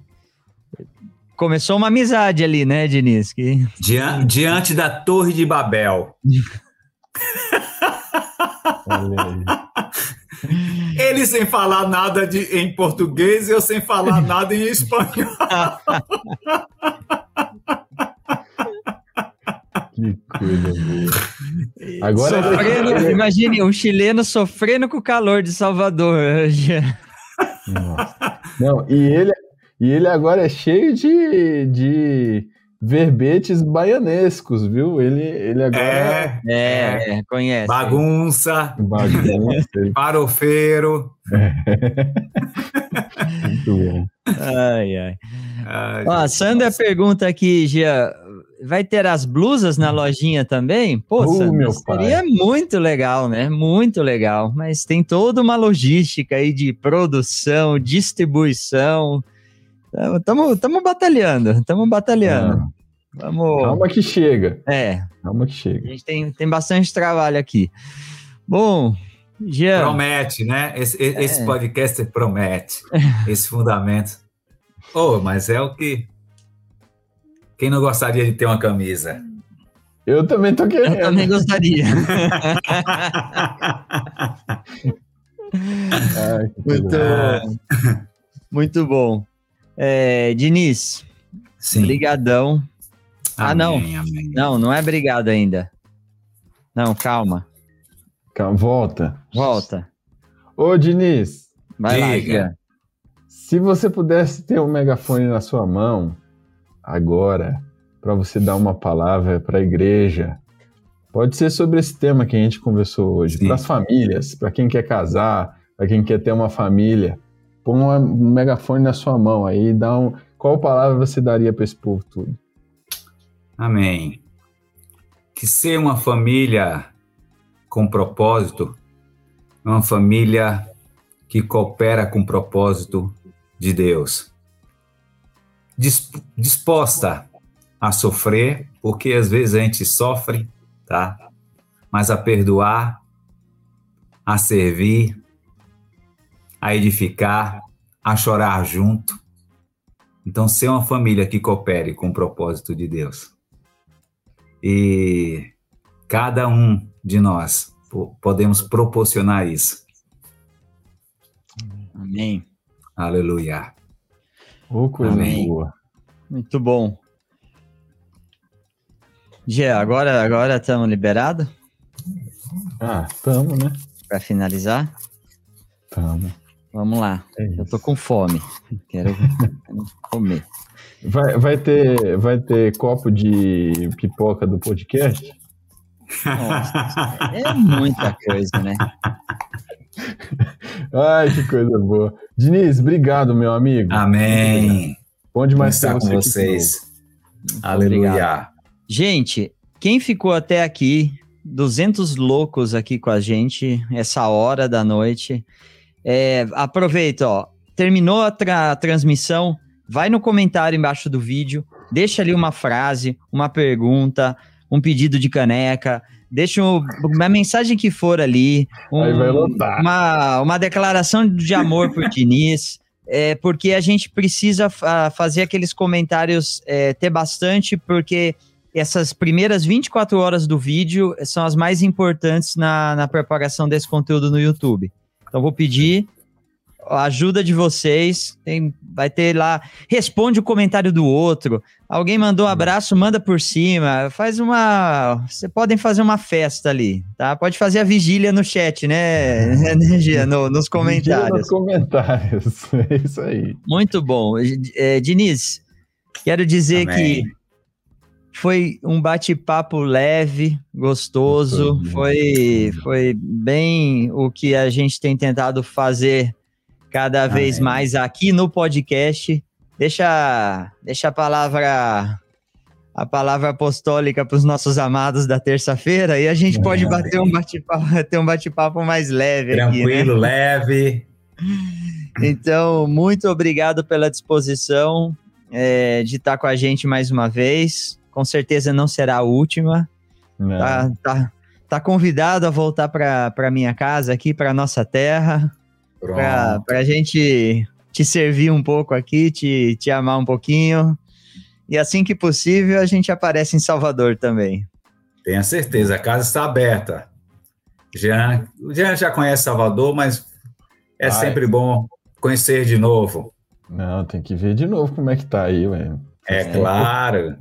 começou uma amizade ali, né, Diniz? Que... Diante, diante da Torre de Babel. Ele sem falar nada de, em português e eu sem falar nada em espanhol. Que coisa boa. Agora sofrendo, imagine um chileno sofrendo com o calor de Salvador. Nossa. Não, e ele, e ele agora é cheio de, de verbetes baianescos, viu? Ele, ele agora. É, é, é conhece. Bagunça. Bagunça. Farofeiro. Muito bom. Ai, ai. ai Ó, a Sandra pergunta aqui, Gia, vai ter as blusas na lojinha também? Pô, uh, meu seria pai. muito legal, né? Muito legal. Mas tem toda uma logística aí de produção, distribuição. Estamos batalhando, estamos batalhando. Ah. Vamos... Calma que chega. É. Calma que chega. A gente tem, tem bastante trabalho aqui. Bom, Jean... Promete, né? Esse, é. esse podcast promete. esse fundamento. Oh, mas é o que quem não gostaria de ter uma camisa? Eu também tô querendo. Eu também gostaria. Ai, muito, muito bom. É, Diniz, Sim. brigadão. ah, não. Amém. Não, não é obrigado ainda. Não, calma. Calma, volta. Volta. Ô, Diniz. Vai Diga. lá, Se você pudesse ter um megafone na sua mão, agora para você dar uma palavra para a igreja. Pode ser sobre esse tema que a gente conversou hoje, para as famílias, para quem quer casar, para quem quer ter uma família. Põe um megafone na sua mão aí, dá um, qual palavra você daria para esse povo tudo? Amém. Que ser uma família com propósito, uma família que coopera com o propósito de Deus disposta a sofrer, porque às vezes a gente sofre, tá? Mas a perdoar, a servir, a edificar, a chorar junto. Então, ser uma família que coopere com o propósito de Deus. E cada um de nós podemos proporcionar isso. Amém. Aleluia. Oh, coisa Amém. boa. Muito bom. Gê, agora agora estamos liberados? Ah, estamos, né? Para finalizar? Estamos. Vamos lá. É Eu tô com fome. Quero comer. Vai, vai, ter, vai ter copo de pipoca do podcast? Nossa, é muita coisa, né? Ai, que coisa boa. Diniz, obrigado, meu amigo. Amém. Bom demais estar com vocês. Aleluia. Obrigado. Gente, quem ficou até aqui, 200 loucos aqui com a gente, essa hora da noite, é, aproveita, ó, terminou a, tra transmissão, vai no comentário embaixo do vídeo, deixa ali uma frase, uma pergunta, um pedido de caneca, deixa uma mensagem que for ali, um, uma, uma declaração de amor por Diniz, é, porque a gente precisa fazer aqueles comentários, é, ter bastante, porque essas primeiras 24 horas do vídeo são as mais importantes na, na preparação desse conteúdo no YouTube. Então, vou pedir a ajuda de vocês. Tem, vai ter lá, responde o comentário do outro. Alguém mandou um abraço, manda por cima. Faz uma. Você podem fazer uma festa ali, tá? Pode fazer a vigília no chat, né, né no, nos comentários. nos comentários, é isso aí. Muito bom. É, Diniz, quero dizer Amém. que foi um bate-papo leve, gostoso. Foi, foi bem o que a gente tem tentado fazer cada Amém. vez mais aqui no podcast. Deixa, deixa a palavra a palavra apostólica para os nossos amados da terça-feira e a gente pode bater um bate-papo, ter um bate-papo mais leve Tranquilo, aqui, né? leve. Então, muito obrigado pela disposição é, de estar com a gente mais uma vez. Com certeza não será a última. Tá, tá, tá convidado a voltar para minha casa aqui, para nossa terra, para a gente te servir um pouco aqui, te, te amar um pouquinho. E assim que possível, a gente aparece em Salvador também. Tenha certeza, a casa está aberta. Jean, o Jean já conhece Salvador, mas é Vai. sempre bom conhecer de novo. Não, tem que ver de novo como é que tá aí, ué. É, é claro.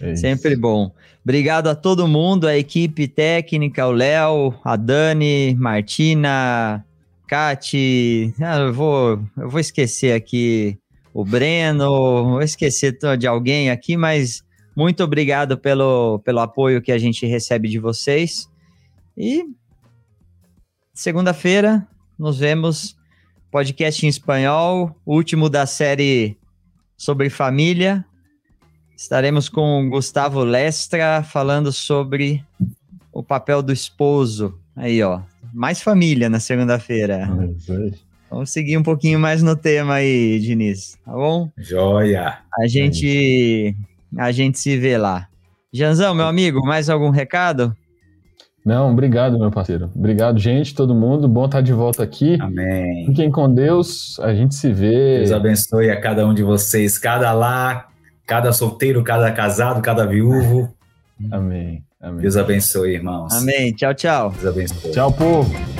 É sempre bom. Obrigado a todo mundo, a equipe técnica, o Léo, a Dani, Martina, Cati. Ah, eu, vou, eu vou esquecer aqui o Breno, vou esquecer de alguém aqui, mas muito obrigado pelo, pelo apoio que a gente recebe de vocês. E segunda-feira nos vemos. Podcast em espanhol, último da série sobre família. Estaremos com Gustavo Lestra falando sobre o papel do esposo. Aí, ó. Mais família na segunda-feira. Vamos seguir um pouquinho mais no tema aí, Diniz. Tá bom? Joia! A gente, a gente se vê lá. Janzão, meu amigo, mais algum recado? Não, obrigado, meu parceiro. Obrigado, gente, todo mundo. Bom estar de volta aqui. Amém. Fiquem com Deus. A gente se vê. Deus abençoe a cada um de vocês, cada lá, cada solteiro, cada casado, cada viúvo. Amém. Amém. Deus abençoe, irmãos. Amém. Tchau, tchau. Deus abençoe. Tchau, povo.